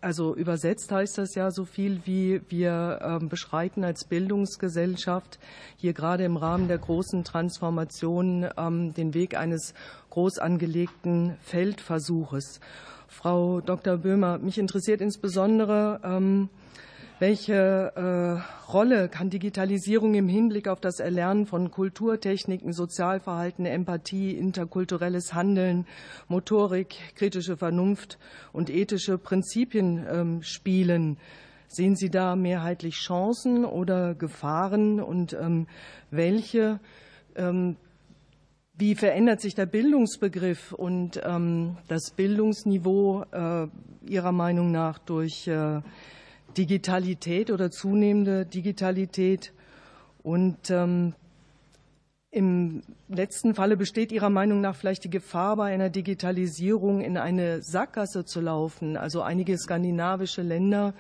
Also übersetzt heißt das ja so viel wie wir ähm, beschreiten als Bildungsgesellschaft hier gerade im Rahmen der großen Transformation ähm, den Weg eines groß angelegten Feldversuches. Frau Dr. Böhmer, mich interessiert insbesondere, ähm, welche äh, Rolle kann Digitalisierung im Hinblick auf das Erlernen von Kulturtechniken, Sozialverhalten, Empathie, interkulturelles Handeln, Motorik, kritische Vernunft und ethische Prinzipien ähm, spielen? Sehen Sie da mehrheitlich Chancen oder Gefahren und ähm, welche? Ähm, wie verändert sich der Bildungsbegriff und ähm, das Bildungsniveau äh, Ihrer Meinung nach durch äh, Digitalität oder zunehmende Digitalität. Und ähm, im letzten Falle besteht Ihrer Meinung nach vielleicht die Gefahr, bei einer Digitalisierung in eine Sackgasse zu laufen. Also einige skandinavische Länder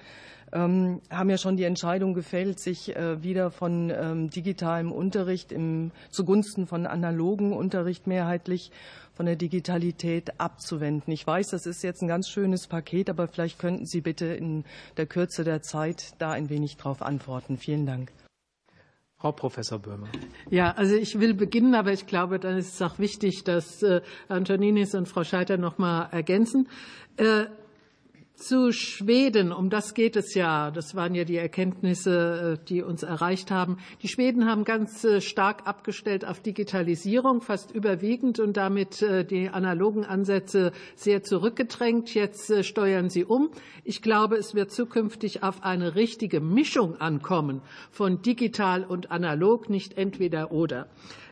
haben ja schon die Entscheidung gefällt, sich äh, wieder von ähm, digitalem Unterricht im, zugunsten von analogen Unterricht mehrheitlich von der Digitalität abzuwenden. Ich weiß, das ist jetzt ein ganz schönes Paket, aber vielleicht könnten Sie bitte in der Kürze der Zeit da ein wenig darauf antworten. Vielen Dank. Frau Professor Böhmer. Ja, also ich will beginnen, aber ich glaube, dann ist es auch wichtig, dass äh, Antoninis und Frau Scheiter noch mal ergänzen. Zu Schweden, um das geht es ja. Das waren ja die Erkenntnisse, äh, die uns erreicht haben. Die Schweden haben ganz äh, stark abgestellt auf Digitalisierung, fast überwiegend und damit äh, die analogen Ansätze sehr zurückgedrängt. Jetzt steuern sie um. Ich glaube, es wird zukünftig auf eine richtige Mischung ankommen von digital und analog, nicht entweder oder.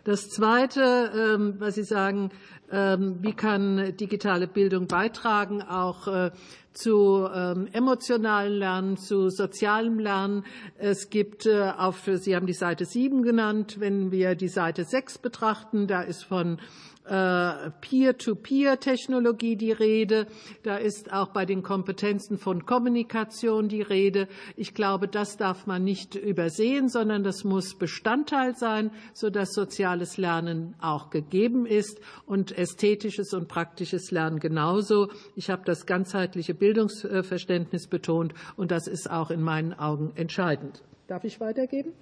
Das Zweite, ähm, was Sie sagen, ähm, wie kann digitale Bildung beitragen, auch zu ähm, emotionalen Lernen, zu sozialem Lernen. Es gibt äh, auf, Sie haben die Seite 7 genannt, wenn wir die Seite 6 betrachten, da ist von äh, Peer-to-Peer-Technologie die Rede. Da ist auch bei den Kompetenzen von Kommunikation die Rede. Ich glaube, das darf man nicht übersehen, sondern das muss Bestandteil sein, sodass soziales Lernen auch gegeben ist und ästhetisches und praktisches Lernen genauso. Ich habe das ganzheitliche Bildungsverständnis betont und das ist auch in meinen Augen entscheidend. Darf ich weitergeben?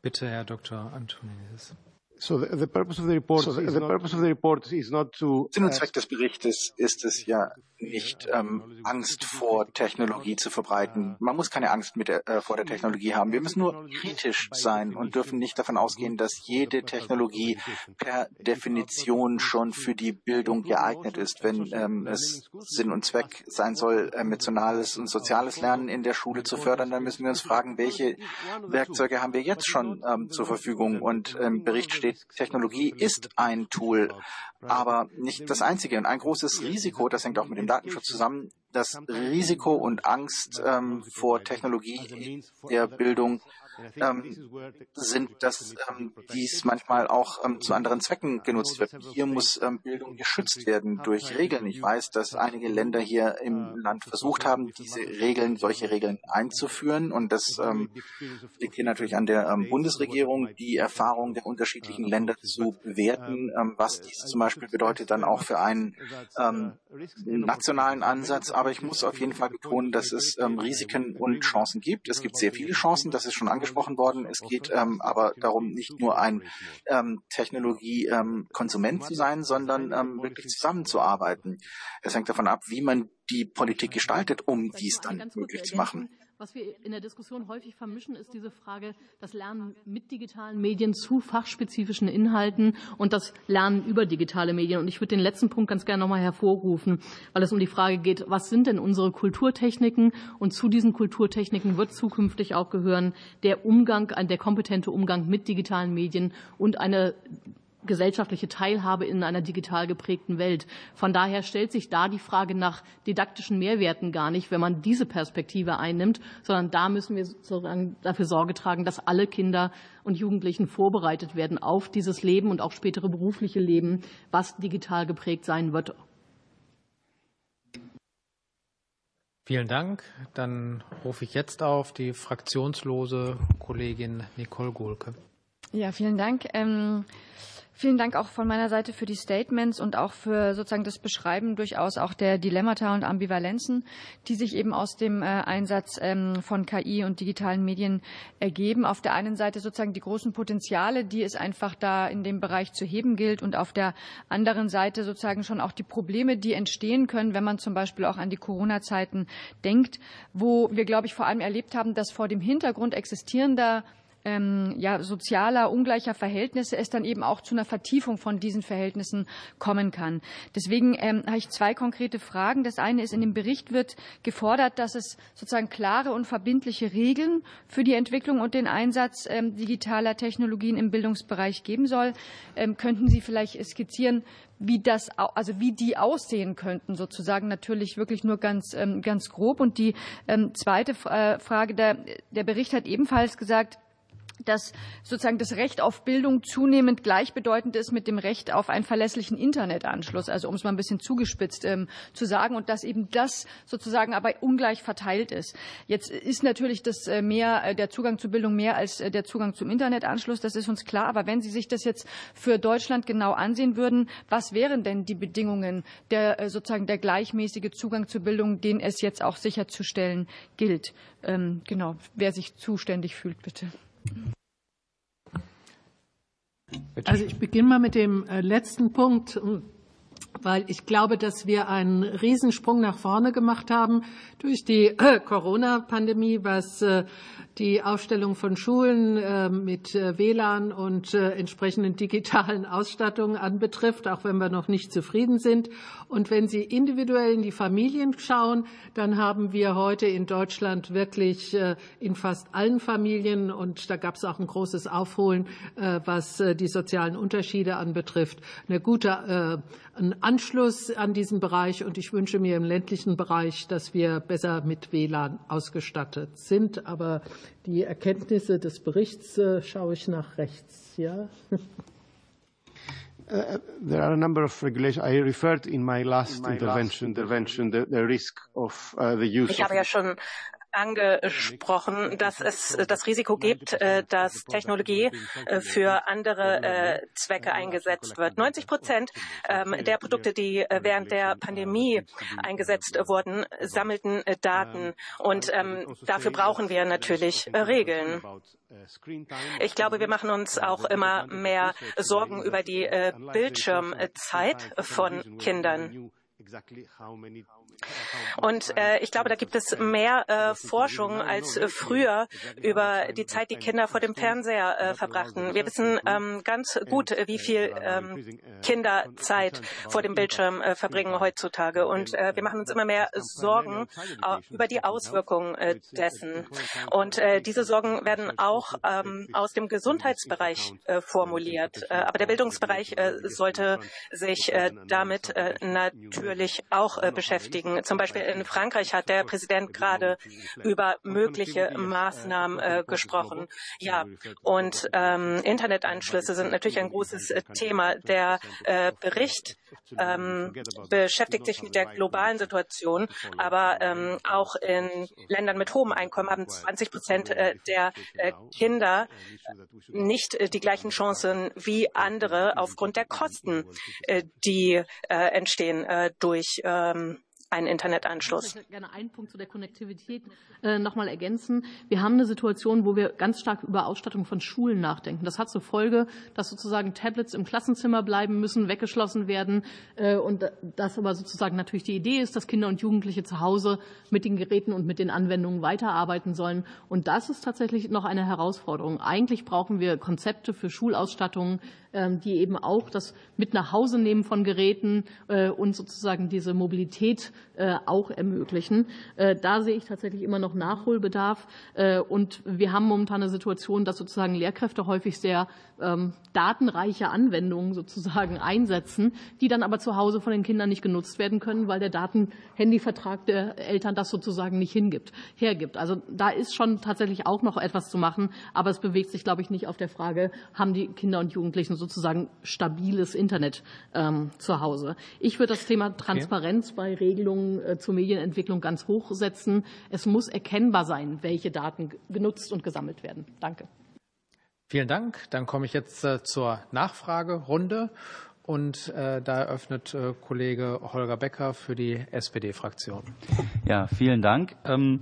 Bitte, Herr Dr. Antonides. So the, purpose of the report, so the, the purpose of the report is not to. Sinn und Zweck des Berichtes ist es ja nicht ähm, Angst vor Technologie zu verbreiten. Man muss keine Angst mit der, äh, vor der Technologie haben. Wir müssen nur kritisch sein und dürfen nicht davon ausgehen, dass jede Technologie per Definition schon für die Bildung geeignet ist. Wenn ähm, es Sinn und Zweck sein soll, emotionales und soziales Lernen in der Schule zu fördern, dann müssen wir uns fragen, welche Werkzeuge haben wir jetzt schon ähm, zur Verfügung? Und im Bericht steht, Technologie ist ein Tool, aber nicht das einzige. Und ein großes Risiko, das hängt auch mit dem Datenschutz zusammen, das Risiko und Angst ähm, vor Technologie der Bildung ähm, sind, dass ähm, dies manchmal auch ähm, zu anderen Zwecken genutzt wird. Hier muss ähm, Bildung geschützt werden durch Regeln. Ich weiß, dass einige Länder hier im Land versucht haben, diese Regeln, solche Regeln einzuführen. Und das ähm, liegt hier natürlich an der ähm, Bundesregierung, die Erfahrung der unterschiedlichen Länder zu bewerten, was dies zum Beispiel bedeutet dann auch für einen nationalen Ansatz. Aber ich muss auf jeden Fall betonen, dass es Risiken und Chancen gibt. Es gibt sehr viele Chancen, das ist schon angesprochen angesprochen worden. Es geht ähm, aber darum, nicht nur ein ähm, Technologiekonsument ähm, zu sein, sondern ähm, wirklich zusammenzuarbeiten. Es hängt davon ab, wie man die Politik gestaltet, um dies dann möglich zu machen. Was wir in der Diskussion häufig vermischen, ist diese Frage, das Lernen mit digitalen Medien zu fachspezifischen Inhalten und das Lernen über digitale Medien. Und ich würde den letzten Punkt ganz gerne nochmal hervorrufen, weil es um die Frage geht, was sind denn unsere Kulturtechniken? Und zu diesen Kulturtechniken wird zukünftig auch gehören der Umgang, der kompetente Umgang mit digitalen Medien und eine gesellschaftliche Teilhabe in einer digital geprägten Welt. Von daher stellt sich da die Frage nach didaktischen Mehrwerten gar nicht, wenn man diese Perspektive einnimmt, sondern da müssen wir dafür Sorge tragen, dass alle Kinder und Jugendlichen vorbereitet werden auf dieses Leben und auch spätere berufliche Leben, was digital geprägt sein wird. Vielen Dank. Dann rufe ich jetzt auf die fraktionslose Kollegin Nicole Gohlke. Ja, vielen Dank. Ähm Vielen Dank auch von meiner Seite für die Statements und auch für sozusagen das Beschreiben durchaus auch der Dilemmata und Ambivalenzen, die sich eben aus dem äh, Einsatz ähm, von KI und digitalen Medien ergeben. Auf der einen Seite sozusagen die großen Potenziale, die es einfach da in dem Bereich zu heben gilt und auf der anderen Seite sozusagen schon auch die Probleme, die entstehen können, wenn man zum Beispiel auch an die Corona-Zeiten denkt, wo wir, glaube ich, vor allem erlebt haben, dass vor dem Hintergrund existierender ähm, ja, sozialer, ungleicher Verhältnisse es dann eben auch zu einer Vertiefung von diesen Verhältnissen kommen kann. Deswegen ähm, habe ich zwei konkrete Fragen. Das eine ist, in dem Bericht wird gefordert, dass es sozusagen klare und verbindliche Regeln für die Entwicklung und den Einsatz ähm, digitaler Technologien im Bildungsbereich geben soll. Ähm, könnten Sie vielleicht skizzieren, wie das, also wie die aussehen könnten, sozusagen natürlich wirklich nur ganz, ähm, ganz grob. Und die ähm, zweite äh, Frage, der, der Bericht hat ebenfalls gesagt, dass sozusagen das Recht auf Bildung zunehmend gleichbedeutend ist mit dem Recht auf einen verlässlichen Internetanschluss. Also um es mal ein bisschen zugespitzt ähm, zu sagen und dass eben das sozusagen aber ungleich verteilt ist. Jetzt ist natürlich das äh, mehr äh, der Zugang zur Bildung mehr als äh, der Zugang zum Internetanschluss. Das ist uns klar. Aber wenn Sie sich das jetzt für Deutschland genau ansehen würden, was wären denn die Bedingungen der sozusagen der gleichmäßige Zugang zur Bildung, den es jetzt auch sicherzustellen gilt? Ähm, genau, wer sich zuständig fühlt, bitte. Also ich beginne mal mit dem äh, letzten Punkt, weil ich glaube, dass wir einen Riesensprung nach vorne gemacht haben durch die [CLEARS THROAT] Corona-Pandemie, was äh, die Aufstellung von Schulen äh, mit WLAN und entsprechenden digitalen Ausstattungen anbetrifft, auch wenn wir noch nicht zufrieden sind. Und wenn Sie individuell in die Familien schauen, dann haben wir heute in Deutschland wirklich in fast allen Familien, und da gab es auch ein großes Aufholen, was die sozialen Unterschiede anbetrifft, eine gute einen Anschluss an diesen Bereich. Und ich wünsche mir im ländlichen Bereich, dass wir besser mit WLAN ausgestattet sind. Aber die Erkenntnisse des Berichts äh, schaue ich nach rechts. Ja. Uh, [LAUGHS] there are a number of regulations. I referred in my last in my intervention, last intervention the, the risk of uh, the use. Ich habe ja schon angesprochen, dass es das Risiko gibt, äh, dass Technologie äh, für andere äh, Zwecke eingesetzt wird. 90 Prozent ähm, der Produkte, die während der Pandemie eingesetzt wurden, sammelten Daten. Und ähm, dafür brauchen wir natürlich Regeln. Ich glaube, wir machen uns auch immer mehr Sorgen über die Bildschirmzeit von Kindern. Und äh, ich glaube, da gibt es mehr äh, Forschung als äh, früher über die Zeit, die Kinder vor dem Fernseher äh, verbrachten. Wir wissen ähm, ganz gut, wie viel ähm, Kinder Zeit vor dem Bildschirm äh, verbringen heutzutage. Und äh, wir machen uns immer mehr Sorgen äh, über die Auswirkungen äh, dessen. Und äh, diese Sorgen werden auch ähm, aus dem Gesundheitsbereich äh, formuliert. Äh, aber der Bildungsbereich äh, sollte sich äh, damit äh, natürlich auch äh, beschäftigen beschäftigen. Zum Beispiel in Frankreich hat der Präsident gerade über mögliche Maßnahmen äh, gesprochen. Ja, und ähm, Internetanschlüsse sind natürlich ein großes äh, Thema. Der äh, Bericht ähm, beschäftigt sich mit der globalen Situation, aber ähm, auch in Ländern mit hohem Einkommen haben 20 Prozent äh, der äh, Kinder nicht äh, die gleichen Chancen wie andere aufgrund der Kosten, die entstehen durch ähm, einen Internetanschluss. Ich würde gerne einen Punkt zu der Konnektivität äh, noch mal ergänzen. Wir haben eine Situation, wo wir ganz stark über Ausstattung von Schulen nachdenken. Das hat zur Folge, dass sozusagen Tablets im Klassenzimmer bleiben müssen, weggeschlossen werden äh, und das aber sozusagen natürlich die Idee ist, dass Kinder und Jugendliche zu Hause mit den Geräten und mit den Anwendungen weiterarbeiten sollen. Und das ist tatsächlich noch eine Herausforderung. Eigentlich brauchen wir Konzepte für Schulausstattungen, die eben auch das mit nach Hause nehmen von Geräten äh, und sozusagen diese Mobilität äh, auch ermöglichen. Äh, da sehe ich tatsächlich immer noch Nachholbedarf. Und wir haben momentan eine Situation, dass sozusagen Lehrkräfte häufig sehr ähm, datenreiche Anwendungen sozusagen einsetzen, die dann aber zu Hause von den Kindern nicht genutzt werden können, weil der Datenhandyvertrag der Eltern das sozusagen nicht hingibt, hergibt. Also da ist schon tatsächlich auch noch etwas zu machen, aber es bewegt sich, glaube ich, nicht auf der Frage, haben die Kinder und Jugendlichen sozusagen stabiles Internet ähm, zu Hause. Ich würde das Thema Transparenz okay. bei Regelungen äh, zur Medienentwicklung ganz hoch setzen. Es muss erkennbar sein, welche Daten genutzt und gesammelt werden. Danke. Vielen Dank. Dann komme ich jetzt äh, zur Nachfragerunde. Und äh, da eröffnet äh, Kollege Holger Becker für die SPD-Fraktion. Ja, vielen Dank. Ähm,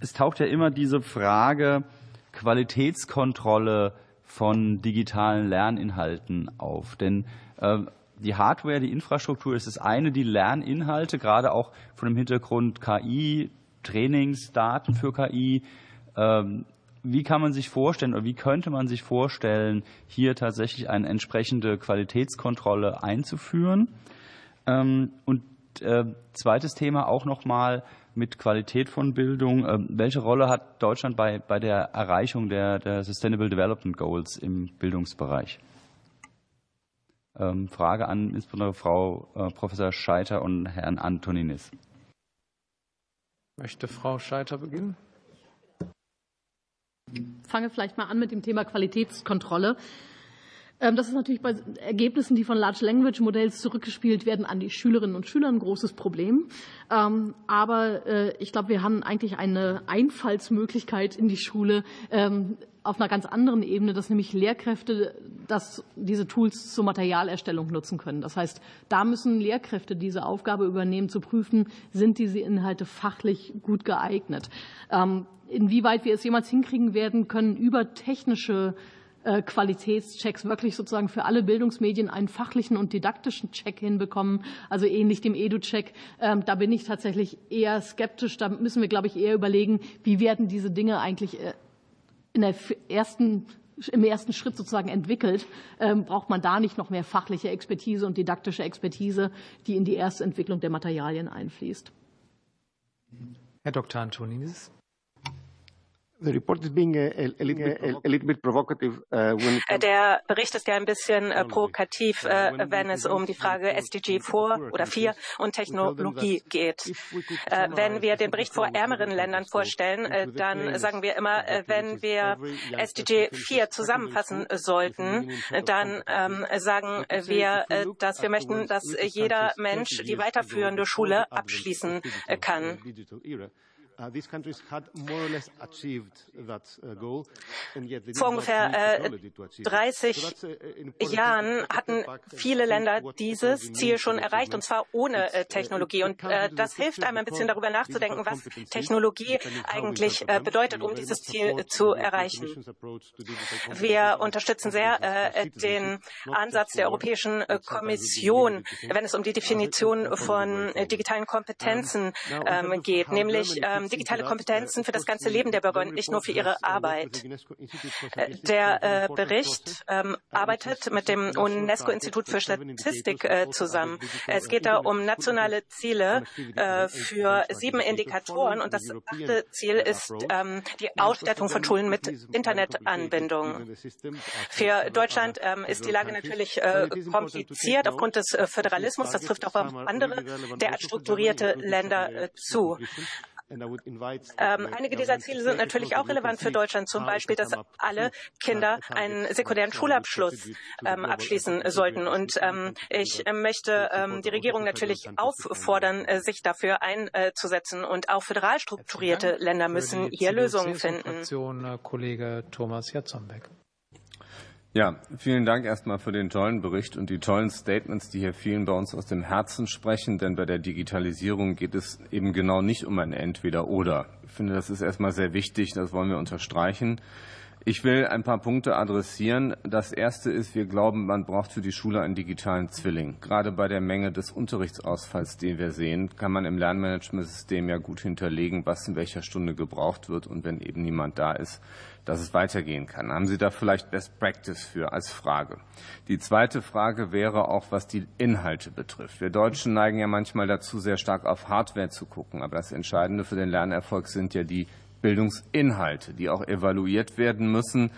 es taucht ja immer diese Frage Qualitätskontrolle von digitalen Lerninhalten auf. Denn äh, die Hardware, die Infrastruktur ist das eine, die Lerninhalte, gerade auch von dem Hintergrund KI, Trainingsdaten für KI. Ähm, wie kann man sich vorstellen oder wie könnte man sich vorstellen, hier tatsächlich eine entsprechende Qualitätskontrolle einzuführen? Ähm, und äh, zweites Thema auch nochmal mit Qualität von Bildung. Ähm, welche Rolle hat Deutschland bei, bei der Erreichung der, der Sustainable Development Goals im Bildungsbereich? Ähm, Frage an insbesondere Frau äh, Professor Scheiter und Herrn Antoninis. Möchte Frau Scheiter beginnen? fange vielleicht mal an mit dem Thema Qualitätskontrolle. Ähm, das ist natürlich bei Ergebnissen, die von Large Language Modells zurückgespielt werden, an die Schülerinnen und Schüler ein großes Problem. Ähm, aber äh, ich glaube, wir haben eigentlich eine Einfallsmöglichkeit in die Schule ähm, auf einer ganz anderen Ebene, dass nämlich Lehrkräfte dass diese Tools zur Materialerstellung nutzen können. Das heißt, da müssen Lehrkräfte diese Aufgabe übernehmen, zu prüfen, sind diese Inhalte fachlich gut geeignet. Inwieweit wir es jemals hinkriegen werden können, über technische äh, Qualitätschecks wirklich sozusagen für alle Bildungsmedien einen fachlichen und didaktischen Check hinbekommen, also ähnlich dem Edu-Check. Ähm, da bin ich tatsächlich eher skeptisch. Da müssen wir, glaube ich, eher überlegen, wie werden diese Dinge eigentlich äh, in der ersten im ersten Schritt sozusagen entwickelt, ähm, braucht man da nicht noch mehr fachliche Expertise und didaktische Expertise, die in die erste Entwicklung der Materialien einfließt. Herr Dr. Antonides. Uh, Der Bericht ist ja ein bisschen äh, provokativ, äh, wenn es um die Frage SDG 4 oder 4 und Technologie geht. Äh, wenn wir den Bericht vor ärmeren Ländern vorstellen, dann sagen wir immer, wenn wir SDG 4 zusammenfassen sollten, dann ähm, sagen wir, dass wir möchten, dass jeder Mensch die weiterführende Schule abschließen kann. Uh, uh, Vor ungefähr 30 uh, Jahren hatten viele Länder dieses Ziel schon erreicht, und zwar ohne äh, Technologie. Und äh, das hilft einem ein bisschen darüber nachzudenken, was Technologie eigentlich äh, bedeutet, um dieses Ziel zu erreichen. Wir unterstützen sehr den Ansatz der Europäischen Kommission, wenn es um die Definition von digitalen Kompetenzen ähm, geht, nämlich ähm, digitale Kompetenzen für das ganze Leben der Bürger und nicht nur für ihre Arbeit. Der äh, Bericht ähm, arbeitet mit dem UNESCO-Institut für Statistik äh, zusammen. Es geht da um nationale Ziele äh, für sieben Indikatoren und das achte Ziel ist ähm, die Ausstattung von Schulen mit Internetanbindung. Für Deutschland ähm, ist die Lage natürlich kompliziert aufgrund des Föderalismus. Das trifft auch auf andere derart strukturierte Länder zu. Ähm, einige dieser Ziele sind natürlich auch relevant für Deutschland, zum Beispiel, dass alle Kinder einen sekundären Schulabschluss ähm, abschließen sollten. Und ähm, ich möchte ähm, die Regierung natürlich auffordern, äh, sich dafür einzusetzen. Und auch föderal strukturierte Länder müssen hier Lösungen finden. Äh, Kollege Thomas Jatzombeck. Ja, vielen Dank erstmal für den tollen Bericht und die tollen Statements, die hier vielen bei uns aus dem Herzen sprechen, denn bei der Digitalisierung geht es eben genau nicht um ein Entweder-Oder. Ich finde, das ist erstmal sehr wichtig, das wollen wir unterstreichen. Ich will ein paar Punkte adressieren. Das erste ist, wir glauben, man braucht für die Schule einen digitalen Zwilling. Gerade bei der Menge des Unterrichtsausfalls, den wir sehen, kann man im Lernmanagementsystem ja gut hinterlegen, was in welcher Stunde gebraucht wird und wenn eben niemand da ist, dass es weitergehen kann. Haben Sie da vielleicht Best Practice für als Frage? Die zweite Frage wäre auch, was die Inhalte betrifft. Wir Deutschen neigen ja manchmal dazu, sehr stark auf Hardware zu gucken, aber das Entscheidende für den Lernerfolg sind ja die Bildungsinhalte, die auch evaluiert werden müssen.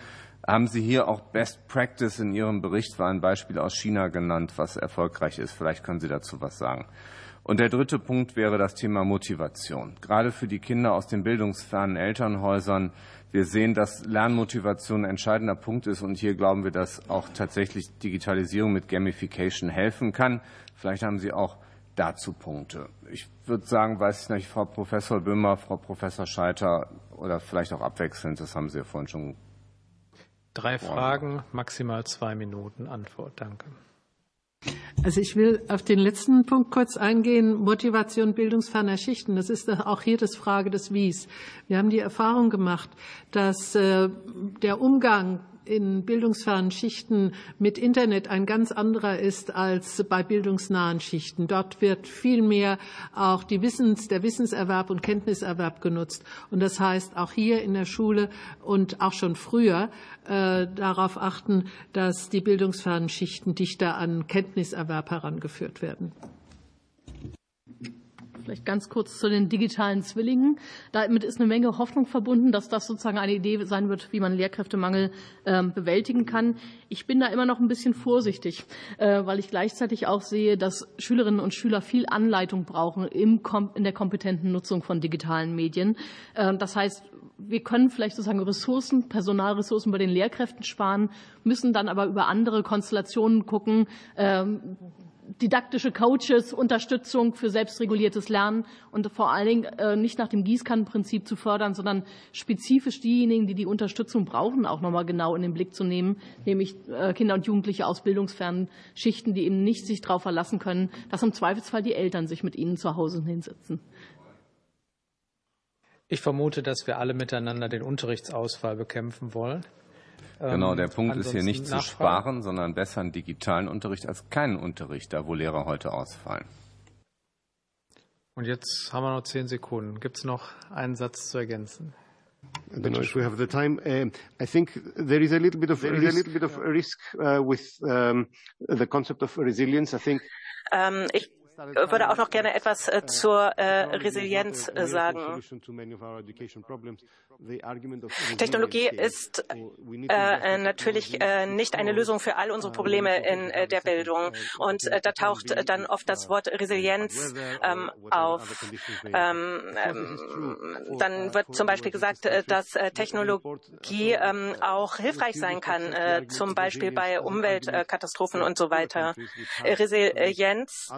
Haben Sie hier auch Best Practice in Ihrem Bericht, war ein Beispiel aus China genannt, was erfolgreich ist? Vielleicht können Sie dazu was sagen. Und der dritte Punkt wäre das Thema Motivation. Gerade für die Kinder aus den bildungsfernen Elternhäusern. Wir sehen, dass Lernmotivation ein entscheidender Punkt ist. Und hier glauben wir, dass auch tatsächlich Digitalisierung mit Gamification helfen kann. Vielleicht haben Sie auch dazu Punkte. Ich würde sagen, weiß ich nicht, Frau Professor Böhmer, Frau Professor Scheiter oder vielleicht auch abwechselnd, das haben Sie ja vorhin schon. Drei Fragen, maximal zwei Minuten Antwort. Danke. Also ich will auf den letzten Punkt kurz eingehen, Motivation bildungsferner Schichten. Das ist auch hier das Frage des Wies. Wir haben die Erfahrung gemacht, dass äh, der Umgang in bildungsfernen Schichten mit Internet ein ganz anderer ist als bei bildungsnahen Schichten. Dort wird viel mehr auch die Wissens, der Wissenserwerb und Kenntniserwerb genutzt. Und das heißt, auch hier in der Schule und auch schon früher äh, darauf achten, dass die bildungsfernen Schichten dichter an Kenntniserwerb herangeführt werden. Vielleicht ganz kurz zu den digitalen Zwillingen. Damit ist eine Menge Hoffnung verbunden, dass das sozusagen eine Idee sein wird, wie man Lehrkräftemangel ähm, bewältigen kann. Ich bin da immer noch ein bisschen vorsichtig, äh, weil ich gleichzeitig auch sehe, dass Schülerinnen und Schüler viel Anleitung brauchen in der kompetenten Nutzung von digitalen Medien. Ähm, das heißt, wir können vielleicht sozusagen Ressourcen, Personalressourcen bei den Lehrkräften sparen, müssen dann aber über andere Konstellationen gucken, ähm, didaktische Coaches, Unterstützung für selbstreguliertes Lernen und vor allen Dingen äh, nicht nach dem Gießkannenprinzip zu fördern, sondern spezifisch diejenigen, die die Unterstützung brauchen, auch nochmal genau in den Blick zu nehmen, nämlich äh, Kinder und Jugendliche aus bildungsfernen Schichten, die eben nicht sich darauf verlassen können, dass im Zweifelsfall die Eltern sich mit ihnen zu Hause hinsetzen. Ich vermute, dass wir alle miteinander den Unterrichtsausfall bekämpfen wollen. Genau, der ähm, Punkt ist hier nicht zu sparen, sondern besser einen digitalen Unterricht als keinen Unterricht, da wo Lehrer heute ausfallen. Und jetzt haben wir noch zehn Sekunden. Gibt es noch einen Satz zu ergänzen? I don't know if we have the time. Uh, I think there is a little bit of there risk, a little bit of risk uh, with um, the concept of resilience. I think. Um, ich würde auch noch gerne etwas äh, zur äh, Resilienz äh, sagen. Technologie ist äh, natürlich äh, nicht eine Lösung für all unsere Probleme in äh, der Bildung. Und da taucht dann oft das Wort Resilienz ähm, auf. Ähm, ähm, dann wird zum Beispiel gesagt, dass Technologie ähm, auch hilfreich sein kann, zum Beispiel bei Umweltkatastrophen und so weiter. Resilienz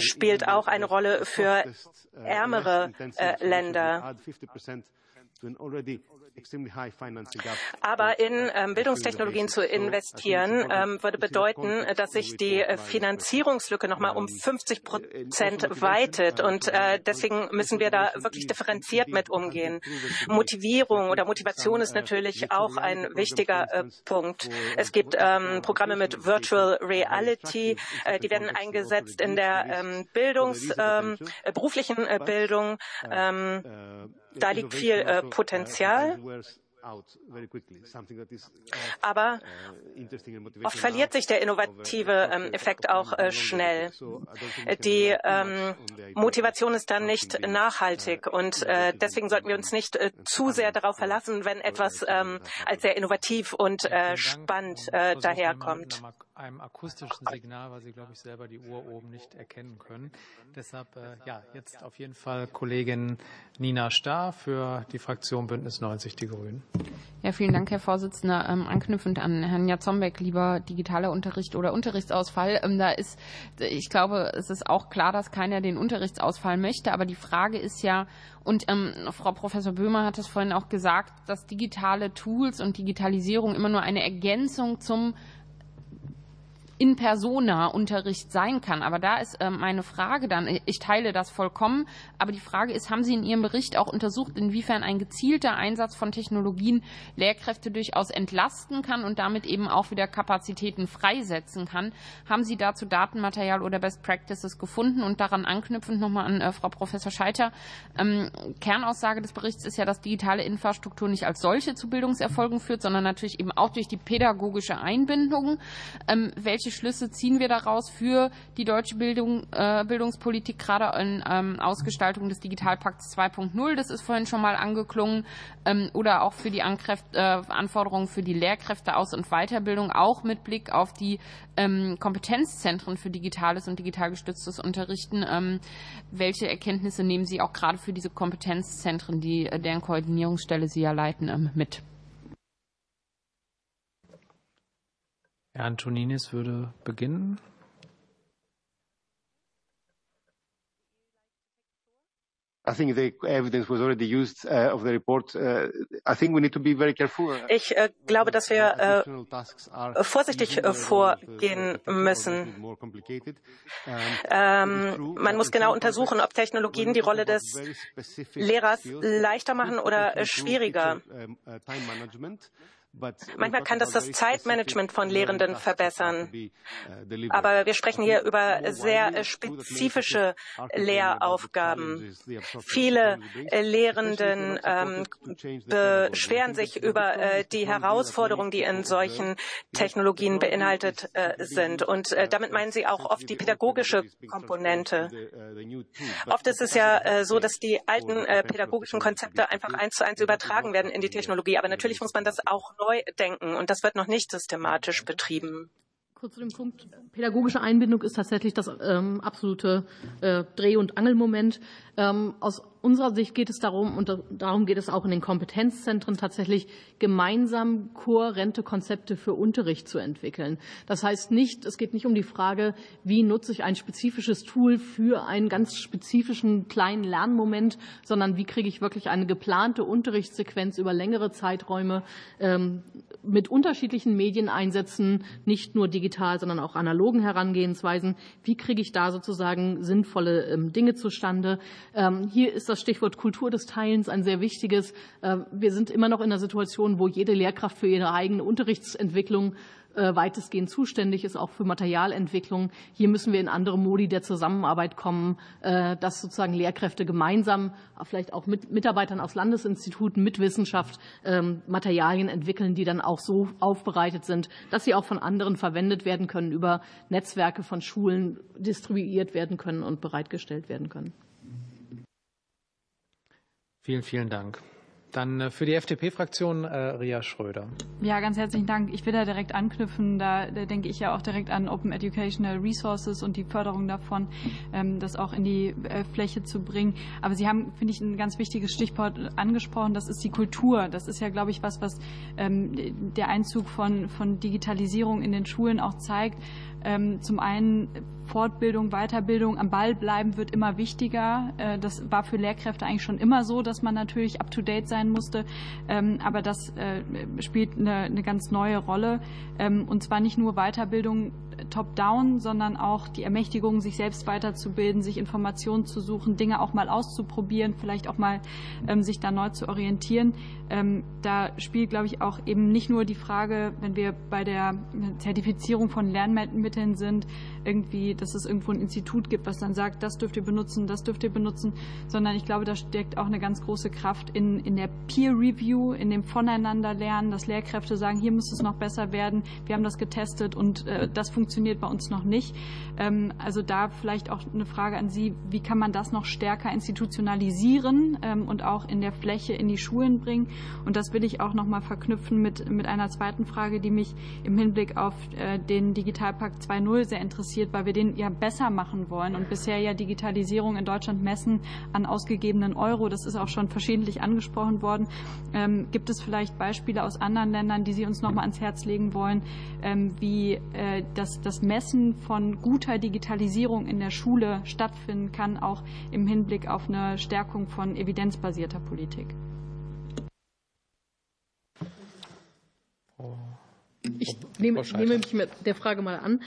spielt auch eine Rolle für uh, ärmere äh, Länder. Aber in ähm, Bildungstechnologien zu investieren, ähm, würde bedeuten, dass sich die äh, Finanzierungslücke nochmal um 50 Prozent weitet. Und äh, deswegen müssen wir da wirklich differenziert mit umgehen. Motivierung oder Motivation ist natürlich auch ein wichtiger äh, Punkt. Es gibt ähm, Programme mit Virtual Reality, äh, die werden eingesetzt in der ähm, Bildungs, ähm, beruflichen äh, Bildung. Da liegt viel äh, Potenzial. Aber oft verliert sich der innovative ähm, Effekt auch äh, schnell. Die ähm, Motivation ist dann nicht nachhaltig und äh, deswegen sollten wir uns nicht äh, zu sehr darauf verlassen, wenn etwas ähm, als sehr innovativ und spannend daherkommt einem akustischen Signal, weil Sie, glaube ich, selber die Uhr oben nicht erkennen können. Deshalb, äh, ja, jetzt auf jeden Fall Kollegin Nina Starr für die Fraktion Bündnis 90 Die Grünen. Ja, vielen Dank, Herr Vorsitzender. Ähm, anknüpfend an Herrn Jatzombeck, lieber digitaler Unterricht oder Unterrichtsausfall. Ähm, da ist, ich glaube, es ist auch klar, dass keiner den Unterrichtsausfall möchte. Aber die Frage ist ja, und ähm, Frau Professor Böhmer hat es vorhin auch gesagt, dass digitale Tools und Digitalisierung immer nur eine Ergänzung zum in persona Unterricht sein kann. Aber da ist ähm, meine Frage dann, ich teile das vollkommen, aber die Frage ist, haben Sie in Ihrem Bericht auch untersucht, inwiefern ein gezielter Einsatz von Technologien Lehrkräfte durchaus entlasten kann und damit eben auch wieder Kapazitäten freisetzen kann? Haben Sie dazu Datenmaterial oder Best Practices gefunden? Und daran anknüpfend nochmal an äh, Frau Professor Scheiter. Ähm, Kernaussage des Berichts ist ja, dass digitale Infrastruktur nicht als solche zu Bildungserfolgen führt, sondern natürlich eben auch durch die pädagogische Einbindung. Ähm, welche Schlüsse ziehen wir daraus für die deutsche Bildung, äh, Bildungspolitik, gerade in ähm, Ausgestaltung des Digitalpakts 2.0? Das ist vorhin schon mal angeklungen. Ähm, oder auch für die Ankräft, äh, Anforderungen für die Lehrkräfte Aus- und Weiterbildung, auch mit Blick auf die ähm, Kompetenzzentren für digitales und digital gestütztes Unterrichten. Ähm, welche Erkenntnisse nehmen Sie auch gerade für diese Kompetenzzentren, die, äh, deren Koordinierungsstelle Sie ja leiten, ähm, mit? Herr Antoninis würde beginnen. I think the evidence was already used uh, of the report. Uh, I think we need to be very careful. Ich äh, glaube, dass wir äh, vorsichtig äh, vorgehen müssen. Ähm, man muss genau untersuchen, ob Technologien die Rolle des Lehrers leichter machen oder schwieriger. Manchmal kann das das Zeitmanagement von Lehrenden verbessern. Aber wir sprechen hier über sehr spezifische Lehraufgaben. Viele Lehrenden ähm, beschweren sich über äh, die Herausforderungen, die in solchen Technologien beinhaltet äh, sind. Und äh, damit meinen sie auch oft die pädagogische Komponente. Oft ist es ja äh, so, dass die alten äh, pädagogischen Konzepte einfach eins zu eins übertragen werden in die Technologie. Aber natürlich muss man das auch neu denken und das wird noch nicht systematisch betrieben. Kurz zu dem Punkt. Pädagogische Einbindung ist tatsächlich das ähm, absolute äh, Dreh- und Angelmoment. Ähm, aus unserer Sicht geht es darum, und darum geht es auch in den Kompetenzzentren tatsächlich, gemeinsam kohärente Konzepte für Unterricht zu entwickeln. Das heißt nicht, es geht nicht um die Frage, wie nutze ich ein spezifisches Tool für einen ganz spezifischen kleinen Lernmoment, sondern wie kriege ich wirklich eine geplante Unterrichtssequenz über längere Zeiträume ähm, mit unterschiedlichen Medieneinsätzen, nicht nur digital, sondern auch analogen Herangehensweisen. Wie kriege ich da sozusagen sinnvolle ähm, Dinge zustande? Ähm, hier ist das Stichwort Kultur des Teilens ein sehr wichtiges. Äh, wir sind immer noch in einer Situation, wo jede Lehrkraft für ihre eigene Unterrichtsentwicklung äh, weitestgehend zuständig ist, auch für Materialentwicklung. Hier müssen wir in andere Modi der Zusammenarbeit kommen, äh, dass sozusagen Lehrkräfte gemeinsam, vielleicht auch mit Mitarbeitern aus Landesinstituten, mit Wissenschaft ähm, Materialien entwickeln, die dann auch so aufbereitet sind, dass sie auch von anderen verwendet werden können, über Netzwerke von Schulen distribuiert werden können und bereitgestellt werden können. Vielen, vielen Dank. Dann äh, für die FDP-Fraktion äh, Ria Schröder. Ja, ganz herzlichen Dank. Ich will da direkt anknüpfen. Da, da denke ich ja auch direkt an Open Educational Resources und die Förderung davon, ähm, das auch in die äh, Fläche zu bringen. Aber Sie haben, finde ich, ein ganz wichtiges Stichwort angesprochen. Das ist die Kultur. Das ist ja, glaube ich, was, was ähm, der Einzug von, von Digitalisierung in den Schulen auch zeigt. Ähm, zum einen Fortbildung, Weiterbildung, am Ball bleiben wird immer wichtiger. Äh, das war für Lehrkräfte eigentlich schon immer so, dass man natürlich up-to-date sein musste. Ähm, aber das äh, spielt eine, ganz neue Rolle. Ähm, und zwar nicht nur Weiterbildung top-down, sondern auch die Ermächtigung, sich selbst weiterzubilden, sich Informationen zu suchen, Dinge auch mal auszuprobieren, vielleicht auch mal ähm, sich da neu zu orientieren. Ähm, da spielt, glaube ich, auch eben nicht nur die Frage, wenn wir bei der Zertifizierung von Lernmitteln sind, irgendwie, dass es irgendwo ein Institut gibt, was dann sagt, das dürft ihr benutzen, das dürft ihr benutzen, sondern ich glaube, da steckt auch eine ganz große Kraft in, in der Peer Review, in dem Voneinanderlernen, dass Lehrkräfte sagen, hier muss es noch besser werden, wir haben das getestet und äh, das funktioniert bei uns noch nicht. Ähm, also da vielleicht auch eine Frage an Sie, wie kann man das noch stärker institutionalisieren ähm, und auch in der Fläche in die Schulen bringen? Und das will ich auch noch mal verknüpfen mit, mit einer zweiten Frage, die mich im Hinblick auf äh, den Digitalpakt 2.0 sehr interessiert, weil wir den ja besser machen wollen und bisher ja Digitalisierung in Deutschland messen an ausgegebenen Euro. Das ist auch schon verschiedentlich angesprochen worden. Ähm, gibt es vielleicht Beispiele aus anderen Ländern, die Sie uns noch mal ans Herz legen wollen, wie äh, das, das Messen von guter Digitalisierung in der Schule stattfinden kann, auch im Hinblick auf eine Stärkung von evidenzbasierter Politik? Ich nehme, nehme mich mit der Frage mal an.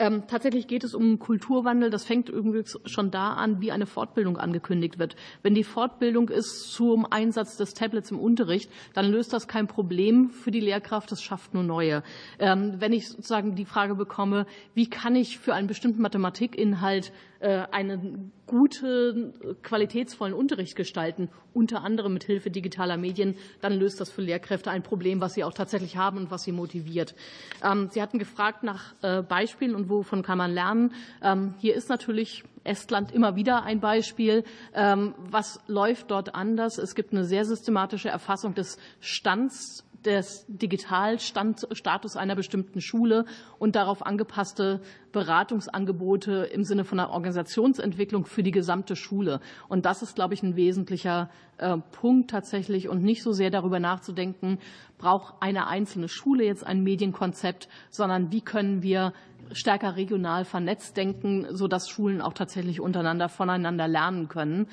Ähm, tatsächlich geht es um Kulturwandel. Das fängt irgendwie schon da an, wie eine Fortbildung angekündigt wird. Wenn die Fortbildung ist zum Einsatz des Tablets im Unterricht, dann löst das kein Problem für die Lehrkraft, das schafft nur neue. Ähm, wenn ich sozusagen die Frage bekomme, wie kann ich für einen bestimmten Mathematikinhalt einen guten, qualitätsvollen Unterricht gestalten, unter anderem mit Hilfe digitaler Medien, dann löst das für Lehrkräfte ein Problem, was sie auch tatsächlich haben und was sie motiviert. Ähm, sie hatten gefragt nach äh, Beispielen und wovon kann man lernen. Ähm, hier ist natürlich Estland immer wieder ein Beispiel. Ähm, was läuft dort anders? Es gibt eine sehr systematische Erfassung des Stands des Digitalstatus einer bestimmten Schule und darauf angepasste Beratungsangebote im Sinne von einer Organisationsentwicklung für die gesamte Schule. Und das ist, glaube ich, ein wesentlicher äh, Punkt tatsächlich und nicht so sehr darüber nachzudenken, braucht eine einzelne Schule jetzt ein Medienkonzept, sondern wie können wir stärker regional vernetzt denken, sodass Schulen auch tatsächlich untereinander voneinander lernen können.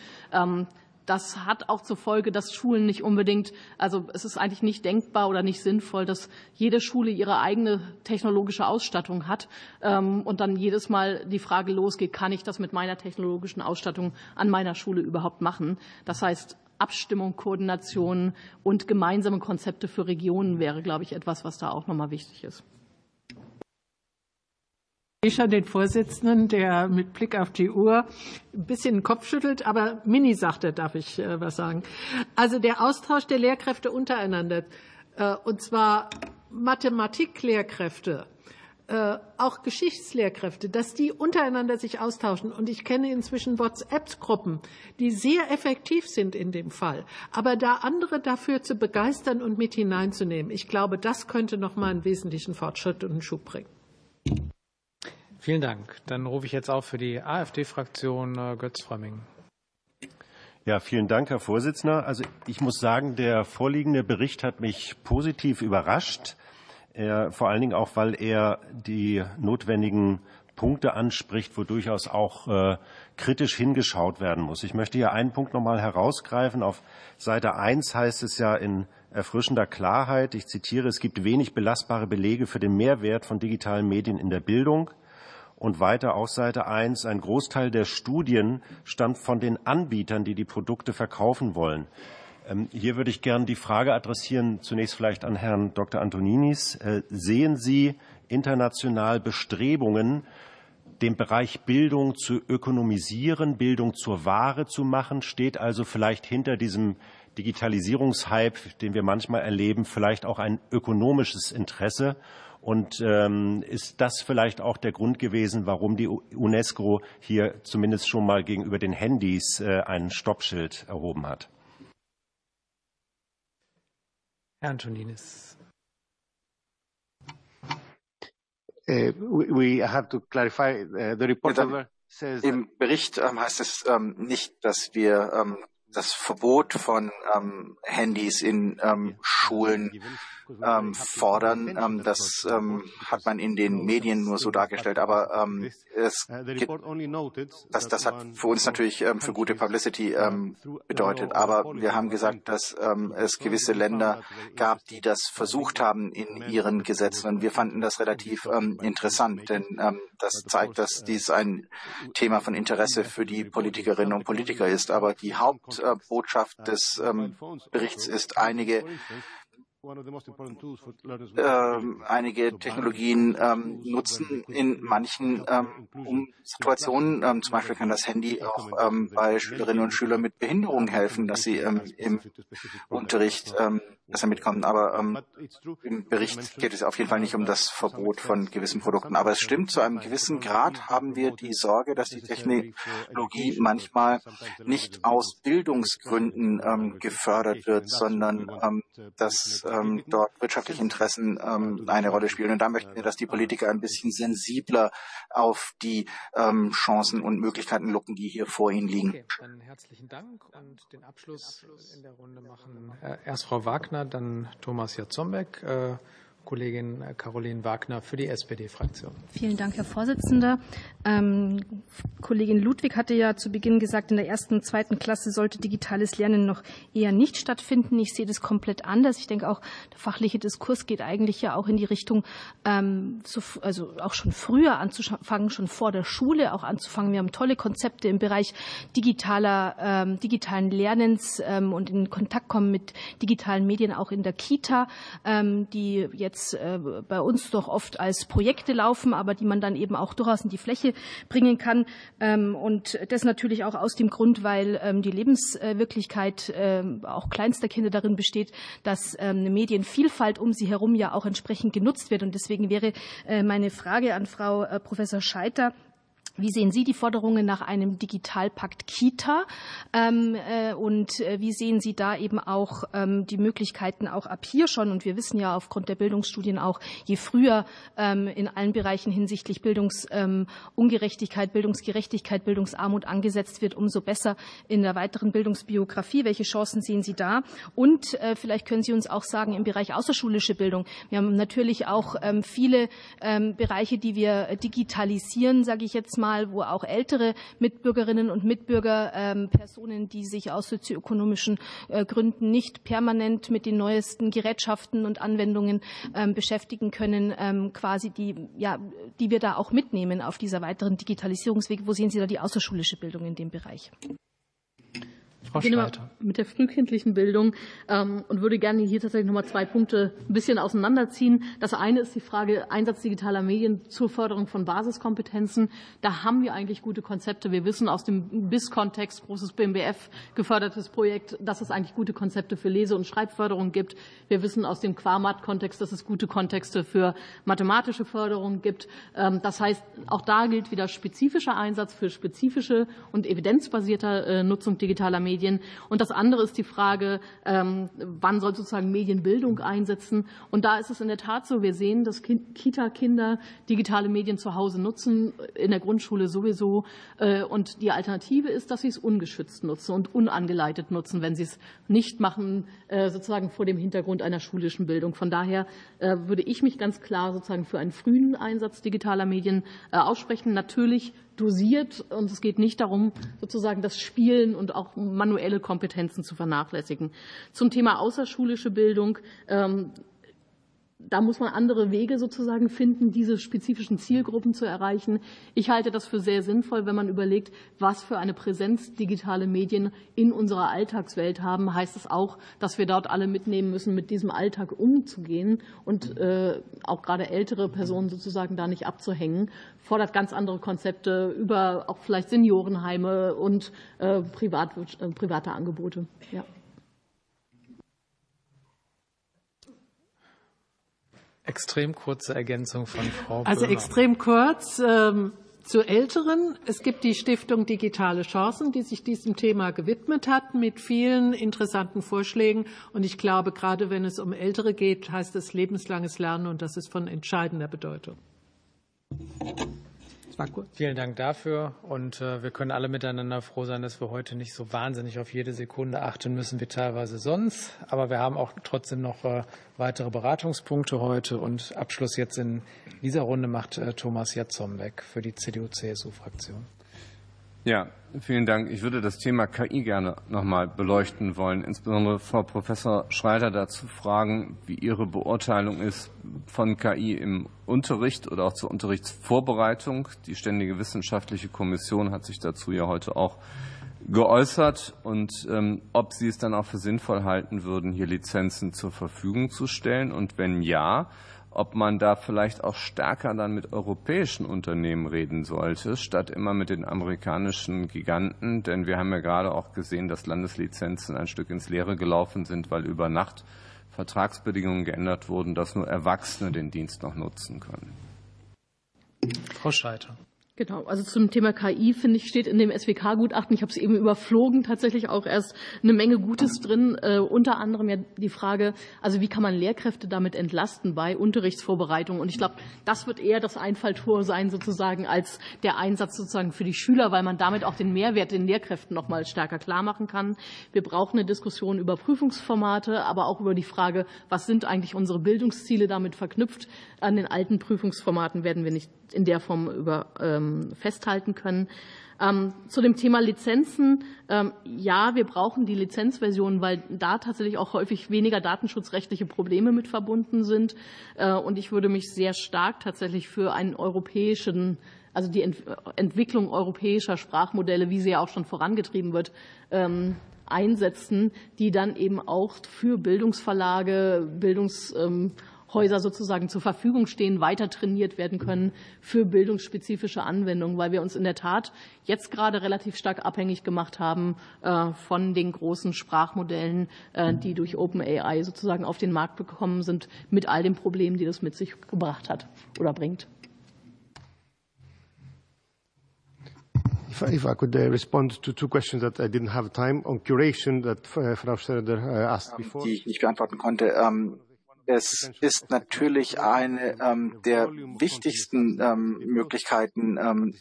Das hat auch zur Folge, dass Schulen nicht unbedingt, also es ist eigentlich nicht denkbar oder nicht sinnvoll, dass jede Schule ihre eigene technologische Ausstattung hat ähm, und dann jedes Mal die Frage losgeht, kann ich das mit meiner technologischen Ausstattung an meiner Schule überhaupt machen? Das heißt, Abstimmung, Koordination und gemeinsame Konzepte für Regionen wäre, glaube ich, etwas, was da auch nochmal wichtig ist. Ich den Vorsitzenden, der mit Blick auf die Uhr ein bisschen den Kopf schüttelt, aber Mini sagte, darf ich äh, was sagen. Also der Austausch der Lehrkräfte untereinander, äh, und zwar Mathematiklehrkräfte, äh, auch Geschichtslehrkräfte, dass die untereinander sich austauschen. Und ich kenne inzwischen WhatsApp-Gruppen, die sehr effektiv sind in dem Fall. Aber da andere dafür zu begeistern und mit hineinzunehmen, ich glaube, das könnte noch mal einen wesentlichen Fortschritt und einen Schub bringen. Vielen Dank. Dann rufe ich jetzt auf für die AfD-Fraktion äh, Götz Frömming. Ja, vielen Dank, Herr Vorsitzender. Also ich muss sagen, der vorliegende Bericht hat mich positiv überrascht. Er, vor allen Dingen auch, weil er die notwendigen Punkte anspricht, wo durchaus auch äh, kritisch hingeschaut werden muss. Ich möchte hier einen Punkt noch mal herausgreifen. Auf Seite 1 heißt es ja in erfrischender Klarheit, ich zitiere, es gibt wenig belastbare Belege für den Mehrwert von digitalen Medien in der Bildung. Und weiter auf Seite 1, ein Großteil der Studien stammt von den Anbietern, die die Produkte verkaufen wollen. Ähm, hier würde ich gerne die Frage adressieren, zunächst vielleicht an Herrn Dr. Antoninis. Äh, sehen Sie international Bestrebungen, den Bereich Bildung zu ökonomisieren, Bildung zur Ware zu machen? Steht also vielleicht hinter diesem Digitalisierungshype, den wir manchmal erleben, vielleicht auch ein ökonomisches Interesse? Und ähm, ist das vielleicht auch der Grund gewesen, warum die UNESCO hier zumindest schon mal gegenüber den Handys äh, ein Stoppschild erhoben hat? Herr Antoninis. Uh, we have to clarify uh, the report says Im Bericht ähm, heißt es ähm, nicht, dass wir ähm, das Verbot von ähm, Handys in ähm, Schulen ähm, fordern. Ähm, das ähm, hat man in den Medien nur so dargestellt, aber ähm, es das, das hat für uns natürlich ähm, für gute Publicity ähm, bedeutet. Aber wir haben gesagt, dass ähm, es gewisse Länder gab, die das versucht haben in ihren Gesetzen. Und wir fanden das relativ ähm, interessant, denn ähm, das zeigt, dass dies ein Thema von Interesse für die Politikerinnen und Politiker ist. Aber die Hauptbotschaft des ähm, Berichts ist, einige ähm, einige Technologien ähm, nutzen in manchen ähm, Situationen. Ähm, zum Beispiel kann das Handy auch bei Schülerinnen und Schülern mit Behinderungen helfen, dass sie im Unterricht besser mitkommen. Aber im Bericht geht es auf jeden Fall nicht um das Verbot von gewissen Produkten. Aber es stimmt, zu einem gewissen Grad haben wir die Sorge, dass die Technologie manchmal nicht aus Bildungsgründen gefördert wird, sondern dass ähm, dort wirtschaftliche Interessen ähm, eine Rolle spielen. Und da möchten wir, dass die Politiker ein bisschen sensibler auf die ähm, Chancen und Möglichkeiten lucken, die hier vor ihnen liegen. Okay, dann herzlichen Dank und den Abschluss in der Runde machen äh, erst Frau Wagner, dann Thomas Jatzombeck. Äh, Kollegin Caroline Wagner für die SPD-Fraktion. Vielen Dank, Herr Vorsitzender. Ähm, Kollegin Ludwig hatte ja zu Beginn gesagt, in der ersten zweiten Klasse sollte digitales Lernen noch eher nicht stattfinden. Ich sehe das komplett anders. Ich denke auch, der fachliche Diskurs geht eigentlich ja auch in die Richtung, ähm, so, also auch schon früher anzufangen, schon vor der Schule auch anzufangen. Wir haben tolle Konzepte im Bereich digitaler, ähm, digitalen Lernens ähm, und in Kontakt kommen mit digitalen Medien auch in der Kita, ähm, die jetzt jetzt äh, bei uns doch oft als Projekte laufen, aber die man dann eben auch durchaus in die Fläche bringen kann. Ähm, und das natürlich auch aus dem Grund, weil ähm, die Lebenswirklichkeit ähm, auch kleinster Kinder darin besteht, dass eine Medienvielfalt um sie herum ja auch entsprechend genutzt wird. Und deswegen wäre äh, meine Frage an Frau äh, Professor Scheiter, wie sehen Sie die Forderungen nach einem Digitalpakt Kita? Ähm, äh, und äh, wie sehen Sie da eben auch ähm, die Möglichkeiten auch ab hier schon? Und wir wissen ja aufgrund der Bildungsstudien auch, je früher ähm, in allen Bereichen hinsichtlich Bildungsungerechtigkeit, Bildungsgerechtigkeit, Bildungsarmut angesetzt wird, umso besser in der weiteren Bildungsbiografie. Welche Chancen sehen Sie da? Und äh, vielleicht können Sie uns auch sagen im Bereich außerschulische Bildung. Wir haben natürlich auch viele Bereiche, die wir digitalisieren, sage ich jetzt mal mal, wo auch ältere Mitbürgerinnen und Mitbürger, ähm, Personen, die sich aus sozioökonomischen äh, Gründen nicht permanent mit den neuesten Gerätschaften und Anwendungen ähm, beschäftigen können, ähm, quasi die, ja, die wir da auch mitnehmen auf dieser weiteren Digitalisierungsweg. Wo sehen Sie da die außerschulische Bildung in dem Bereich? Frau Schreiter. Mit der frühkindlichen Bildung ähm, und würde gerne hier tatsächlich nochmal zwei Punkte ein bisschen auseinanderziehen. Das eine ist die Frage Einsatz digitaler Medien zur Förderung von Basiskompetenzen. Da haben wir eigentlich gute Konzepte. Wir wissen aus dem BIS-Kontext, großes BMBF gefördertes Projekt, dass es eigentlich gute Konzepte für Lese- und Schreibförderung gibt. Wir wissen aus dem Quamat-Kontext, dass es gute Kontexte für mathematische Förderung gibt. Ähm, das heißt, auch da gilt wieder spezifischer Einsatz für spezifische und evidenzbasierte äh, Nutzung digitaler Medien. Und das andere ist die Frage, ähm, wann soll sozusagen Medienbildung einsetzen? Und da ist es in der Tat so, wir sehen, dass Kita-Kinder digitale Medien zu Hause nutzen, in der Grundschule sowieso. Äh, und die Alternative ist, dass sie es ungeschützt nutzen und unangeleitet nutzen, wenn sie es nicht machen, äh, sozusagen vor dem Hintergrund einer schulischen Bildung. Von daher würde ich mich ganz klar sozusagen für einen frühen Einsatz digitaler Medien aussprechen. Natürlich dosiert und es geht nicht darum, sozusagen das Spielen und auch manuelle Kompetenzen zu vernachlässigen. Zum Thema außerschulische Bildung. Da muss man andere Wege sozusagen finden, diese spezifischen Zielgruppen zu erreichen. Ich halte das für sehr sinnvoll, wenn man überlegt, was für eine Präsenz digitale Medien in unserer Alltagswelt haben. Heißt es auch, dass wir dort alle mitnehmen müssen, mit diesem Alltag umzugehen und äh, auch gerade ältere Personen sozusagen da nicht abzuhängen, fordert ganz andere Konzepte über auch vielleicht Seniorenheime und äh, Privat, äh, private Angebote. Ja. Extrem kurze Ergänzung von Frau Also extrem kurz. Ähm, zu Älteren. Es gibt die Stiftung Digitale Chancen, die sich diesem Thema gewidmet hat mit vielen interessanten Vorschlägen. Und ich glaube, gerade wenn es um Ältere geht, heißt es lebenslanges Lernen und das ist von entscheidender Bedeutung. Vielen Dank dafür. Und äh, wir können alle miteinander froh sein, dass wir heute nicht so wahnsinnig auf jede Sekunde achten müssen wie teilweise sonst. Aber wir haben auch trotzdem noch äh, weitere Beratungspunkte heute. Und Abschluss jetzt in dieser Runde macht äh, Thomas Jatzombeck für die CDU-CSU-Fraktion. Ja, vielen Dank. Ich würde das Thema KI gerne noch mal beleuchten wollen, insbesondere Frau Professor Schreiter dazu fragen, wie Ihre Beurteilung ist von KI im Unterricht oder auch zur Unterrichtsvorbereitung. Die Ständige Wissenschaftliche Kommission hat sich dazu ja heute auch geäußert und ähm, ob Sie es dann auch für sinnvoll halten würden, hier Lizenzen zur Verfügung zu stellen und wenn ja, ob man da vielleicht auch stärker dann mit europäischen Unternehmen reden sollte, statt immer mit den amerikanischen Giganten. Denn wir haben ja gerade auch gesehen, dass Landeslizenzen ein Stück ins Leere gelaufen sind, weil über Nacht Vertragsbedingungen geändert wurden, dass nur Erwachsene den Dienst noch nutzen können. Frau Scheiter. Genau, also zum Thema KI, finde ich, steht in dem SWK-Gutachten, ich habe es eben überflogen, tatsächlich auch erst eine Menge Gutes drin, äh, unter anderem ja die Frage, also wie kann man Lehrkräfte damit entlasten bei Unterrichtsvorbereitung und ich glaube, das wird eher das Einfalltor sein sozusagen als der Einsatz sozusagen für die Schüler, weil man damit auch den Mehrwert den Lehrkräften noch mal stärker klar machen kann. Wir brauchen eine Diskussion über Prüfungsformate, aber auch über die Frage, was sind eigentlich unsere Bildungsziele damit verknüpft. An den alten Prüfungsformaten werden wir nicht in der Form über, ähm, festhalten können. Ähm, zu dem Thema Lizenzen. Ähm, ja, wir brauchen die Lizenzversion, weil da tatsächlich auch häufig weniger datenschutzrechtliche Probleme mit verbunden sind. Äh, und ich würde mich sehr stark tatsächlich für einen europäischen also die Ent Entwicklung europäischer Sprachmodelle, wie sie ja auch schon vorangetrieben wird, ähm, einsetzen, die dann eben auch für Bildungsverlage, Bildungs ähm, Häuser sozusagen zur Verfügung stehen, weiter trainiert werden können für bildungsspezifische Anwendungen, weil wir uns in der Tat jetzt gerade relativ stark abhängig gemacht haben äh, von den großen Sprachmodellen, äh, die durch OpenAI sozusagen auf den Markt gekommen sind, mit all den Problemen, die das mit sich gebracht hat oder bringt. If, I could uh, respond to two questions that I didn't have time on curation that uh, Frau Schroeder uh, asked before. Die ich nicht beantworten konnte. Es ist natürlich eine ähm, der wichtigsten ähm, Möglichkeiten, ähm,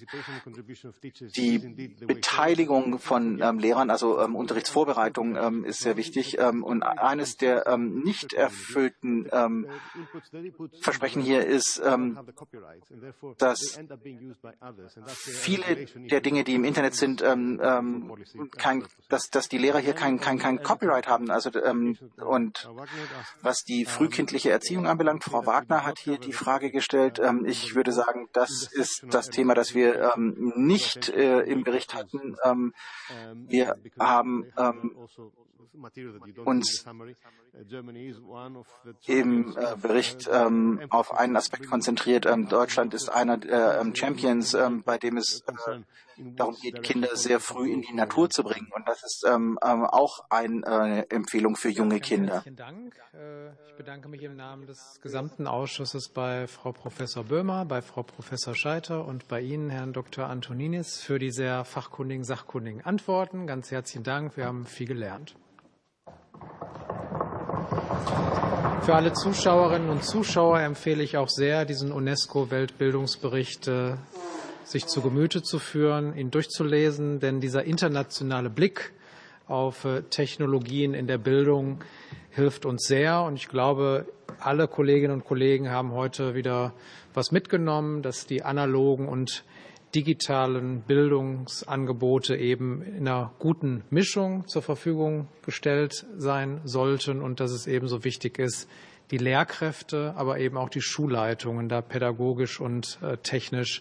die Beteiligung von ähm, Lehrern, also ähm, Unterrichtsvorbereitung ähm, ist sehr wichtig. und eines der nicht erfüllten Versprechen hier ist, dass viele der Dinge, die im Internet sind, kein, dass, dass die Lehrer hier kein, kein, kein Copyright haben. Also und was die Früh frühkindliche Erziehung anbelangt, Frau Wagner hat hier die Frage gestellt. Ähm, ich würde sagen, das ist das Thema, das wir ähm, nicht äh, im Bericht hatten. Ähm, wir haben uns im äh, Bericht ähm, auf einen Aspekt konzentriert. Ähm, Deutschland ist einer der ähm, Champions, ähm, bei dem es äh, darum geht, Kinder sehr früh in die Natur zu bringen. Und das ist auch eine äh, Empfehlung für junge Kinder. Vielen Dank. Äh, ich bedanke mich im Namen des gesamten Ausschusses bei Frau Professor Böhmer, bei Frau Professor Scheiter und bei Ihnen, Herrn Dr. Antoninis, für die sehr fachkundigen, sachkundigen Antworten. Ganz herzlichen Dank. Wir haben viel gelernt. Für alle Zuschauerinnen und Zuschauer empfehle ich auch sehr, diesen UNESCO-Weltbildungsbericht äh, sich zu Gemüte zu führen, ihn durchzulesen, denn dieser internationale Blick auf äh, Technologien in der Bildung hilft uns sehr. Und ich glaube, alle Kolleginnen und Kollegen haben heute wieder was mitgenommen, dass die analogen und digitalen Bildungsangebote eben in einer guten Mischung zur Verfügung gestellt sein sollten und dass es ebenso wichtig ist, die Lehrkräfte, aber eben auch die Schulleitungen da pädagogisch und äh, technisch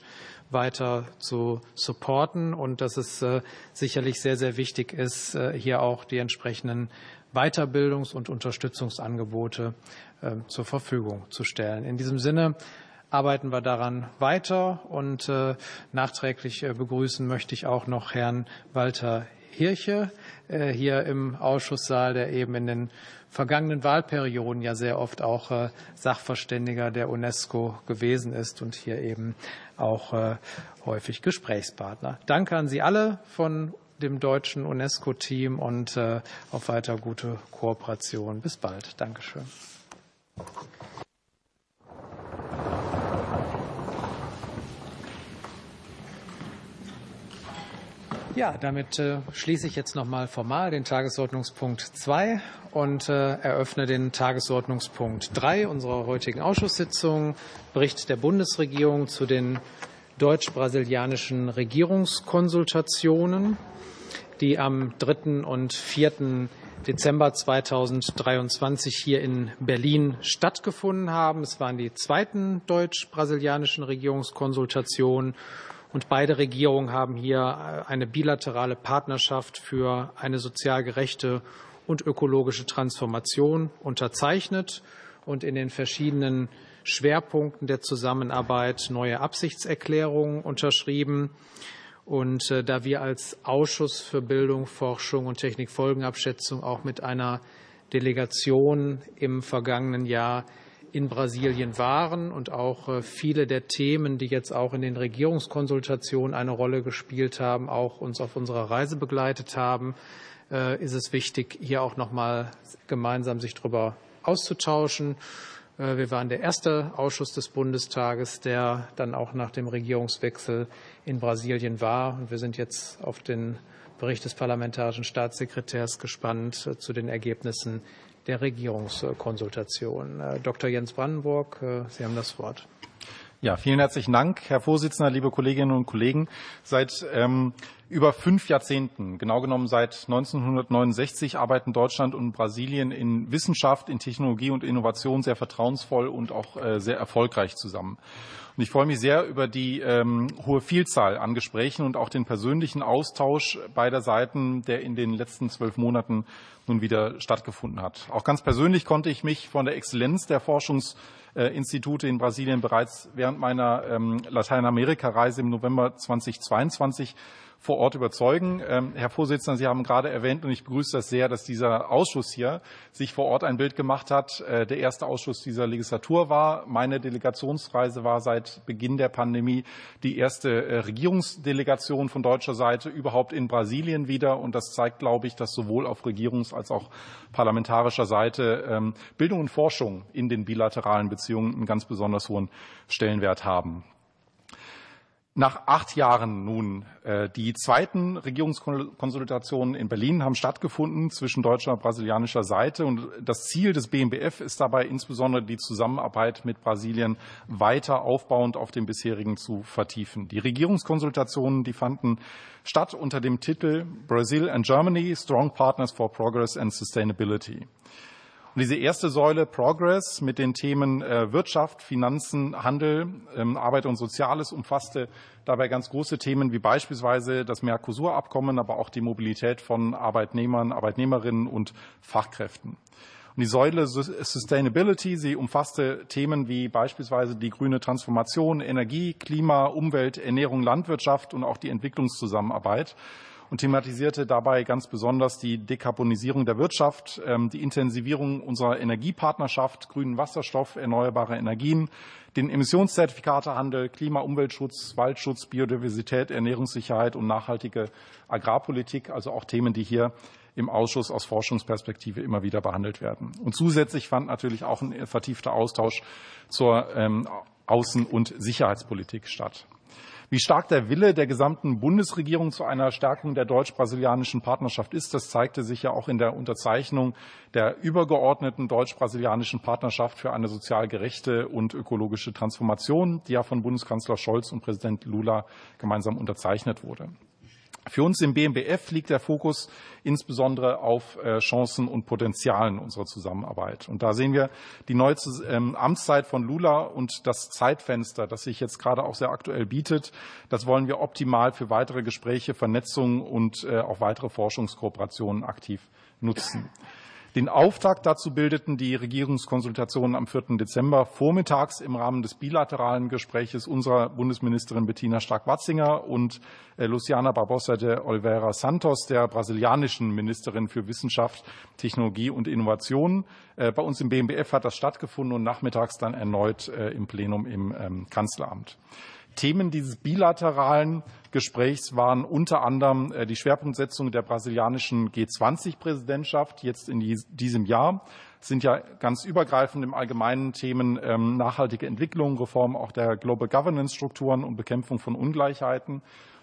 weiter zu supporten und dass es äh, sicherlich sehr, sehr wichtig ist, äh, hier auch die entsprechenden Weiterbildungs- und Unterstützungsangebote zur Verfügung zu stellen. In diesem Sinne arbeiten wir daran weiter. Und äh, nachträglich äh, begrüßen möchte ich auch noch Herrn Walter Hirche äh, hier im Ausschusssaal, der eben in den vergangenen Wahlperioden ja sehr oft auch Sachverständiger der UNESCO gewesen ist und hier eben auch häufig Gesprächspartner. Danke an Sie alle von dem deutschen UNESCO-Team und auf weiter gute Kooperation. Bis bald. Dankeschön. Ja, damit äh, schließe ich jetzt nochmal formal den Tagesordnungspunkt 2 und äh, eröffne den Tagesordnungspunkt 3 unserer heutigen Ausschusssitzung. Bericht der Bundesregierung zu den deutsch-brasilianischen Regierungskonsultationen, die am 3. und 4. Dezember 2023 hier in Berlin stattgefunden haben. Es waren die zweiten deutsch-brasilianischen Regierungskonsultationen und beide Regierungen haben hier äh, eine bilaterale Partnerschaft für eine sozial gerechte und ökologische Transformation unterzeichnet und in den verschiedenen Schwerpunkten der Zusammenarbeit neue Absichtserklärungen unterschrieben. Und äh, da wir als Ausschuss für Bildung, Forschung und Technikfolgenabschätzung auch mit einer Delegation im vergangenen Jahr in Brasilien waren und auch äh, viele der Themen, die jetzt auch in den Regierungskonsultationen eine Rolle gespielt haben, auch uns auf unserer Reise begleitet haben, äh, ist es wichtig, hier auch noch mal gemeinsam sich darüber auszutauschen. Äh, wir waren der erste Ausschuss des Bundestages, der dann auch nach dem Regierungswechsel in Brasilien war. Und wir sind jetzt auf den Bericht des parlamentarischen Staatssekretärs gespannt zu den Ergebnissen der Regierungskonsultation. Äh, Dr. Jens Brandenburg, äh, Sie haben das Wort. Ja, vielen herzlichen Dank, Herr Vorsitzender, liebe Kolleginnen und Kollegen. Seit ähm, über fünf Jahrzehnten, genau genommen seit 1969, arbeiten Deutschland und Brasilien in Wissenschaft, in Technologie und Innovation sehr vertrauensvoll und auch äh, sehr erfolgreich zusammen. Und ich freue mich sehr über die ähm, hohe Vielzahl an Gesprächen und auch den persönlichen Austausch beider Seiten, der in den letzten zwölf Monaten nun wieder stattgefunden hat. Auch ganz persönlich konnte ich mich von der Exzellenz der Forschungsinstitute in Brasilien bereits während meiner ähm, Lateinamerika-Reise im November 2022 vor Ort überzeugen. Ähm, Herr Vorsitzender, Sie haben gerade erwähnt, und ich begrüße das sehr, dass dieser Ausschuss hier sich vor Ort ein Bild gemacht hat. Äh, der erste Ausschuss dieser Legislatur war. Meine Delegationsreise war seit Beginn der Pandemie die erste äh, Regierungsdelegation von deutscher Seite überhaupt in Brasilien wieder. Und das zeigt, glaube ich, dass sowohl auf Regierungs- als auch parlamentarischer Seite ähm, Bildung und Forschung in den bilateralen Beziehungen einen ganz besonders hohen Stellenwert haben. Nach acht Jahren nun, äh, die zweiten Regierungskonsultationen in Berlin haben stattgefunden zwischen deutscher und brasilianischer Seite. Und das Ziel des BMBF ist dabei insbesondere die Zusammenarbeit mit Brasilien weiter aufbauend auf dem bisherigen zu vertiefen. Die Regierungskonsultationen, die fanden statt unter dem Titel Brazil and Germany, Strong Partners for Progress and Sustainability. Und diese erste Säule Progress mit den Themen äh, Wirtschaft, Finanzen, Handel, ähm, Arbeit und Soziales umfasste dabei ganz große Themen wie beispielsweise das Mercosur-Abkommen, aber auch die Mobilität von Arbeitnehmern, Arbeitnehmerinnen und Fachkräften. Und die Säule Sustainability, sie umfasste Themen wie beispielsweise die grüne Transformation, Energie, Klima, Umwelt, Ernährung, Landwirtschaft und auch die Entwicklungszusammenarbeit und thematisierte dabei ganz besonders die Dekarbonisierung der Wirtschaft, ähm, die Intensivierung unserer Energiepartnerschaft, grünen Wasserstoff, erneuerbare Energien, den Emissionszertifikatehandel, Klima, Umweltschutz, Waldschutz, Biodiversität, Ernährungssicherheit und nachhaltige Agrarpolitik, also auch Themen, die hier im Ausschuss aus Forschungsperspektive immer wieder behandelt werden. Und zusätzlich fand natürlich auch ein vertiefter Austausch zur ähm, Außen- und Sicherheitspolitik statt. Wie stark der Wille der gesamten Bundesregierung zu einer Stärkung der deutsch-brasilianischen Partnerschaft ist, das zeigte sich ja auch in der Unterzeichnung der übergeordneten deutsch-brasilianischen Partnerschaft für eine sozial gerechte und ökologische Transformation, die ja von Bundeskanzler Scholz und Präsident Lula gemeinsam unterzeichnet wurde. Für uns im BMBF liegt der Fokus insbesondere auf äh, Chancen und Potenzialen unserer Zusammenarbeit. Und da sehen wir die neue ähm, Amtszeit von Lula und das Zeitfenster, das sich jetzt gerade auch sehr aktuell bietet. Das wollen wir optimal für weitere Gespräche, Vernetzung und äh, auch weitere Forschungskooperationen aktiv nutzen. Den Auftakt dazu bildeten die Regierungskonsultationen am 4. Dezember vormittags im Rahmen des bilateralen Gespräches unserer Bundesministerin Bettina Stark-Watzinger und äh, Luciana Barbosa de Oliveira Santos, der brasilianischen Ministerin für Wissenschaft, Technologie und Innovation. Äh, bei uns im BMBF hat das stattgefunden und nachmittags dann erneut äh, im Plenum im ähm, Kanzleramt. Themen dieses bilateralen Gesprächs waren unter anderem äh, die Schwerpunktsetzung der brasilianischen G20-Präsidentschaft jetzt in diesem Jahr. Es sind ja ganz übergreifend im Allgemeinen Themen ähm, nachhaltige Entwicklung, Reform auch der Global Governance-Strukturen und Bekämpfung von Ungleichheiten.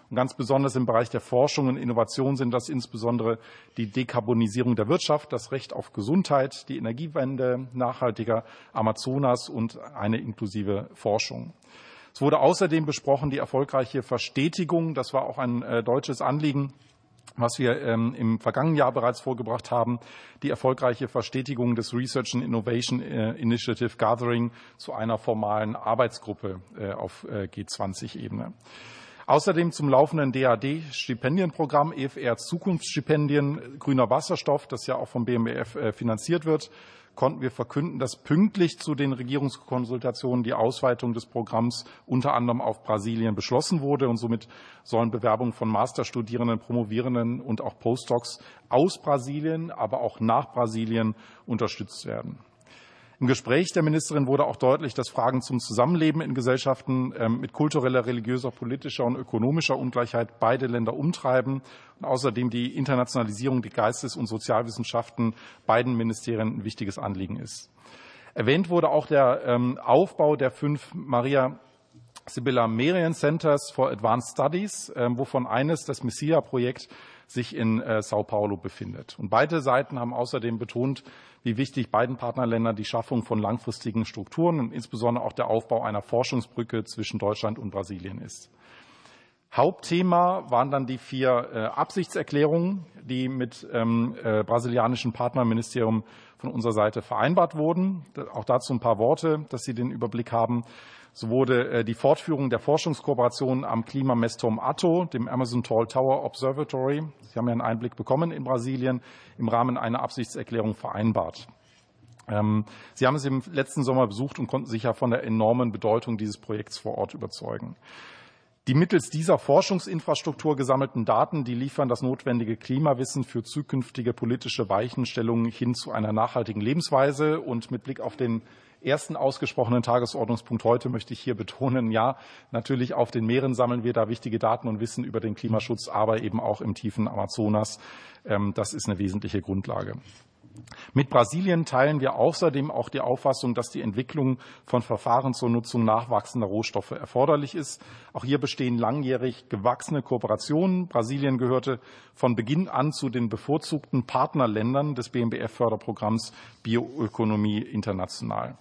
Und ganz besonders im Bereich der Forschung und Innovation sind das insbesondere die Dekarbonisierung der Wirtschaft, das Recht auf Gesundheit, die Energiewende, nachhaltiger Amazonas und eine inklusive Forschung. Es wurde außerdem besprochen die erfolgreiche Verstetigung. Das war auch ein äh, deutsches Anliegen was wir ähm, im vergangenen Jahr bereits vorgebracht haben, die erfolgreiche Verstetigung des Research and Innovation äh, Initiative Gathering zu einer formalen Arbeitsgruppe äh, auf G20-Ebene. Außerdem zum laufenden DAD-Stipendienprogramm EFR Zukunftsstipendien Grüner Wasserstoff, das ja auch vom BMBF finanziert wird, konnten wir verkünden, dass pünktlich zu den Regierungskonsultationen die Ausweitung des Programms unter anderem auf Brasilien beschlossen wurde. Und somit sollen Bewerbungen von Masterstudierenden, Promovierenden und auch Postdocs aus Brasilien, aber auch nach Brasilien unterstützt werden. Im Gespräch der Ministerin wurde auch deutlich, dass Fragen zum Zusammenleben in Gesellschaften ähm, mit kultureller, religiöser, politischer und ökonomischer Ungleichheit beide Länder umtreiben und außerdem die Internationalisierung der Geistes- und Sozialwissenschaften beiden Ministerien ein wichtiges Anliegen ist. Erwähnt wurde auch der ähm, Aufbau der fünf Maria Sibylla Merian Centers for Advanced Studies, ähm, wovon eines das Messia-Projekt sich in äh, Sao Paulo befindet. Und beide Seiten haben außerdem betont, wie wichtig beiden Partnerländern die Schaffung von langfristigen Strukturen und insbesondere auch der Aufbau einer Forschungsbrücke zwischen Deutschland und Brasilien ist. Hauptthema waren dann die vier äh, Absichtserklärungen, die mit ähm, äh, brasilianischen Partnerministerium von unserer Seite vereinbart wurden. Auch dazu ein paar Worte, dass Sie den Überblick haben. So wurde äh, die Fortführung der Forschungskooperation am Klimamessturm Atto, dem Amazon Tall Tower Observatory, Sie haben ja einen Einblick bekommen in Brasilien, im Rahmen einer Absichtserklärung vereinbart. Ähm, Sie haben es im letzten Sommer besucht und konnten sich ja von der enormen Bedeutung dieses Projekts vor Ort überzeugen. Die mittels dieser Forschungsinfrastruktur gesammelten Daten, die liefern das notwendige Klimawissen für zukünftige politische Weichenstellungen hin zu einer nachhaltigen Lebensweise. Und mit Blick auf den ersten ausgesprochenen Tagesordnungspunkt heute möchte ich hier betonen, ja, natürlich auf den Meeren sammeln wir da wichtige Daten und Wissen über den Klimaschutz, aber eben auch im tiefen Amazonas. Ähm, das ist eine wesentliche Grundlage. Mit Brasilien teilen wir außerdem auch die Auffassung, dass die Entwicklung von Verfahren zur Nutzung nachwachsender Rohstoffe erforderlich ist. Auch hier bestehen langjährig gewachsene Kooperationen. Brasilien gehörte von Beginn an zu den bevorzugten Partnerländern des BMBF-Förderprogramms Bioökonomie international.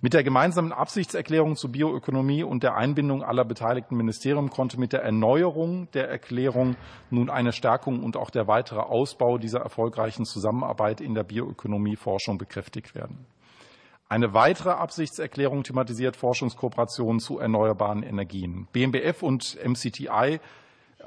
Mit der gemeinsamen Absichtserklärung zur Bioökonomie und der Einbindung aller beteiligten Ministerien konnte mit der Erneuerung der Erklärung nun eine Stärkung und auch der weitere Ausbau dieser erfolgreichen Zusammenarbeit in der Bioökonomieforschung bekräftigt werden. Eine weitere Absichtserklärung thematisiert Forschungskooperationen zu erneuerbaren Energien. BMBF und MCTI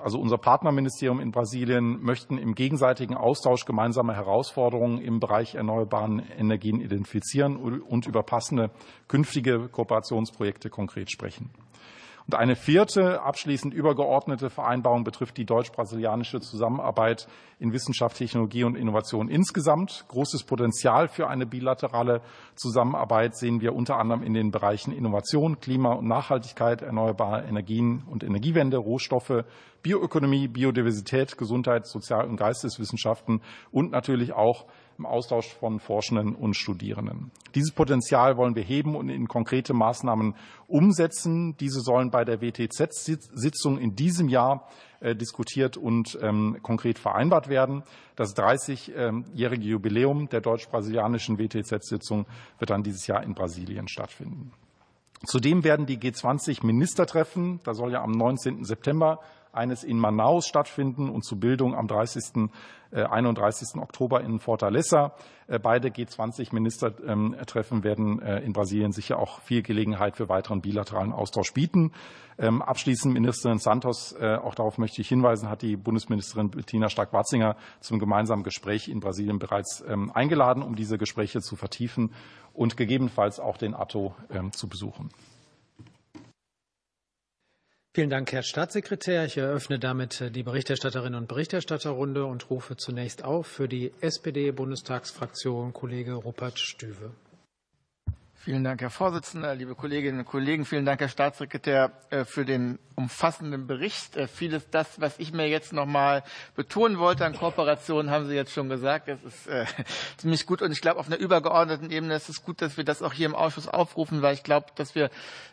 also unser Partnerministerium in Brasilien, möchten im gegenseitigen Austausch gemeinsame Herausforderungen im Bereich erneuerbaren Energien identifizieren und über passende künftige Kooperationsprojekte konkret sprechen. Und eine vierte, abschließend übergeordnete Vereinbarung betrifft die deutsch-brasilianische Zusammenarbeit in Wissenschaft, Technologie und Innovation insgesamt. Großes Potenzial für eine bilaterale Zusammenarbeit sehen wir unter anderem in den Bereichen Innovation, Klima und Nachhaltigkeit, erneuerbare Energien und Energiewende, Rohstoffe, Bioökonomie, Biodiversität, Gesundheit, Sozial- und Geisteswissenschaften und natürlich auch im Austausch von Forschenden und Studierenden. Dieses Potenzial wollen wir heben und in konkrete Maßnahmen umsetzen. Diese sollen bei der WTZ-Sitzung in diesem Jahr äh, diskutiert und ähm, konkret vereinbart werden. Das 30-jährige Jubiläum der deutsch-brasilianischen WTZ-Sitzung wird dann dieses Jahr in Brasilien stattfinden. Zudem werden die G20-Ministertreffen, da soll ja am 19. September eines in Manaus stattfinden und zu Bildung am 30. 31. Äh, Oktober in Fortaleza. Äh, beide G20-Ministertreffen werden äh, in Brasilien sicher auch viel Gelegenheit für weiteren bilateralen Austausch bieten. Ähm, abschließend, Ministerin Santos, auch darauf möchte ich hinweisen, hat die Bundesministerin Bettina Stark-Watzinger zum gemeinsamen Gespräch in Brasilien bereits ähm, eingeladen, um diese Gespräche zu vertiefen und gegebenenfalls auch den Atto ähm, zu besuchen. Vielen Dank, Herr Staatssekretär. Ich eröffne damit äh, die Berichterstatterinnen und Berichterstatterrunde und rufe zunächst auf für die SPD-Bundestagsfraktion Kollege Rupert Stüwe. Vielen Dank, Herr Vorsitzender, liebe Kolleginnen und Kollegen. Vielen Dank, Herr Staatssekretär, äh, für den umfassenden Bericht. Äh, vieles das, was ich mir jetzt noch mal betonen wollte an Kooperation, haben Sie jetzt schon gesagt. Das ist äh, [LAUGHS] ziemlich gut. Und ich glaube, auf einer übergeordneten Ebene ist es gut, dass wir das auch hier im Ausschuss aufrufen, weil ich glaube, dass wir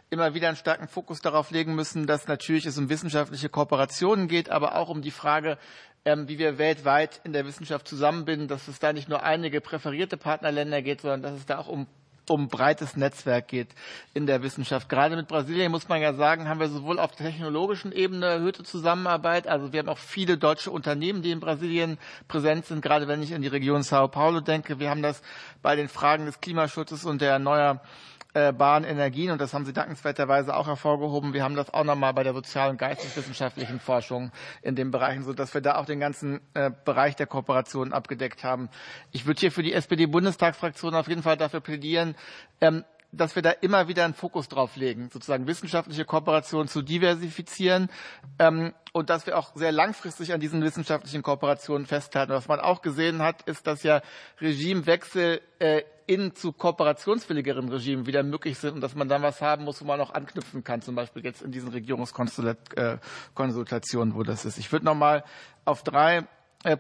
immer wieder einen starken Fokus darauf legen müssen, dass natürlich es um wissenschaftliche Kooperationen geht, aber auch um die Frage, ähm, wie wir weltweit in der Wissenschaft zusammenbinden, dass es da nicht nur einige präferierte Partnerländer geht, sondern dass es da auch um um breites Netzwerk geht in der Wissenschaft. Gerade mit Brasilien muss man ja sagen, haben wir sowohl auf technologischen Ebene erhöhte Zusammenarbeit, also wir haben auch viele deutsche Unternehmen, die in Brasilien präsent sind, gerade wenn ich in die Region Sao Paulo denke. Wir haben das bei den Fragen des Klimaschutzes und der erneuerbaren erneuerbaren Energien, und das haben Sie dankenswerterweise auch hervorgehoben. Wir haben das auch nochmal bei der sozialen und geisteswissenschaftlichen Forschung in den Bereichen, sodass wir da auch den ganzen äh, Bereich der Kooperation abgedeckt haben. Ich würde hier für die SPD-Bundestagsfraktion auf jeden Fall dafür plädieren, ähm, dass wir da immer wieder einen Fokus drauf legen, sozusagen wissenschaftliche Kooperation zu diversifizieren ähm, und dass wir auch sehr langfristig an diesen wissenschaftlichen Kooperationen festhalten. Was man auch gesehen hat, ist, dass ja Regimewechsel äh, in zu kooperationswilligeren Regimen wieder möglich sind und dass man dann was haben muss, wo man auch anknüpfen kann, zum Beispiel jetzt in diesen Regierungskonsultationen, wo das ist. Ich würde noch mal auf drei äh,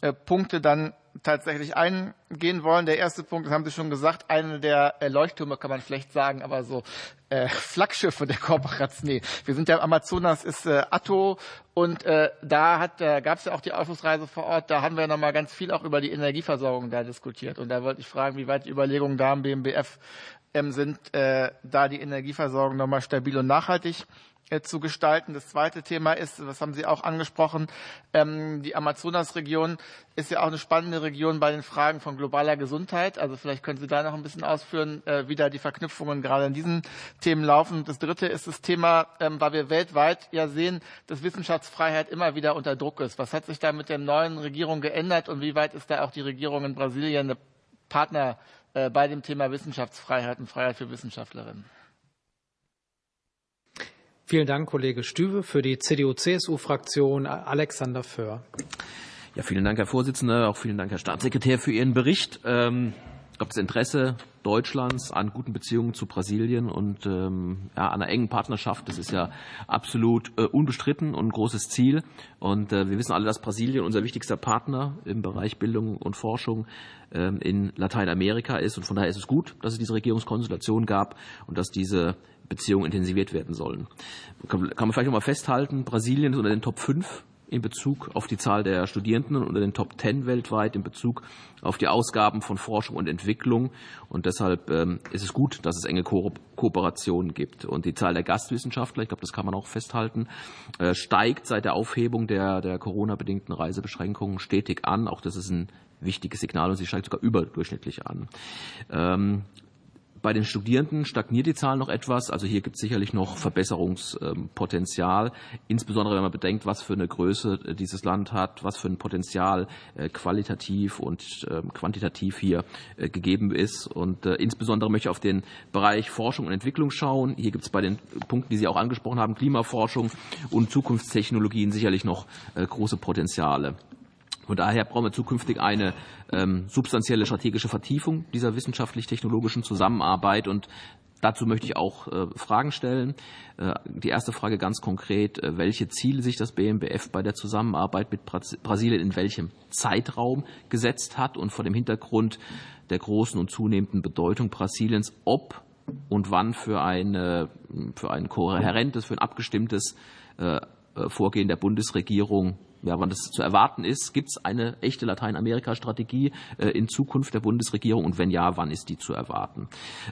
äh, Punkte dann tatsächlich eingehen wollen. Der erste Punkt, das haben Sie schon gesagt, eine der Leuchttürme kann man vielleicht sagen, aber so äh, [LAUGHS] Flaggschiffe der Kooperation. Nee, wir sind ja Amazonas ist äh, Atto und äh, da hat äh, gab es ja auch die Ausschussreise vor Ort. Da haben wir noch mal ganz viel auch über die Energieversorgung da diskutiert und da wollte ich fragen, wie weit die Überlegungen da im BMBF ähm, sind, äh, da die Energieversorgung noch mal stabil und nachhaltig äh, zu gestalten. Das zweite Thema ist, das haben Sie auch angesprochen, ähm, die Amazonasregion ist ja auch eine spannende Region bei den Fragen von globaler Gesundheit. Also vielleicht können Sie da noch ein bisschen ausführen, äh, wie da die Verknüpfungen gerade in diesen Themen laufen. Das dritte ist das Thema, ähm, weil wir weltweit ja sehen, dass Wissenschaftsfreiheit immer wieder unter Druck ist. Was hat sich da mit der neuen Regierung geändert und wie weit ist da auch die Regierung in Brasilien eine Partner äh, bei dem Thema Wissenschaftsfreiheit und Freiheit für Wissenschaftlerinnen? Vielen Dank, Kollege Stüwe. Für die CDU-CSU-Fraktion Alexander Föhr. Ja, vielen Dank, Herr Vorsitzender. Auch vielen Dank, Herr Staatssekretär, für Ihren Bericht. Ähm, ich glaube, das Interesse Deutschlands an guten Beziehungen zu Brasilien und ähm, ja, einer engen Partnerschaft, das ist ja absolut äh, unbestritten und ein großes Ziel. Und äh, wir wissen alle, dass Brasilien unser wichtigster Partner im Bereich Bildung und Forschung ähm, in Lateinamerika ist. Und von daher ist es gut, dass es diese Regierungskonsultation gab und dass diese Beziehungen intensiviert werden sollen. Kann, man vielleicht noch mal festhalten, Brasilien ist unter den Top 5 in Bezug auf die Zahl der Studierenden unter den Top Ten weltweit, in Bezug auf die Ausgaben von Forschung und Entwicklung. Und deshalb ähm, ist es gut, dass es enge Ko Kooperationen gibt. Und die Zahl der Gastwissenschaftler, ich glaube, das kann man auch festhalten, äh, steigt seit der Aufhebung der, der Corona-bedingten Reisebeschränkungen stetig an. Auch das ist ein wichtiges Signal und sie steigt sogar überdurchschnittlich an. Bei den Studierenden stagniert die Zahl noch etwas. Also hier gibt es sicherlich noch Verbesserungspotenzial, insbesondere wenn man bedenkt, was für eine Größe äh, dieses Land hat, was für ein Potenzial äh, qualitativ und ähm, quantitativ hier äh, gegeben ist. Und insbesondere möchte ich auf den Bereich Forschung und Entwicklung schauen. Hier gibt es bei den Punkten, die Sie auch angesprochen haben, Klimaforschung und Zukunftstechnologien sicherlich noch große Potenziale. Von daher brauchen wir zukünftig eine ähm, substanzielle strategische Vertiefung dieser wissenschaftlich-technologischen Zusammenarbeit und Dazu möchte ich auch äh, Fragen stellen. Äh, die erste Frage ganz konkret, äh, welche Ziele sich das BMBF bei der Zusammenarbeit mit Brasilien in welchem Zeitraum gesetzt hat und vor dem Hintergrund der großen und zunehmenden Bedeutung Brasiliens, ob und wann für, eine, für ein kohärentes, für ein abgestimmtes Vorgehen der Bundesregierung ja, wann das zu erwarten ist. Gibt es eine echte Lateinamerika-Strategie äh, in Zukunft der Bundesregierung und wenn ja, wann ist die zu erwarten?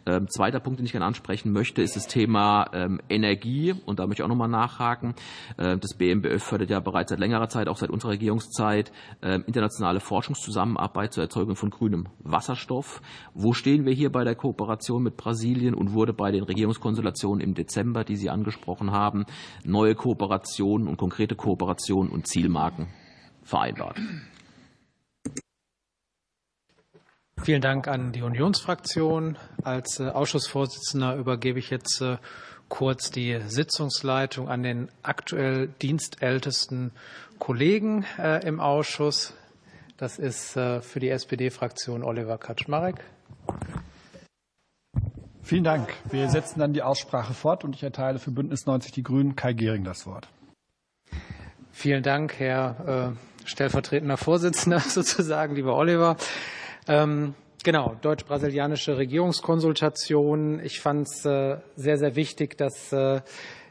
Ähm, zweiter Punkt, den ich gerne ansprechen möchte, ist das Thema ähm, Energie und da möchte ich auch nochmal nachhaken. Äh, das BMBF fördert ja bereits seit längerer Zeit, auch seit unserer Regierungszeit, internationale Forschungszusammenarbeit zur Erzeugung von grünem Wasserstoff. Wo stehen wir hier bei der Kooperation mit Brasilien und wurde bei den Regierungskonstellationen im Dezember, die Sie angesprochen haben, neue Kooperationen und konkrete Kooperationen und Zielmarken Marken vereinbart. Vielen Dank an die Unionsfraktion. Als äh, Ausschussvorsitzender übergebe ich jetzt äh, kurz die Sitzungsleitung an den aktuell dienstältesten Kollegen äh, im Ausschuss. Das ist für die SPD-Fraktion Oliver Kaczmarek. Vielen Dank. Wir setzen dann die Aussprache fort und ich erteile für Bündnis 90 Die Grünen Kai Gehring das Wort. Vielen Dank, Herr äh, stellvertretender Vorsitzender [LAUGHS] sozusagen, lieber Oliver. Ähm, genau, deutsch-brasilianische Regierungskonsultation. Ich fand es äh, sehr, sehr wichtig, dass äh,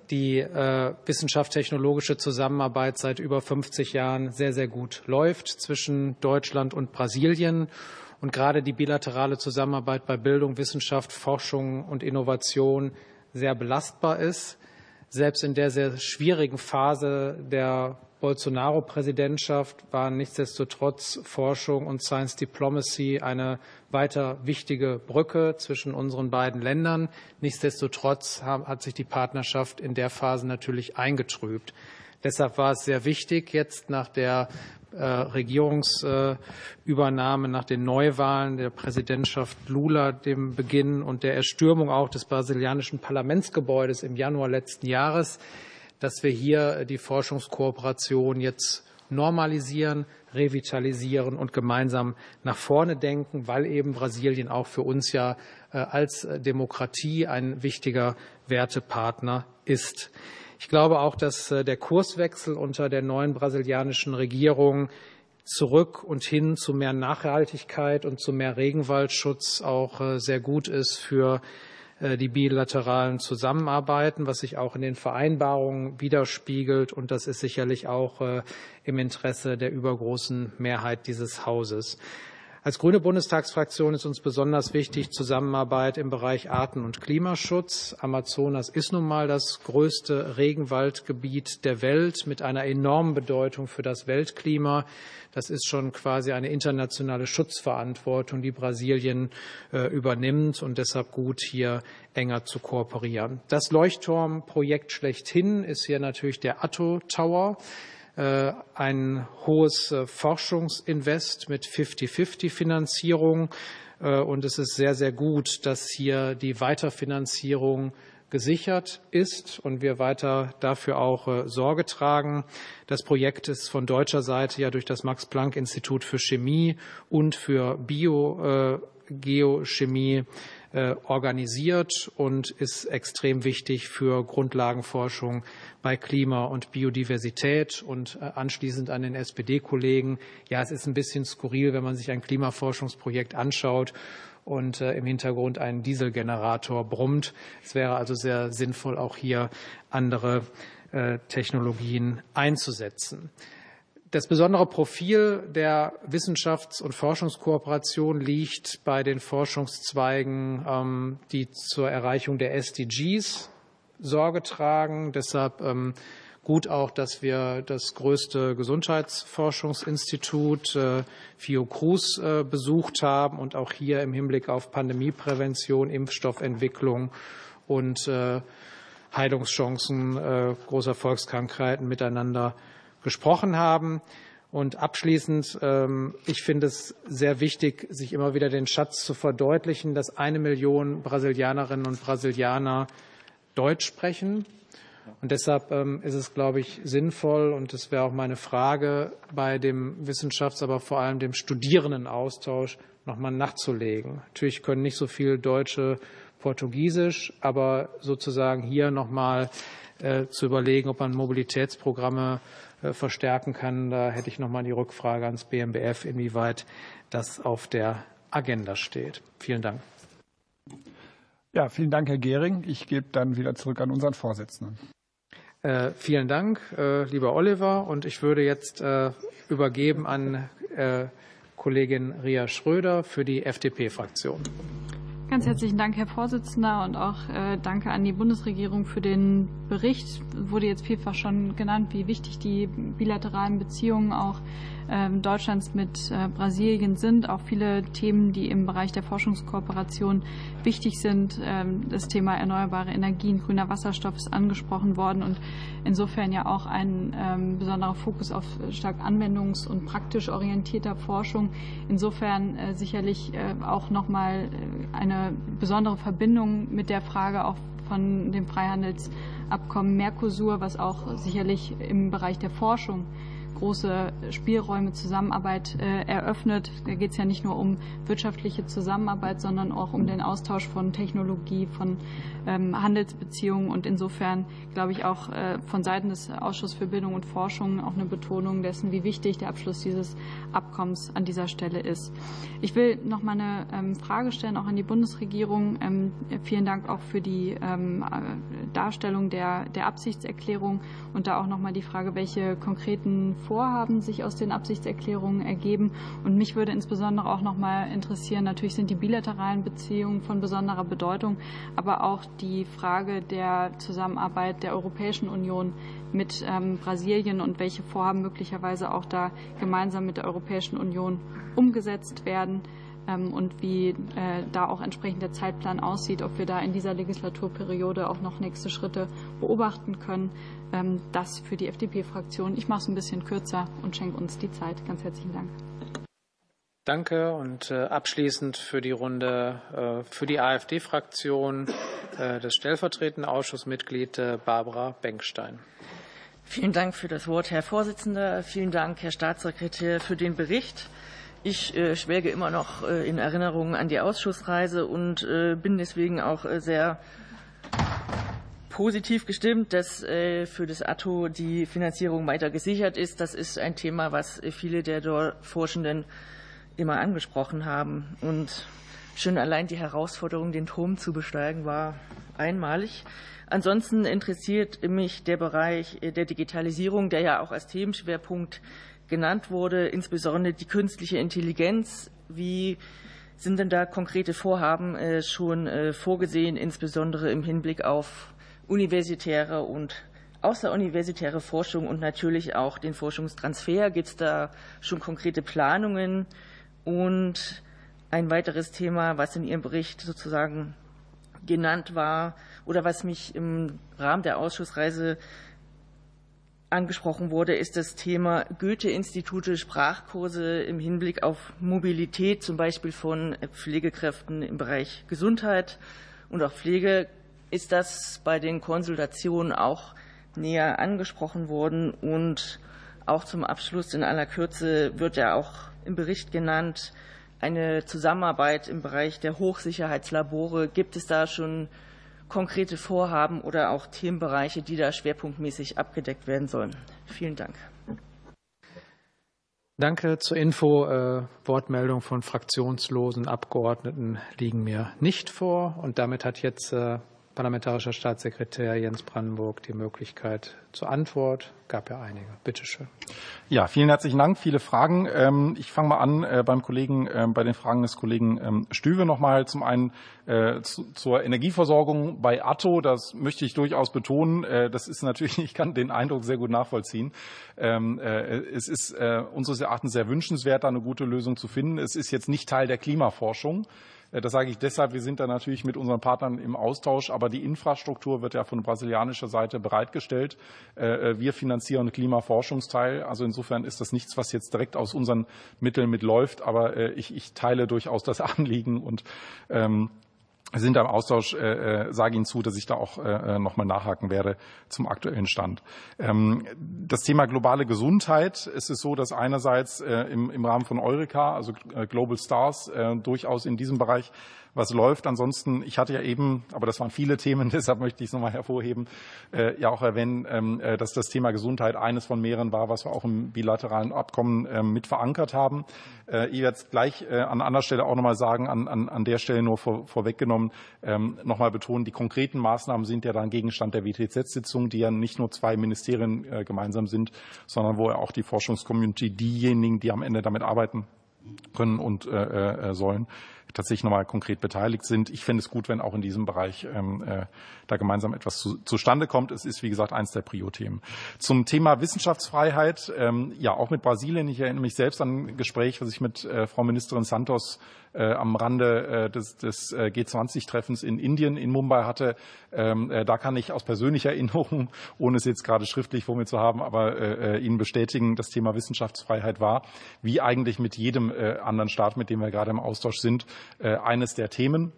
die äh, wissenschaftstechnologische Zusammenarbeit seit über 50 Jahren sehr, sehr gut läuft zwischen Deutschland und Brasilien. Und gerade die bilaterale Zusammenarbeit bei Bildung, Wissenschaft, Forschung und Innovation sehr belastbar ist selbst in der sehr schwierigen Phase der Bolsonaro-Präsidentschaft waren nichtsdestotrotz Forschung und Science Diplomacy eine weiter wichtige Brücke zwischen unseren beiden Ländern. Nichtsdestotrotz hat sich die Partnerschaft in der Phase natürlich eingetrübt. Deshalb war es sehr wichtig, jetzt nach der äh, Regierungsübernahme nach den Neuwahlen der Präsidentschaft Lula, dem Beginn und der Erstürmung auch des brasilianischen Parlamentsgebäudes im Januar letzten Jahres, dass wir hier die Forschungskooperation jetzt normalisieren, revitalisieren und gemeinsam nach vorne denken, weil eben Brasilien auch für uns ja äh, als Demokratie ein wichtiger Wertepartner ist. Ich glaube auch, dass äh, der Kurswechsel unter der neuen brasilianischen Regierung zurück und hin zu mehr Nachhaltigkeit und zu mehr Regenwaldschutz auch äh, sehr gut ist für äh, die bilateralen Zusammenarbeiten, was sich auch in den Vereinbarungen widerspiegelt. Und das ist sicherlich auch im Interesse der übergroßen Mehrheit dieses Hauses. Als grüne Bundestagsfraktion ist uns besonders wichtig Zusammenarbeit im Bereich Arten- und Klimaschutz. Amazonas ist nun mal das größte Regenwaldgebiet der Welt mit einer enormen Bedeutung für das Weltklima. Das ist schon quasi eine internationale Schutzverantwortung, die Brasilien äh, übernimmt und deshalb gut, hier enger zu kooperieren. Das Leuchtturmprojekt schlechthin ist hier natürlich der Atto Tower. Äh, ein hohes äh, Forschungsinvest mit 50-50-Finanzierung. Äh, und es ist sehr, sehr gut, dass hier die Weiterfinanzierung gesichert ist und wir weiter dafür auch Sorge tragen. Das Projekt ist von deutscher Seite ja durch das Max-Planck-Institut für Chemie und für Biogeochemie organisiert und ist extrem wichtig für Grundlagenforschung bei Klima und Biodiversität. Und äh, anschließend an den SPD-Kollegen, ja, es ist ein bisschen skurril, wenn man sich ein Klimaforschungsprojekt anschaut und äh, im Hintergrund ein Dieselgenerator brummt. Es wäre also sehr sinnvoll, auch hier andere Technologien einzusetzen. Das besondere Profil der Wissenschafts- und Forschungskooperation liegt bei den Forschungszweigen, ähm, die zur Erreichung der SDGs Sorge tragen. Deshalb ähm, gut auch, dass wir das größte Gesundheitsforschungsinstitut äh, Fiocruz äh, besucht haben und auch hier im Hinblick auf Pandemieprävention, Impfstoffentwicklung und äh, Heilungschancen großer Volkskrankheiten miteinander gesprochen haben. Und abschließend, ähm, ich finde es sehr wichtig, sich immer wieder den Schatz zu verdeutlichen, dass eine Million Brasilianerinnen und Brasilianer Deutsch sprechen. Und deshalb ähm, ist es, glaube ich, sinnvoll, und das wäre auch meine Frage, bei dem Wissenschafts-, aber vor allem dem Studierendenaustausch nochmal nachzulegen. Natürlich können nicht so viele Deutsche Portugiesisch, aber sozusagen hier nochmal äh, zu überlegen, ob man Mobilitätsprogramme verstärken kann. Da hätte ich noch mal die Rückfrage ans BMBF, inwieweit das auf der Agenda steht. Vielen Dank. Ja, vielen Dank, Herr Gehring. Ich gebe dann wieder zurück an unseren Vorsitzenden. Äh, vielen Dank, äh, lieber Oliver. Und ich würde jetzt äh, übergeben an äh, Kollegin Ria Schröder für die FDP-Fraktion. Ganz herzlichen Dank, Herr Vorsitzender, und auch äh, danke an die Bundesregierung für den Bericht. Wurde jetzt vielfach schon genannt, wie wichtig die bilateralen Beziehungen auch ähm, Deutschlands mit äh, Brasilien sind. Auch viele Themen, die im Bereich der Forschungskooperation wichtig sind. Ähm, das Thema erneuerbare Energien, grüner Wasserstoff ist angesprochen worden und insofern ja auch ein ähm, besonderer Fokus auf stark anwendungs- und praktisch orientierter Forschung. Insofern äh, sicherlich äh, auch nochmal eine besondere Verbindung mit der Frage auch von dem Freihandelsabkommen Mercosur, was auch sicherlich im Bereich der Forschung große Spielräume Zusammenarbeit äh, eröffnet. Da geht es ja nicht nur um wirtschaftliche Zusammenarbeit, sondern auch um den Austausch von Technologie, von ähm, Handelsbeziehungen und insofern glaube ich auch äh, von Seiten des Ausschusses für Bildung und Forschung auch eine Betonung dessen, wie wichtig der Abschluss dieses Abkommens an dieser Stelle ist. Ich will noch mal eine ähm, Frage stellen, auch an die Bundesregierung. Ähm, vielen Dank auch für die äh, Darstellung der, der Absichtserklärung und da auch noch mal die Frage, welche konkreten Vorhaben sich aus den Absichtserklärungen ergeben. Und mich würde insbesondere auch noch mal interessieren, natürlich sind die bilateralen Beziehungen von besonderer Bedeutung, aber auch die Frage der Zusammenarbeit der Europäischen Union mit ähm, Brasilien und welche Vorhaben möglicherweise auch da gemeinsam mit der Europäischen Union umgesetzt werden ähm, und wie äh, da auch entsprechend der Zeitplan aussieht, ob wir da in dieser Legislaturperiode auch noch nächste Schritte beobachten können. Ähm, das für die FDP-Fraktion. Ich mache es ein bisschen kürzer und schenke uns die Zeit. Ganz herzlichen Dank. Danke. Und äh, abschließend für die Runde äh, für die AfD-Fraktion das stellvertretende Ausschussmitglied Barbara Benkstein. Vielen Dank für das Wort, Herr Vorsitzender. Vielen Dank, Herr Staatssekretär, für den Bericht. Ich äh, schwelge immer noch äh, in Erinnerung an die Ausschussreise und äh, bin deswegen auch äh, sehr positiv gestimmt, dass äh, für das ATO die Finanzierung weiter gesichert ist. Das ist ein Thema, was viele der dort Forschenden immer angesprochen haben. Und schon allein die Herausforderung, den Turm zu besteigen, war einmalig. Ansonsten interessiert mich der Bereich der Digitalisierung, der ja auch als Themenschwerpunkt genannt wurde, insbesondere die künstliche Intelligenz. Wie sind denn da konkrete Vorhaben äh, schon äh, vorgesehen, insbesondere im Hinblick auf universitäre und außeruniversitäre Forschung und natürlich auch den Forschungstransfer? Gibt es da schon konkrete Planungen? Und ein weiteres Thema, was in Ihrem Bericht sozusagen genannt war oder was mich im Rahmen der Ausschussreise angesprochen wurde, ist das Thema Goethe-Institute, Sprachkurse im Hinblick auf Mobilität, zum Beispiel von Pflegekräften im Bereich Gesundheit und auch Pflege. Ist das bei den Konsultationen auch näher angesprochen worden? Und auch zum Abschluss in aller Kürze wird ja auch im Bericht genannt, eine Zusammenarbeit im Bereich der Hochsicherheitslabore. Gibt es da schon konkrete Vorhaben oder auch Themenbereiche, die da schwerpunktmäßig abgedeckt werden sollen. Vielen Dank. Danke zur Info. Äh, Wortmeldung von fraktionslosen Abgeordneten liegen mir nicht vor. Und damit hat jetzt äh, Parlamentarischer Staatssekretär Jens Brandenburg die Möglichkeit zur Antwort. Gab ja einige. Bitte schön. Ja, vielen herzlichen Dank. Viele Fragen. Ähm, ich fange mal an äh, beim Kollegen, ähm, bei den Fragen des Kollegen ähm, Stüwe nochmal. Zum einen äh, zur Energieversorgung bei Atto. Das möchte ich durchaus betonen. Äh, das ist natürlich, [LAUGHS] ich kann den Eindruck sehr gut nachvollziehen. Es ist unseres Erachtens sehr wünschenswert, da eine gute Lösung zu finden. Es ist jetzt nicht Teil der Klimaforschung. Äh, das sage ich deshalb, wir sind da natürlich mit unseren Partnern im Austausch, aber die Infrastruktur wird ja von brasilianischer Seite bereitgestellt. Äh, äh, wir finanzieren Klimaforschungsteil. Also insofern ist das nichts, was jetzt direkt aus unseren Mitteln mitläuft, aber ich, ich teile durchaus das [LAUGHS] Anliegen und ähm, sind da im Austausch, äh, äh, sage Ihnen zu, dass ich da auch äh, nochmal nachhaken werde zum aktuellen Stand. Ähm, das Thema globale Gesundheit es ist so, dass einerseits äh, im, im Rahmen von Eureka, also äh, Global Stars, äh, durchaus in diesem Bereich was läuft. Ansonsten, ich hatte ja eben, aber das waren viele Themen, [LAUGHS] deshalb möchte ich es nochmal hervorheben, äh, ja auch erwähnen, ähm, äh, dass das Thema Gesundheit eines von mehreren war, was wir auch im bilateralen Abkommen äh, mit verankert haben. Äh, ich werde es gleich äh, an anderer Stelle auch nochmal sagen, an, an, an der Stelle nur vor, vorweggenommen, ähm, nochmal betonen, die konkreten Maßnahmen sind ja dann Gegenstand der WTZ-Sitzung, die ja nicht nur zwei Ministerien äh, gemeinsam sind, sondern wo ja auch die Forschungscommunity, diejenigen, die am Ende damit arbeiten können und äh, äh, sollen, tatsächlich nochmal konkret beteiligt sind. Ich fände es gut, wenn auch in diesem Bereich ähm, äh, da gemeinsam etwas zu, zustande kommt. Es ist, wie gesagt, eines der Prio-Themen. Zum Thema Wissenschaftsfreiheit, ähm, ja, auch mit Brasilien. Ich erinnere mich selbst an ein Gespräch, was ich mit äh, Frau Ministerin Santos äh, am Rande äh, des, des äh, G20-Treffens in Indien, in Mumbai hatte. Ähm, äh, da kann ich aus persönlicher [LAUGHS] Erinnerung, ohne es jetzt gerade schriftlich vor mir zu haben, aber Ihnen bestätigen, das Thema Wissenschaftsfreiheit war, wie eigentlich mit jedem anderen Staat, mit dem wir gerade im Austausch sind, eines der Themen.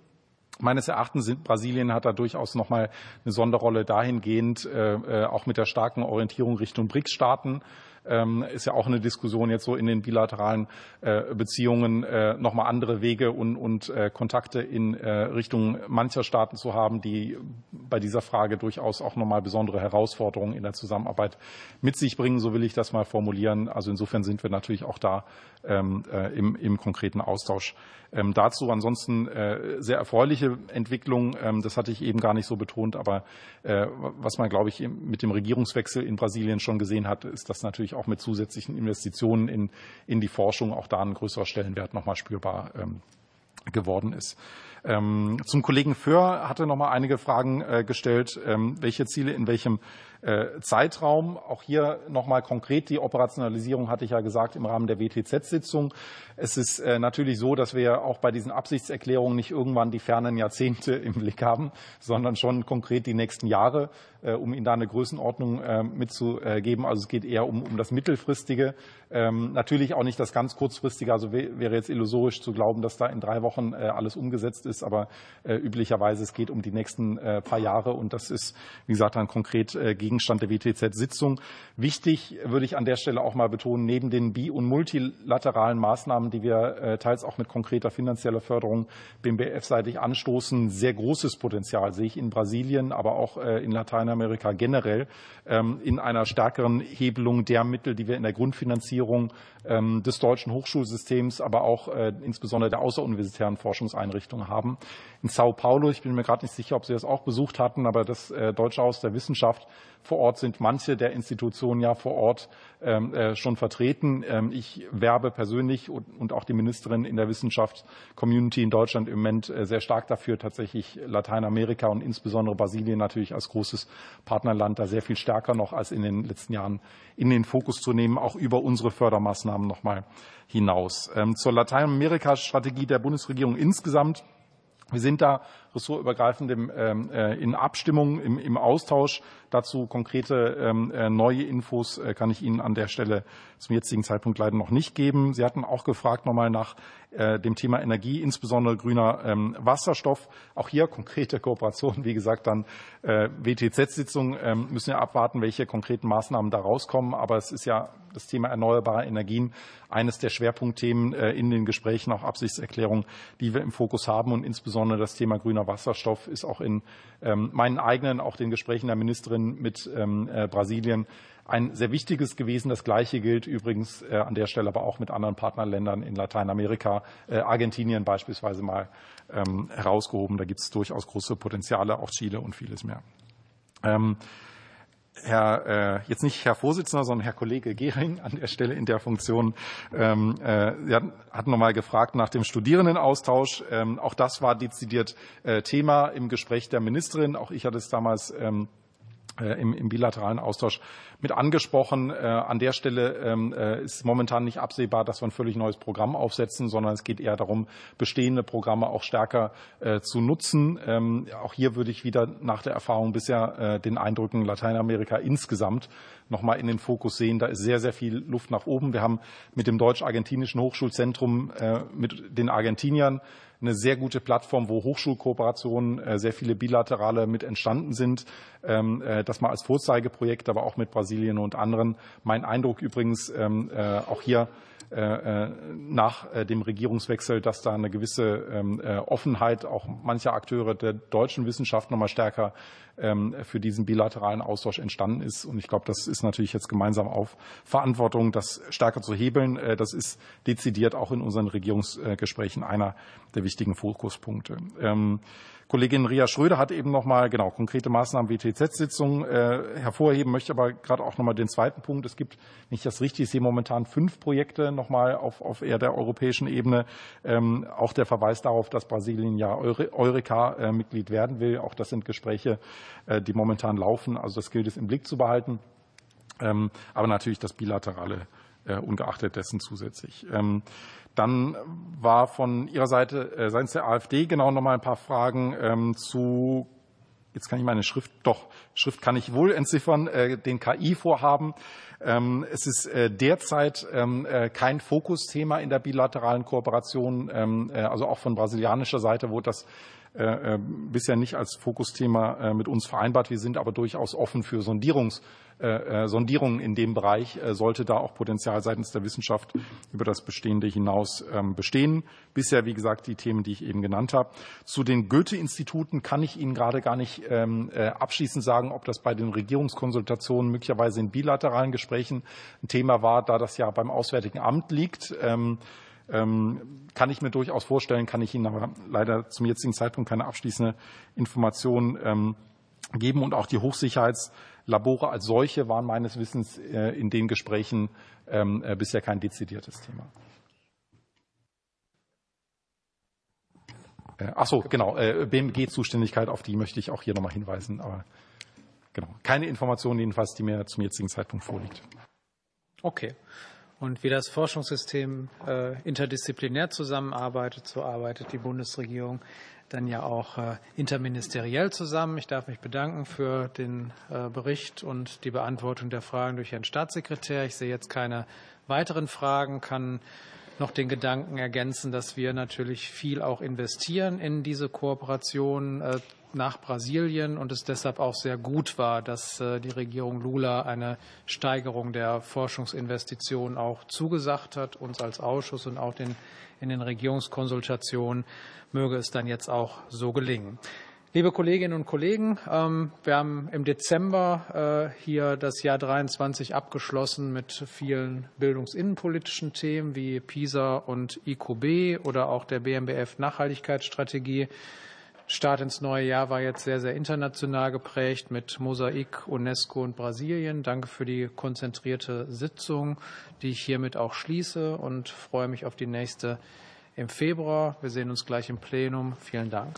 Meines Erachtens sind Brasilien hat da durchaus noch mal eine Sonderrolle dahingehend, auch mit der starken Orientierung Richtung BRICS-Staaten ist ja auch eine Diskussion jetzt so in den bilateralen äh, Beziehungen, äh, nochmal andere Wege und, und äh, Kontakte in Richtung mancher Staaten zu haben, die bei dieser Frage durchaus auch nochmal besondere Herausforderungen in der Zusammenarbeit mit sich bringen. So will ich das mal formulieren. Also insofern sind wir natürlich auch da ähm, äh, im, im konkreten Austausch ähm, dazu. Ansonsten äh, sehr erfreuliche Entwicklung. Ähm, das hatte ich eben gar nicht so betont. Aber äh, was man, glaube ich, mit dem Regierungswechsel in Brasilien schon gesehen hat, ist, dass natürlich auch mit zusätzlichen Investitionen in, in die Forschung auch da ein größerer Stellenwert nochmal spürbar ähm, geworden ist. Ähm, zum Kollegen Föhr hatte noch mal einige Fragen äh, gestellt, ähm, welche Ziele in welchem Zeitraum. Auch hier nochmal konkret die Operationalisierung hatte ich ja gesagt im Rahmen der WTZ-Sitzung. Es ist äh, natürlich so, dass wir auch bei diesen Absichtserklärungen nicht irgendwann die fernen Jahrzehnte im Blick haben, sondern schon konkret die nächsten Jahre, äh, um Ihnen da eine Größenordnung mitzugeben. Also es geht eher um, um das Mittelfristige. Ähm, natürlich auch nicht das ganz Kurzfristige. Also wäre jetzt illusorisch zu glauben, dass da in drei Wochen alles umgesetzt ist. Aber üblicherweise es geht um die nächsten paar Jahre. Und das ist, wie gesagt, dann konkret gegen Gegenstand der WTZ-Sitzung. Wichtig würde ich an der Stelle auch mal betonen, neben den bi- und multilateralen Maßnahmen, die wir äh, teils auch mit konkreter finanzieller Förderung BMBF-seitig anstoßen, sehr großes Potenzial sehe ich in Brasilien, aber auch äh, in Lateinamerika generell ähm, in einer stärkeren Hebelung der Mittel, die wir in der Grundfinanzierung ähm, des deutschen Hochschulsystems, aber auch äh, insbesondere der außeruniversitären Forschungseinrichtungen haben. In Sao Paulo, ich bin mir gerade nicht sicher, ob Sie das auch besucht hatten, aber das Deutsche Haus der Wissenschaft vor Ort sind manche der Institutionen ja vor Ort ähm, äh, schon vertreten. Ähm, ich werbe persönlich und auch die Ministerin in der Wissenschaftscommunity in Deutschland im Moment äh, sehr stark dafür, tatsächlich Lateinamerika und insbesondere Brasilien natürlich als großes Partnerland da sehr viel stärker noch als in den letzten Jahren in den Fokus zu nehmen, auch über unsere Fördermaßnahmen noch mal hinaus. Ähm, zur Lateinamerika-Strategie der Bundesregierung insgesamt. Wir sind da ressortübergreifend im, ähm, äh, in Abstimmung, im, im Austausch. Dazu konkrete ähm, äh, neue Infos äh, kann ich Ihnen an der Stelle zum jetzigen Zeitpunkt leider noch nicht geben. Sie hatten auch gefragt nochmal nach äh, dem Thema Energie, insbesondere grüner ähm, Wasserstoff. Auch hier konkrete Kooperation. Wie gesagt, dann äh, WTZ-Sitzung müssen wir abwarten, welche konkreten Maßnahmen da rauskommen. Aber es ist ja das Thema erneuerbare Energien eines der Schwerpunktthemen äh, in den Gesprächen, auch Absichtserklärungen, die wir im Fokus haben. Und insbesondere das Thema grüner Wasserstoff ist auch in ähm, meinen eigenen, auch den Gesprächen der Ministerin mit ähm, Brasilien ein sehr wichtiges gewesen. Das Gleiche gilt übrigens an der Stelle aber auch mit anderen Partnerländern in Lateinamerika, Argentinien beispielsweise mal ähm, herausgehoben. Da gibt es durchaus große Potenziale, auch Chile und vieles mehr. Herr, äh, jetzt nicht Herr Vorsitzender, sondern Herr Kollege Gehring an der Stelle in der Funktion. Ähm, äh, Sie hatten nochmal gefragt nach dem Studierendenaustausch. Ähm, auch das war dezidiert äh, Thema im Gespräch der Ministerin. Auch ich hatte es damals ähm, äh, im, im bilateralen Austausch mit angesprochen. Äh, an der Stelle ähm, äh, ist momentan nicht absehbar, dass wir ein völlig neues Programm aufsetzen, sondern es geht eher darum, bestehende Programme auch stärker zu nutzen. Ähm, auch hier würde ich wieder nach der Erfahrung bisher den Eindrücken Lateinamerika insgesamt noch mal in den Fokus sehen. Da ist sehr, sehr viel Luft nach oben. Wir haben mit dem Deutsch-Argentinischen Hochschulzentrum mit den Argentiniern eine sehr gute Plattform, wo Hochschulkooperationen, äh, sehr viele bilaterale mit entstanden sind. Ähm, äh, das mal als Vorzeigeprojekt, aber auch mit Brasilien und anderen. Mein Eindruck übrigens ähm, äh, auch hier nach dem Regierungswechsel, dass da eine gewisse ähm, Offenheit auch mancher Akteure der deutschen Wissenschaft noch mal stärker für diesen bilateralen Austausch entstanden ist. Und ich glaube, das ist natürlich jetzt gemeinsam auf Verantwortung, das stärker zu hebeln. Das ist dezidiert auch in unseren Regierungsgesprächen einer der wichtigen Fokuspunkte. Kollegin Ria Schröder hat eben noch mal genau konkrete Maßnahmen WTZ-Sitzungen äh, hervorheben, möchte aber gerade auch noch mal den zweiten Punkt. Es gibt, ich das richtig sehe, momentan fünf Projekte noch mal auf, auf eher der europäischen Ebene. Ähm, auch der Verweis darauf, dass Brasilien ja Eureka-Mitglied äh, werden will. Auch das sind Gespräche, äh, die momentan laufen. Also das gilt es im Blick zu behalten. Ähm, aber natürlich das Bilaterale äh, ungeachtet dessen zusätzlich. Ähm, dann war von Ihrer Seite, äh, seitens der AfD, genau noch mal ein paar Fragen ähm, zu, jetzt kann ich meine Schrift, doch, Schrift kann ich wohl entziffern, äh, den KI-Vorhaben. Ähm, es ist äh, derzeit kein Fokusthema in der bilateralen Kooperation, also auch von brasilianischer Seite wurde das bisher nicht als Fokusthema mit uns vereinbart. Wir sind aber durchaus offen für Sondierungs- äh, äh, Sondierungen in dem Bereich äh, sollte da auch Potenzial seitens der Wissenschaft über das Bestehende hinaus ähm, bestehen. Bisher, wie gesagt, die Themen, die ich eben genannt habe. Zu den Goethe-Instituten kann ich Ihnen gerade gar nicht ähm, abschließend sagen, ob das bei den Regierungskonsultationen möglicherweise in bilateralen Gesprächen ein Thema war, da das ja beim Auswärtigen Amt liegt. Ähm, kann ich mir durchaus vorstellen, kann ich Ihnen aber leider zum jetzigen Zeitpunkt keine abschließende Information geben. Und auch die Hochsicherheits- Labore als solche waren meines Wissens äh, in den Gesprächen ähm, äh, bisher kein dezidiertes Thema. Äh, ach so, genau, BMG-Zuständigkeit, auf die möchte ich auch hier nochmal hinweisen. Aber genau, keine Information jedenfalls, die mir zum jetzigen Zeitpunkt vorliegt. Okay. Und wie das Forschungssystem interdisziplinär zusammenarbeitet, so arbeitet die Bundesregierung dann ja auch äh, interministeriell zusammen. Ich darf mich bedanken für den äh, Bericht und die Beantwortung der Fragen durch Herrn Staatssekretär. Ich sehe jetzt keine weiteren Fragen, kann noch den Gedanken ergänzen, dass wir natürlich viel auch investieren in diese Kooperation äh, nach Brasilien und es deshalb auch sehr gut war, dass die Regierung Lula eine Steigerung der Forschungsinvestitionen auch zugesagt hat, uns als Ausschuss und auch den, in den Regierungskonsultationen möge es dann jetzt auch so gelingen. Liebe Kolleginnen und Kollegen, ähm, wir haben im Dezember äh, hier das Jahr 23 abgeschlossen mit vielen bildungsinnenpolitischen Themen wie PISA und IQB oder auch der BMBF Nachhaltigkeitsstrategie. Start ins neue Jahr war jetzt sehr, sehr international geprägt mit Mosaik, UNESCO und Brasilien. Danke für die konzentrierte Sitzung, die ich hiermit auch schließe und freue mich auf die nächste im Februar. Wir sehen uns gleich im Plenum. Vielen Dank.